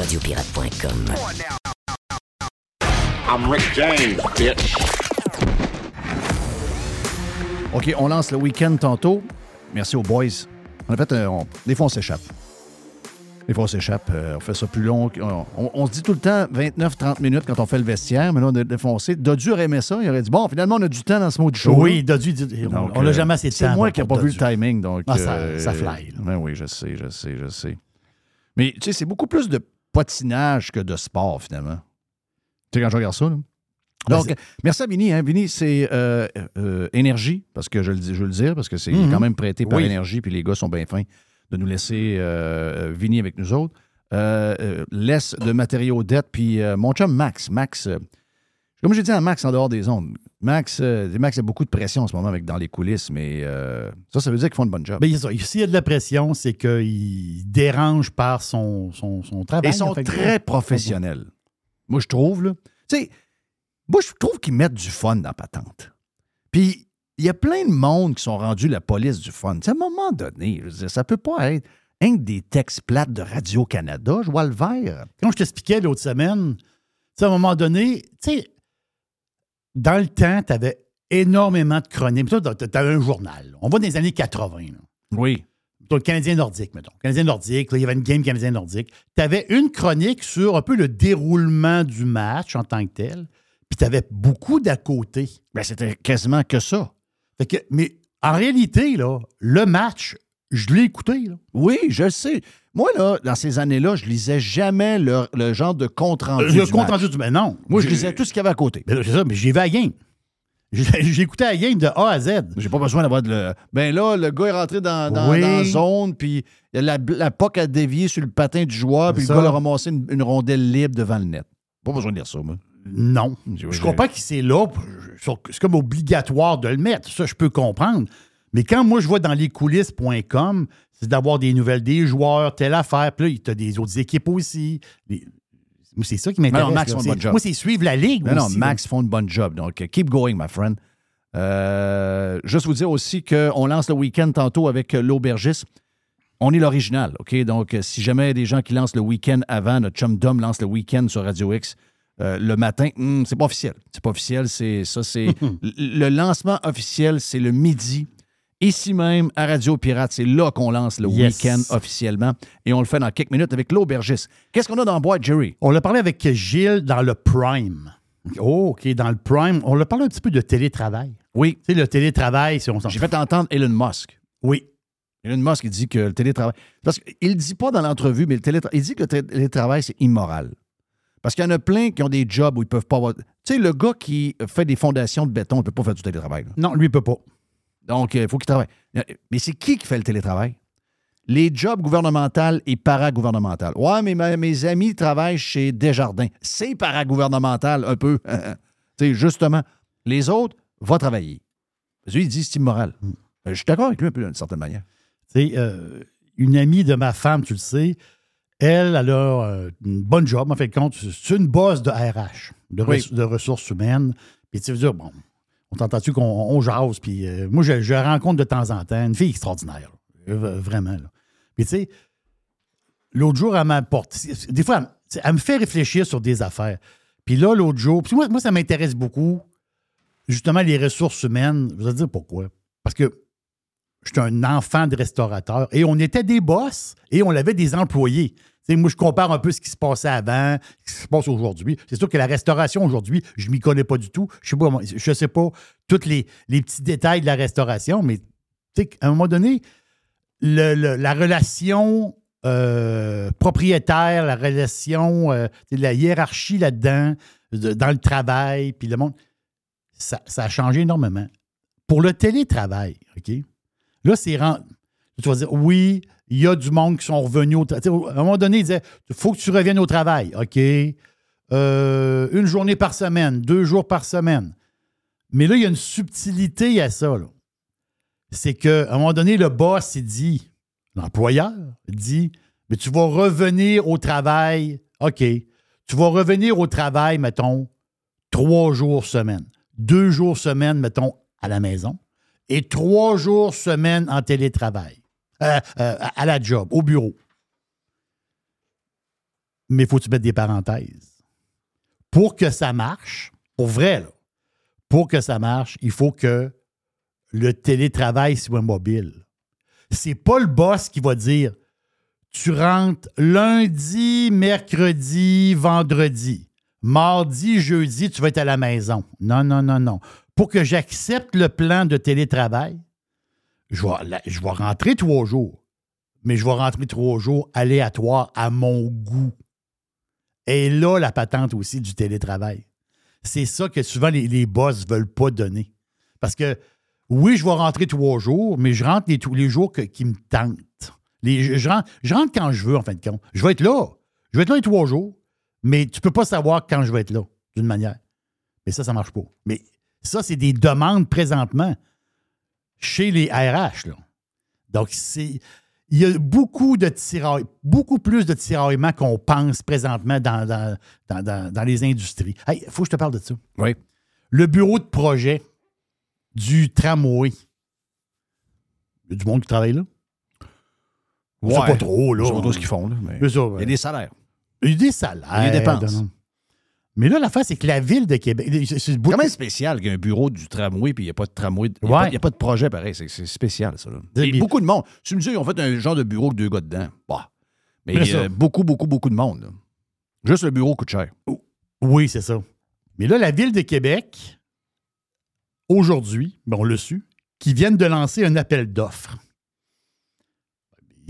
Radiopirate.com. I'm Rick James, bitch. OK, on lance le week-end tantôt. Merci aux boys. On a fait un- on- des fois, on s'échappe. Des fois, on s'échappe. euh, on fait ça plus long. On, on- on se dit tout le temps 29-30 minutes quand on fait le vestiaire, mais là, on a défoncé. Dodu aurait aimé ça. Il aurait dit Bon, finalement, on a du temps dans ce mot du show. Oui, Dodu, dit- on- Donc, on n'a euh, jamais assez de temps. C'est moi qui n'ai pas vu le timing. Donc, Ah, ça- euh, ça fly, là. ben oui, je sais, je sais, je sais. Mais tu sais, c'est beaucoup plus de patinage que de sport, finalement. Tu sais, quand je regarde ça, là. Donc, merci à Vinny. Hein. Vinny, c'est euh, euh, Énergie, parce que je, le dis- je veux le dire, parce que c'est Mhm. quand même prêté par Oui. Énergie, puis les gars sont bien fins de nous laisser euh, Vinny avec nous autres. Euh, euh, laisse de matériaux dette, puis euh, mon chum Max. Max, euh, comme j'ai dit à Max en dehors des ondes, Max, euh, Max a beaucoup de pression en ce moment avec dans les coulisses, mais euh, ça, ça veut dire qu'ils font une bonne job. Ben, c'est ça. S'il y a de la pression, c'est qu'il dérange par son, son, son travail. Ils sont en fait. très professionnels. Moi, je trouve, là. Tu sais, moi, je trouve qu'ils mettent du fun dans la patente. Puis, il y a plein de monde qui sont rendus la police du fun. Tu sais, à un moment donné, je veux dire, ça peut pas être un des textes plates de Radio-Canada. Je vois le vert. Comme je t'expliquais l'autre semaine, tu sais, à un moment donné, tu sais, dans le temps, tu avais énormément de chroniques. Tu avais un journal. On va dans les années 80. là. Oui. Le Canadien nordique, mettons. Le Canadien nordique, là, il y avait une game Canadien nordique. Tu avais une chronique sur un peu le déroulement du match en tant que tel. Puis tu avais beaucoup d'à côté. Ben, c'était quasiment que ça. Fait que, mais en réalité, là, le match, je l'ai écouté. Là. Oui, je le sais. Moi, là, dans ces années-là, je lisais jamais le, le genre de compte-rendu. Le du compte-rendu du. Mais non. Moi, je lisais tout ce qu'il y avait à côté. Mais là, c'est ça, mais j'ai vu à game. Écouté la game de A à Z. J'ai pas besoin d'avoir de le. Ben là, le gars est rentré dans, dans, Oui. dans la zone, puis la, la POC a dévié sur le patin du joueur, puis le gars a ramassé une, une rondelle libre devant le net. Pas besoin de dire ça, moi. Non. Je comprends que c'est là. C'est comme obligatoire de le mettre. Ça, je peux comprendre. Mais quand moi, je vois dans lescoulisses.com, c'est d'avoir des nouvelles des joueurs, telle affaire. Puis là, tu as des autres équipes aussi. Les- Moi, c'est ça qui m'intéresse. Non, Max font bonne job. Moi, c'est suivre la ligue. Non, non, Max font une bonne job. Donc, euh, keep going, my friend. Euh, juste vous dire aussi qu'on lance le week-end tantôt avec euh, l'aubergiste. On est l'original, OK? Donc, si jamais il y a des gens qui lancent le week-end avant, notre chum Dom lance le week-end sur Radio X euh, le matin, hmm, c'est pas officiel. C'est pas officiel, c'est ça, c'est... le lancement officiel, c'est le midi. Ici même, à Radio Pirate, c'est là qu'on lance le Yes. week-end officiellement. Et on le fait dans quelques minutes avec l'aubergiste. Qu'est-ce qu'on a dans la boîte, Jerry? On l'a parlé avec Gilles dans le Prime. Oh, OK, dans le Prime. On l'a parlé un petit peu de télétravail. Oui. Tu sais, le télétravail, si on s'en J'ai fait entendre Elon Musk. Oui. Elon Musk, il dit que le télétravail. Parce qu'il ne dit pas dans l'entrevue, mais le télétravail. Il dit que le télétravail, c'est immoral. Parce qu'il y en a plein qui ont des jobs où ils ne peuvent pas avoir. Tu sais, le gars qui fait des fondations de béton ne peut pas faire du télétravail. là. Non, lui, il peut pas. Donc, il faut qu'il travaille. Mais c'est qui qui fait le télétravail? Les jobs gouvernementaux et paragouvernementaux. Ouais, mais ma- mes amis travaillent chez Desjardins. C'est paragouvernemental un peu. tu sais, justement. Les autres, va travailler. Lui, il dit c'est immoral. Euh, Je suis d'accord avec lui un peu d'une certaine manière. Tu sais, euh, une amie de ma femme, tu le sais, elle, elle a euh, une bonne job, en fait, compte. C'est une boss de RH, de, Oui. res- de ressources humaines. Puis tu veux dire, bon, on t'entend-tu qu'on on jase, puis euh, moi, je, rencontre de temps en temps, une fille extraordinaire. Euh, vraiment. Là. Puis tu sais, l'autre jour, elle m'apporte. Des fois, elle me fait réfléchir sur des affaires. Puis là, l'autre jour, puis moi, moi, ça m'intéresse beaucoup, justement, les ressources humaines. Je vais te dire pourquoi. Parce que J'étais un enfant de restaurateur et on était des boss et on avait des employés. Moi, je compare un peu ce qui se passait avant, ce qui se passe aujourd'hui. C'est sûr que la restauration aujourd'hui, je ne m'y connais pas du tout. Je ne sais sais pas tous les, les petits détails de la restauration, mais à un moment donné, la relation euh, propriétaire, la relation, euh, la hiérarchie là-dedans, de- dans le travail, puis le monde, ça, a changé énormément. Pour le télétravail, OK? Là, c'est Tu vas dire, oui, il y a du monde qui sont revenus au travail. À un moment donné, il disait, il faut que tu reviennes au travail, OK? Euh, une journée par semaine, deux jours par semaine. Mais là, il y a une subtilité à ça. C'est qu'à un moment donné, le boss, il dit, l'employeur dit, mais tu vas revenir au travail, OK? Tu vas revenir au travail, mettons, trois jours semaine, deux jours semaine, mettons, à la maison, et trois jours semaine en télétravail, Euh, euh, à la job, au bureau. Mais il faut que tu mettes des parenthèses? Pour que ça marche, pour vrai, pour que ça marche, il faut que le télétravail soit mobile. C'est pas le boss qui va dire tu rentres lundi, mercredi, vendredi. Mardi, jeudi, tu vas être à la maison. Non, non, non, non. Pour que j'accepte le plan de télétravail, je vais, je rentrer trois jours. Mais je vais rentrer trois jours aléatoires à mon goût. Et là, la patente aussi du télétravail. C'est ça que souvent les, les boss ne veulent pas donner. Parce que oui, je vais rentrer trois jours, mais je rentre les, les jours qui me tentent. Les- je, je rentre, je rentre quand je veux, en fin de compte. Je vais être là. Je vais être là les trois jours, mais tu ne peux pas savoir quand je vais être là, d'une manière. Mais ça, ça ne marche pas. Mais ça, c'est des demandes présentement chez les RH. Là. Donc, c'est. Il y a beaucoup de tirailles, beaucoup plus de tiraillements qu'on pense présentement dans, dans, dans- dans- dans les industries. Il faut que je te parle de ça. Oui. Le bureau de projet du tramway. Il y a du monde qui travaille là? Je sais Ouais. pas trop, là. Je sais pas trop ce qu'ils font, là, mais il y a des salaires. Il y a des salaires. Il y a des dépenses. Mais là, l'affaire, c'est que la ville de Québec. C'est c'est quand même spécial qu'il y ait un bureau du tramway puis il n'y a pas de tramway. Il n'y a, Ouais. pas- a de projet pareil. C'est spécial, ça. là. Et beaucoup de monde. Tu me dis, ils ont fait un genre de bureau avec deux gars dedans. Bah. Mais ça. euh, beaucoup, beaucoup, beaucoup de monde. là. Juste le bureau coûte cher. Oui, c'est ça. Mais là, la ville de Québec, aujourd'hui, ben, on l'a su, qui viennent de lancer un appel d'offres.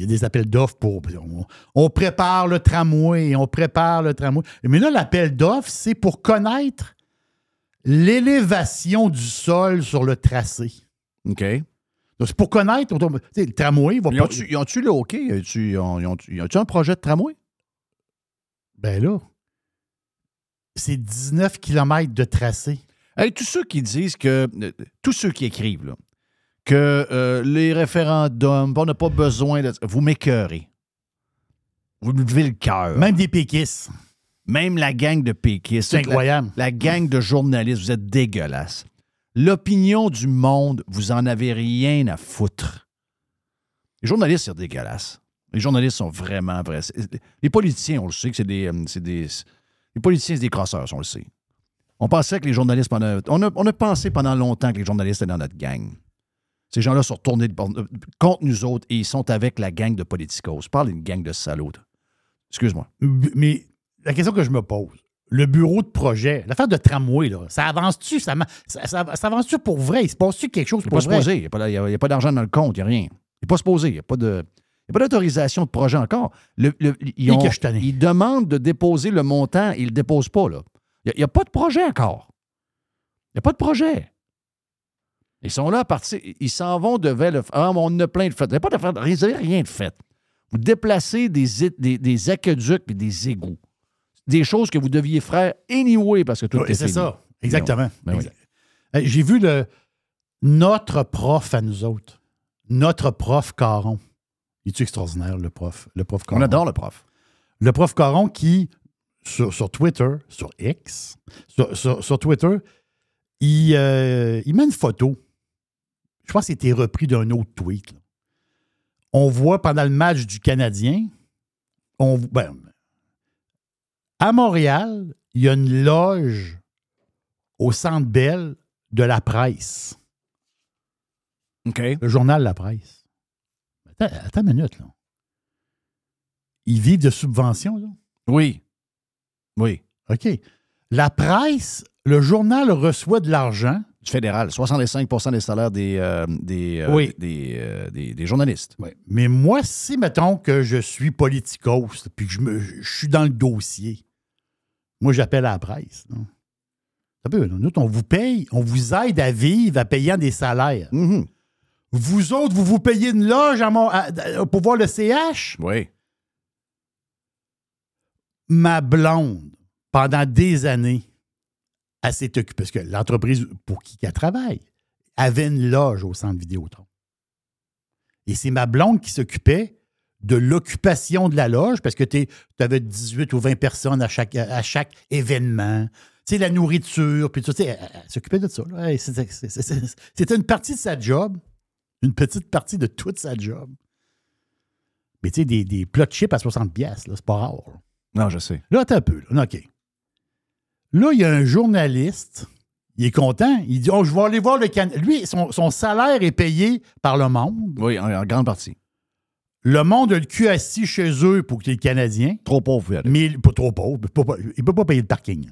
Il y a des appels d'offres pour. On, on prépare le tramway, on prépare le tramway. Mais là, l'appel d'offres, c'est pour connaître l'élévation du sol sur le tracé. OK. Donc, c'est pour connaître. tu sais, Le tramway va Ils pas. ont-tu ils ont-tu le? Ils ont-tu- ont- ont-tu ils ont-tu un projet de tramway? Ben là, c'est 19 km de tracé. Hey, tous ceux qui disent que. euh, tous ceux qui écrivent, là, que euh, les référendums, on n'a pas besoin de. Vous m'écœurez. Vous me levez le cœur. Même des péquistes. Même la gang de péquistes. C'est la- incroyable. La, gang de journalistes, vous êtes dégueulasses. L'opinion du monde, vous en avez rien à foutre. Les journalistes, c'est dégueulasse. Les journalistes sont vraiment vrais. Les politiciens, on le sait que c'est des, euh, c'est des. Les politiciens, c'est des crosseurs, on le sait. On pensait que les journalistes pendant. On a, on a pensé pendant longtemps que les journalistes étaient dans notre gang. Ces gens-là sont retournés euh, contre nous autres et ils sont avec la gang de politicos. Je parle d'une gang de salauds. Excuse-moi. Mais la question que je me pose, le bureau de projet, l'affaire de tramway, là, ça avance-tu? Ça, ma- ça- ça- ça avance-tu pour vrai? Il se passe-tu quelque chose pour vrai? Il n'y a a- a pas d'argent dans le compte. Il n'y a rien. Il n'est pas supposé. Il n'y a pas de. Il n'y a pas d'autorisation de projet encore. Le- le- ils, ont- ils demandent de déposer le montant. Ils ne le déposent pas. là. Il n'y a, pas de projet encore. Il n'y a pas de projet. Ils sont là à partir. Ils s'en vont devant le. Ah, on a plein de. Il n'y a pas de. Vous n'avez rien de fait. Vous déplacez des, des, des aqueducs et des égouts. Des choses que vous deviez faire anyway parce que tout Oui, est c'est ça. Exactement. Ben. Exact. J'ai vu le, notre prof à nous autres. Notre prof Caron. Il est extraordinaire, le prof. Le prof Caron? On adore le prof. Le prof Caron qui, sur, sur Twitter, sur X, sur, sur- sur Twitter, il, euh, il met une photo. Je pense que c'était repris d'un autre tweet. là. On voit pendant le match du Canadien, on, ben, à Montréal, il y a une loge au Centre Bell de la presse. OK. Le journal La Presse. Attends, attends une minute, là. ils vivent de subventions, là? Oui. Oui. OK. La presse, le journal reçoit de l'argent. Du fédéral. 65% des salaires des, euh, des, euh, Oui. des, euh, des- des journalistes. Mais moi, si, mettons, que je suis politicos, puis que je, me- je suis dans le dossier, moi, j'appelle à la presse. Nous, on vous paye, on vous aide à vivre en payant des salaires. Mm-hmm. Vous autres, vous vous payez une loge à mon- à- à- pour voir le CH? Oui. Ma blonde, pendant des années, elle s'est occupée, parce que l'entreprise pour qui elle travaille avait une loge au centre Vidéotron. Et c'est ma blonde qui s'occupait de l'occupation de la loge, parce que tu avais 18 ou 20 personnes à chaque, à chaque événement. Tu sais, la nourriture, puis tout ça. tu sais, Elle, elle s'occupait de ça. C'était une partie de sa job, une petite partie de toute sa job. Mais tu sais, des, des plats de chips à 60 pièces, c'est pas rare. là. Non, je sais. Là, attends un peu. Là, OK. Là, il y a un journaliste. Il est content. Il dit Oh, je vais aller voir le Canadien. Lui, son, son salaire est payé par le monde. Oui, en, en grande partie. Le monde a le cul assis chez eux pour qu'il y ait le Canadien. Trop pauvre, allez. Mais pas trop pauvre. Il il peut pas payer le parking.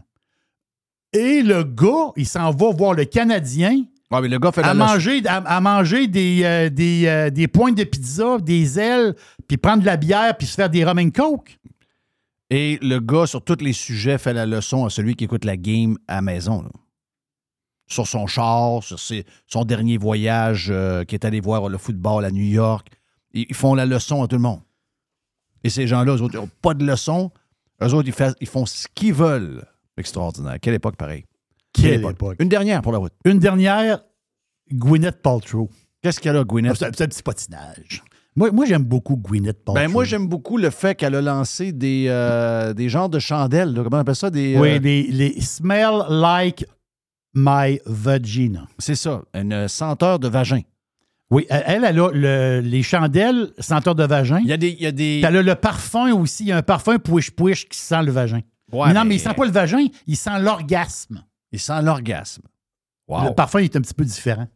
Et le gars, il s'en va voir le Canadien Ouais, mais le gars fait à manger, à, à manger des, euh, des, euh, des pointes de pizza, des ailes, puis prendre de la bière, puis se faire des rum and coke. Et le gars, sur tous les sujets, fait la leçon à celui qui écoute la game à la maison. là. Sur son char, sur ses- son dernier voyage euh, qui est allé voir le football à New York. Ils, ils font la leçon à tout le monde. Et ces gens-là, eux autres, ils n'ont pas de leçon. Eux autres, ils, font ce qu'ils veulent. Extraordinaire. Quelle époque pareille. Quelle époque. Une dernière pour la route. Une dernière, Gwyneth Paltrow. Qu'est-ce qu'elle a, Gwyneth? C'est un petit patinage. Moi, moi j'aime beaucoup Gwyneth Paltrow. Ben, moi, j'aime beaucoup le fait qu'elle a lancé des, euh, des genres de chandelles. là. Comment on appelle ça? Des, Oui, euh, les, les Smell Like My Vagina. C'est ça, une senteur de vagin. Oui, elle, elle a le- les chandelles senteur de vagin. Il y a des. il y a des... Elle a le parfum aussi. Il y a un parfum pouiche-pouiche qui sent le vagin. Ouais, mais non, mais, mais- il sent pas le vagin, il sent l'orgasme. Il sent l'orgasme. Wow. Le parfum est un petit peu différent.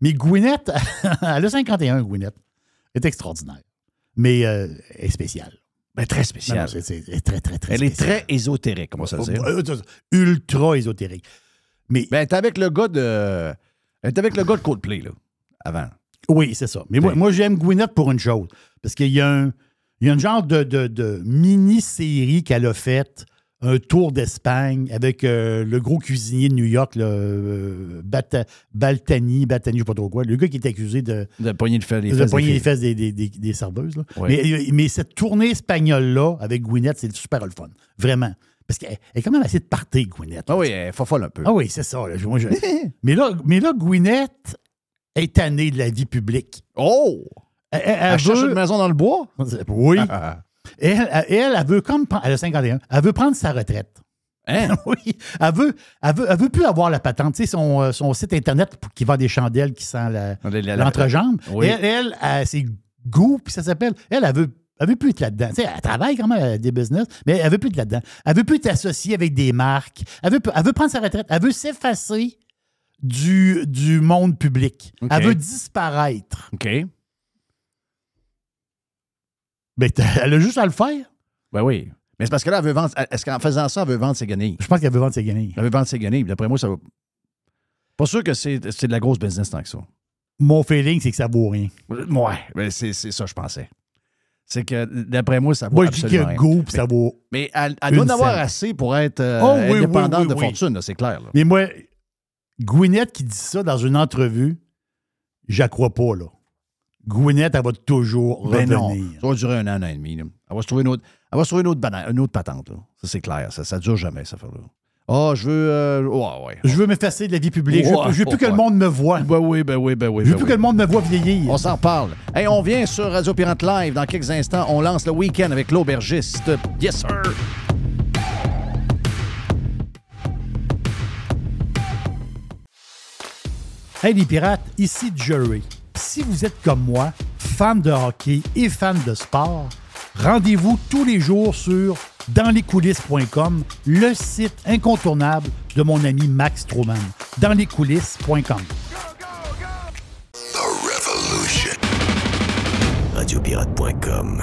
Mais Gwyneth, elle a 51, Gwyneth. Est extraordinaire. Mais euh, elle est spéciale. Ben, très spéciale. Non, non, c'est- c'est- elle est très, très, très Elle est très ésotérique, comment ça se dit? Euh, Ultra ésotérique. Mais Ben, elle est avec le gars de. Elle est avec le gars de Coldplay, là, avant. Oui, c'est ça. Mais moi, moi j'aime Gwyneth pour une chose. Parce qu'il y a un, il y a un genre de, de- de mini-série qu'elle a faite, un tour d'Espagne avec euh, le gros cuisinier de New York, là, euh, Bata- Baltani, Baltani, je ne sais pas trop quoi, le gars qui est accusé de, De poigner les fesses. de fesses poigner des les filles. fesses des, des- des- des serveuses. là. Ouais. Mais, mais cette tournée espagnole-là, avec Gwyneth, c'est super le fun. Vraiment. Parce qu'elle elle est quand même assez de party, Gwyneth. Ah oui, elle est fofolle un peu. Ah oui, c'est ça. là. Moi, je- mais, là, mais là, Gwyneth est tannée de la vie publique. Oh! Elle, elle- Elle elle cherche une maison dans le bois? Oui. elle, elle, elle, elle veut comme elle a 51, elle veut prendre sa retraite. Hein? oui. Elle veut, elle, veut, elle veut plus avoir la patente. Tu sais, son, euh, son site Internet pour- qui vend des chandelles qui sent la- La- la- la- l'entrejambe. Oui. Elle, elle, elle, c'est goût, puis ça s'appelle. Elle, elle veut. Elle veut plus être là-dedans. Tu sais, elle travaille quand même à des business, mais elle veut plus être là-dedans. Elle veut plus être associée avec des marques. Elle veut, elle veut prendre sa retraite. Elle veut s'effacer du, du monde public. Elle veut disparaître. OK. Mais t'as- elle a juste à le faire. Ben oui. Mais c'est parce que là, elle veut vendre. Est-ce qu'en faisant ça, elle veut vendre ses guenilles? Je pense qu'elle veut vendre ses guenilles. Elle veut vendre ses guenilles. D'après moi, ça va. Pas sûr que c'est de la grosse business tant que ça. Mon feeling, c'est que ça vaut rien. Ouais, ben c'est ça, je pensais. C'est que, d'après moi, ça vaut Moi, je dis qu'il y a goût, puis ça vaut. Mais elle, elle doit en avoir assez pour être euh, Oh, oui, oui, indépendante oui, de fortune, c'est clair. là. Mais moi, Gwyneth qui dit ça dans une entrevue, je la crois pas, là. Gwyneth, elle va toujours Ben non, revenir. ça va durer un an, un an et demi. là. Elle va se trouver une autre, elle va se trouver une autre, bana- une autre patente. là. Ça, c'est clair. Ça, ça dure jamais, ça affaire-là. Ah, je veux. euh, ouais, ouais. Je veux m'effacer de la vie publique. je veux, je veux plus que le monde me voie. Ben oui, ben oui, ben oui. Je veux ben plus oui. que le monde me voie vieillir. On s'en reparle. Hey, on vient sur Radio Pirate Live dans quelques instants. On lance le week-end avec l'aubergiste. Yes, sir. Hey les pirates, ici Jerry. Si vous êtes comme moi, fan de hockey et fan de sport, rendez-vous tous les jours sur danslescoulisses.com, le site incontournable de mon ami Max Stroman. Danslescoulisses.com. Radiopirate.com.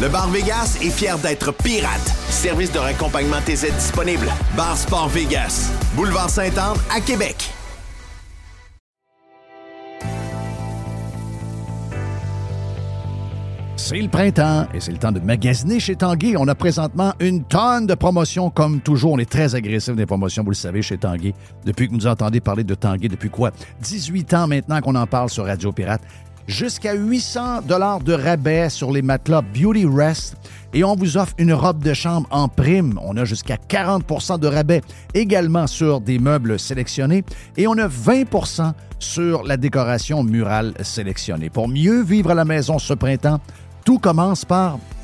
Le Bar Vegas est fier d'être pirate. Service de raccompagnement TZ disponible. Bar Sport Vegas. Boulevard Saint-Anne à Québec. C'est le printemps et c'est le temps de magasiner chez Tanguy. On a présentement une tonne de promotions. Comme toujours, on est très agressif des promotions, vous le savez, chez Tanguy. Depuis que vous nous entendez parler de Tanguy, depuis quoi? 18 ans maintenant qu'on en parle sur Radio Pirate. Jusqu'à 800 dollars de rabais sur les matelas Beauty Rest. Et on vous offre une robe de chambre en prime. On a jusqu'à 40% de rabais également sur des meubles sélectionnés. Et on a 20% sur la décoration murale sélectionnée. Pour mieux vivre à la maison ce printemps, tout commence par,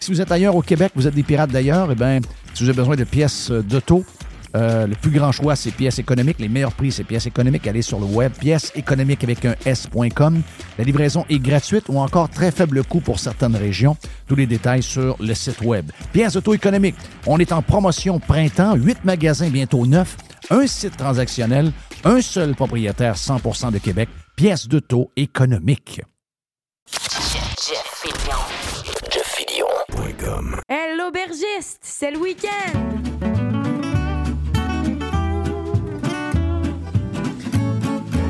Si vous êtes ailleurs au Québec, vous êtes des pirates d'ailleurs, eh bien, si vous avez besoin de pièces d'auto, euh, le plus grand choix, c'est pièces économiques. Les meilleurs prix, c'est pièces économiques. Allez sur le web, pièces économiques avec un S.com. La livraison est gratuite ou encore très faible coût pour certaines régions. Tous les détails sur le site web. Pièces auto-économiques. On est en promotion printemps. Huit magasins, bientôt neuf. Un site transactionnel. Un seul propriétaire 100% de Québec. Pièces d'auto économiques. JeffFillion.com. Hey, l'aubergiste, c'est le week-end!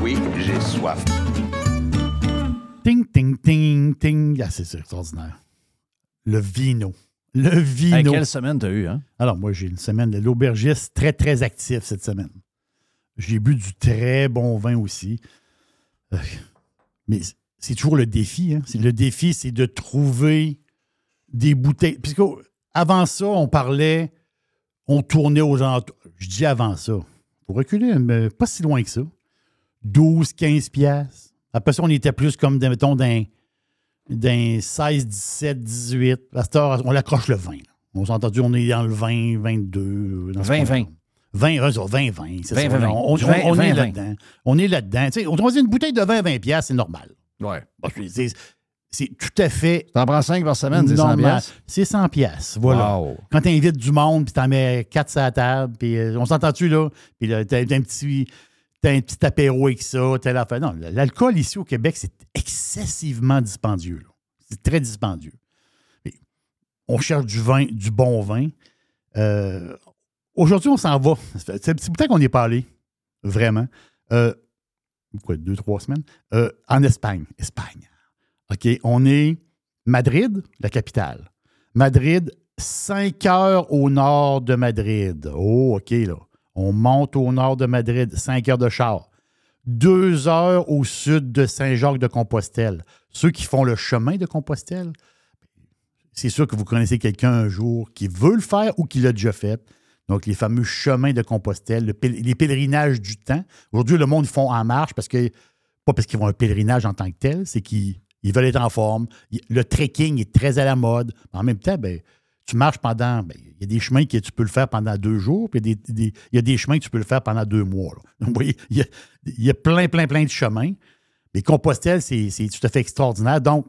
Oui, j'ai soif. Ting, ting, ting, ting. Ah, c'est extraordinaire. Le vino. Le vino. Hey, quelle semaine t'as eu, hein? Alors, moi, j'ai une semaine de l'aubergiste très, très actif cette semaine. J'ai bu du très bon vin aussi. Euh, Mais c'est toujours le défi. Hein? Le défi, c'est de trouver des bouteilles. Puisque avant ça, on parlait, on tournait aux gens. Je dis avant ça. Faut reculer, mais pas si loin que ça. 12, 15 piastres. Après ça, on était plus comme, mettons, d'un, d'un 16, 17, 18. À cette heure, on l'accroche le 20. là. On s'est entendu, on est dans le 20, 22. dans ce 20, coin-là. 20. 20, eux autres, 20, 20. c'est 20, ça. 20. On, on- Du 20, on 20, est 20. là-dedans. On est là-dedans. On dit une bouteille de 20, 20 piastres, c'est normal. Ouais. Bon, C'est tout à fait. T'en prends 5 par semaine, c'est 100 normal. piastres? C'est 100 piastres, voilà. Wow. Quand tu invites du monde, puis t'en mets 4 sur la table, puis euh, on s'entend-tu, là? Puis là, t'as un petit, t'as un petit apéro avec ça, telle affaire. Non, l'alcool ici au Québec, c'est excessivement dispendieux. C'est très dispendieux. Et on cherche du vin, du bon vin. Euh, Aujourd'hui, on s'en va. C'est un petit bout qu'on est pas allé, vraiment. Euh, quoi, deux, trois semaines? Euh, en Espagne. Espagne. OK, on est Madrid, la capitale. Madrid, 5 heures au nord de Madrid. Oh, OK, là. On monte au nord de Madrid, 5 heures de char. Deux heures au sud de Saint-Jacques-de-Compostelle. Ceux qui font le chemin de Compostelle, c'est sûr que vous connaissez quelqu'un un jour qui veut le faire ou qui l'a déjà fait. Donc, les fameux chemins de Compostelle, les pèlerinages du temps. Aujourd'hui, le monde, font en marche parce que, pas parce qu'ils vont un pèlerinage en tant que tel, c'est qu'ils ils veulent être en forme. Le trekking est très à la mode. En même temps, ben, tu marches pendant. ben, Il y a des chemins que tu peux le faire pendant deux jours, puis il y a des, chemins que tu peux le faire pendant deux mois. Vous voyez, il y, a, plein, plein, plein de chemins. Mais Compostelle, c'est tout à fait extraordinaire. Donc,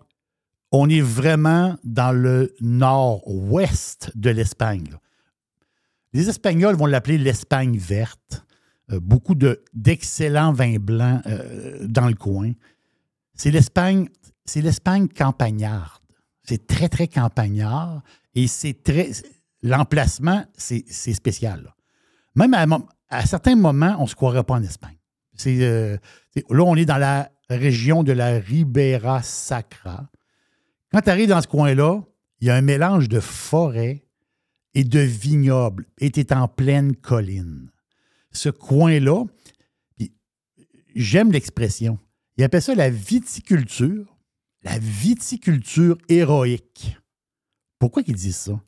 on est vraiment dans le nord-ouest de l'Espagne. Les Espagnols vont l'appeler l'Espagne verte. Euh, beaucoup de- d'excellents vins blancs euh, dans le coin. C'est l'Espagne, c'est l'Espagne campagnarde. C'est très, très campagnard et c'est très. L'emplacement, c'est spécial. Même à, certains moments, on ne se croirait pas en Espagne. Euh, là, on est dans la région de la Ribera Sacra. Quand tu arrives dans ce coin-là, il y a un mélange de forêt et de vignobles et tu es en pleine colline. Ce coin-là, j'aime l'expression, il appelle ça la viticulture, la viticulture héroïque. Pourquoi ils disent ça?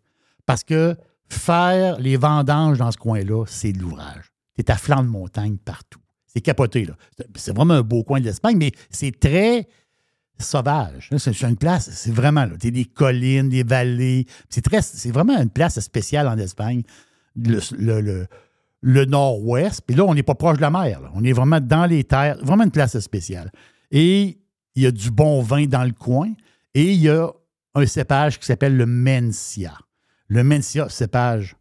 Parce que faire les vendanges dans ce coin-là, c'est de l'ouvrage. Es à flanc de montagne partout. C'est capoté, là. C'est- C'est vraiment un beau coin de l'Espagne, mais c'est très sauvage. C'est c'est une place, c'est vraiment, là, tu des collines, des vallées. C'est très, c'est vraiment une place spéciale en Espagne. Le, le- nord-ouest. Puis là, on n'est pas proche de la mer. On est vraiment dans les terres. Vraiment une place spéciale. Et il y a du bon vin dans le coin. Et il y a un cépage qui s'appelle le Mencia. Le Mencia, cépage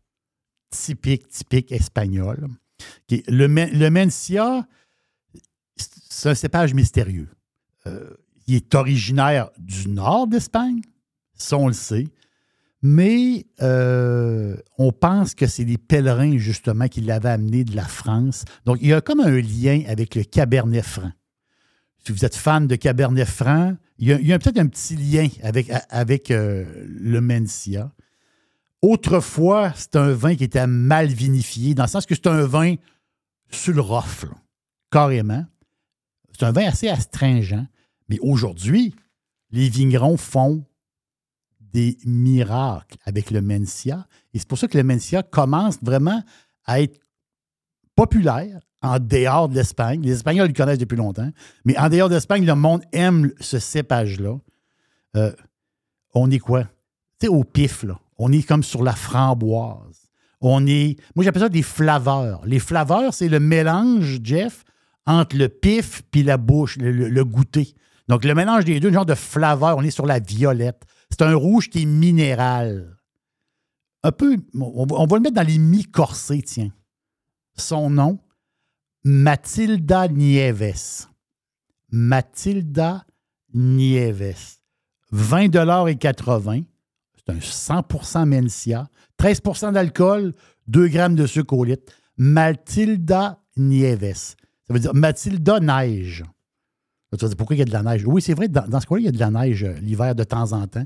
typique, typique espagnol. Le Mencia, c'est un cépage mystérieux. Euh, il est originaire du nord d'Espagne, ça on le sait, mais euh, on pense que c'est des pèlerins justement qui l'avaient amené de la France. Donc il y a comme un lien avec le Cabernet Franc. Si vous êtes fan de Cabernet Franc, il y a, peut-être un petit lien avec, euh, le Mencia. Autrefois, c'est un vin qui était mal vinifié, dans le sens que c'est un vin sur carrément. C'est un vin assez astringent. Mais aujourd'hui, les vignerons font des miracles avec le Mencia. Et c'est pour ça que le Mencia commence vraiment à être populaire en dehors de l'Espagne. Les Espagnols le connaissent depuis longtemps. Mais en dehors de l'Espagne, le monde aime ce cépage-là. Euh, on est quoi? Tu sais, au pif, là. On est comme sur la framboise. On est. Moi, j'appelle ça des flaveurs. Les flaveurs, c'est le mélange, Jeff, entre le pif puis la bouche, le, goûter. Donc, le mélange des deux, un genre de flaveur, on est sur la violette. C'est un rouge qui est minéral. Un peu. On va, le mettre dans les mi-corsés, tiens. Son nom, Matilda Nieves. Matilda Nieves. 20 et 80. C'est un 100% Mencia. 13% d'alcool, 2 grammes de sucre au litre. Matilda Nieves. Ça veut dire Matilda Neige. Là, tu vas dire, pourquoi il y a de la neige? Oui, c'est vrai, dans, dans ce coin-là, il y a de la neige euh, l'hiver de temps en temps.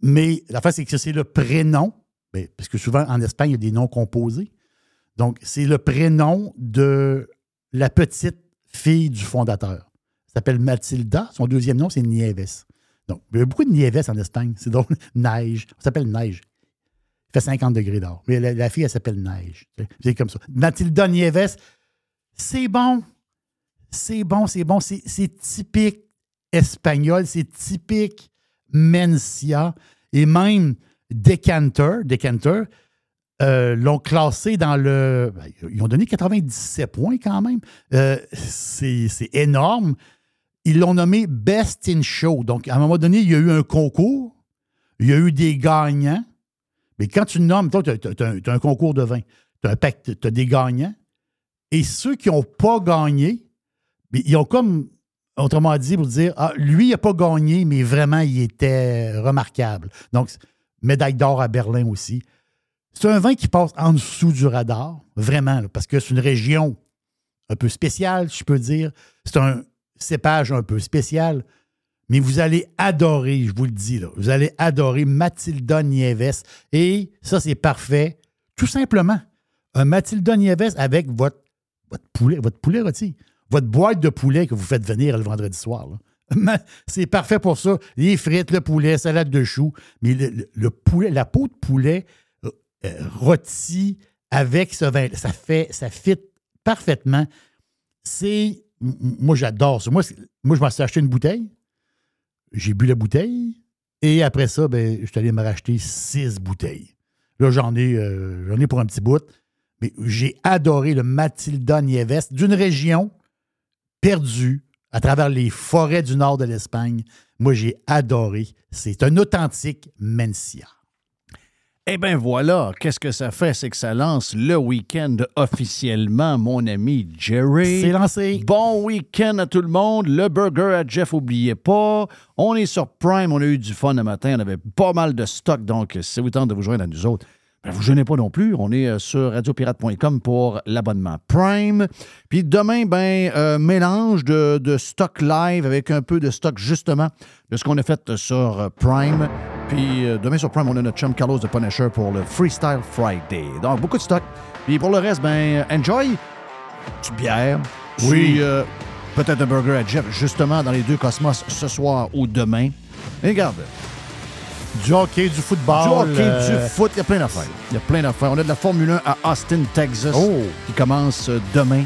Mais la face, c'est que c'est le prénom, ben, parce que souvent en Espagne, il y a des noms composés. Donc, c'est le prénom de la petite fille du fondateur. Elle s'appelle Matilda. Son deuxième nom, c'est Nieves. Donc, il y a beaucoup de Nieves en Espagne. C'est donc Neige. Ça s'appelle Neige. Il fait 50 degrés d'or. Mais la, fille, elle s'appelle Neige. C'est comme ça. Matilda Nieves, c'est bon. C'est bon, c'est bon. C'est c'est typique espagnol. C'est typique Mencia. Et même Decanter, Decanter euh, l'ont classé dans le. ben, Ils ont donné 97 points quand même. Euh, c'est énorme. Ils l'ont nommé Best in Show. Donc, à un moment donné, il y a eu un concours. Il y a eu des gagnants. Mais quand tu nommes, toi, tu as, un concours de vin. Tu as, des gagnants. Et ceux qui n'ont pas gagné, mais ils ont comme, autrement dit, pour dire, ah, lui, il n'a pas gagné, mais vraiment, il était remarquable. Donc, médaille d'or à Berlin aussi. C'est un vin qui passe en dessous du radar, vraiment, parce que c'est une région un peu spéciale, je peux dire. C'est un cépage un peu spécial. Mais vous allez adorer, je vous le dis, vous allez adorer Matilda Nieves. Et ça, c'est parfait. Tout simplement, un Matilda Nieves avec votre, votre poulet, votre poulet rôti, votre boîte de poulet que vous faites venir le vendredi soir. C'est parfait pour ça. Les frites, le poulet, salade de choux. Mais la peau de poulet euh, rôti avec ce vin, ça fait, ça fit parfaitement. C'est. Moi, j'adore ça. Moi, moi je m'en suis acheté une bouteille. J'ai bu la bouteille. Et après ça, ben, je suis allé me racheter six bouteilles. Là, j'en ai, euh, ai pour un petit bout. Mais j'ai adoré le Matilda Nieves d'une région perdue à travers les forêts du nord de l'Espagne. Moi, j'ai adoré. C'est un authentique Mencia. Eh bien voilà, qu'est-ce que ça fait? C'est que ça lance le week-end officiellement, mon ami Jerry. C'est lancé. Bon week-end à tout le monde. Le burger à Jeff, oubliez pas. On est sur Prime, on a eu du fun le matin, on avait pas mal de stock, donc si vous tente de vous joindre à nous autres, ben, vous gênez pas non plus. On est euh, sur radiopirate.com pour l'abonnement Prime. Puis demain, ben, euh, mélange de, de stock live avec un peu de stock justement de ce qu'on a fait sur euh, Prime. Puis euh, demain sur Prime, on a notre chum Carlos de Punisher pour le Freestyle Friday. Donc beaucoup de stock. Puis pour le reste, ben, enjoy. Petite bière. Oui. Puis, euh, peut-être un burger à Jeff, justement, dans les deux cosmos ce soir ou demain. Et regarde. Du hockey, du football. Du hockey, euh, du foot, il y a plein d'affaires. Il y a plein d'affaires. On a de la Formule 1 à Austin, Texas, Oh. qui commence demain.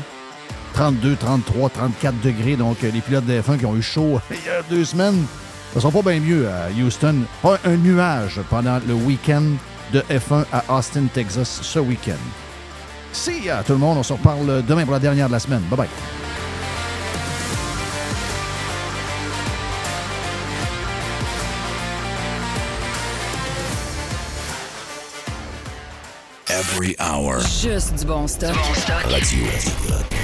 32, 33, 34 degrés. Donc, les pilotes de F1 qui ont eu chaud il y a deux semaines, ne sont pas bien mieux à Houston. Pas un nuage pendant le week-end de F1 à Austin, Texas, ce week-end. See ya, tout le monde. On se reparle demain pour la dernière de la semaine. Bye-bye. Every hour. Juste du bon stock. Radio.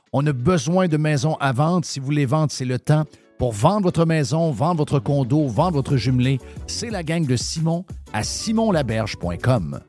On a besoin de maisons à vendre. Si vous voulez vendre, c'est le temps. Pour vendre votre maison, vendre votre condo, vendre votre jumelé, c'est la gang de Simon à simonlaberge.com.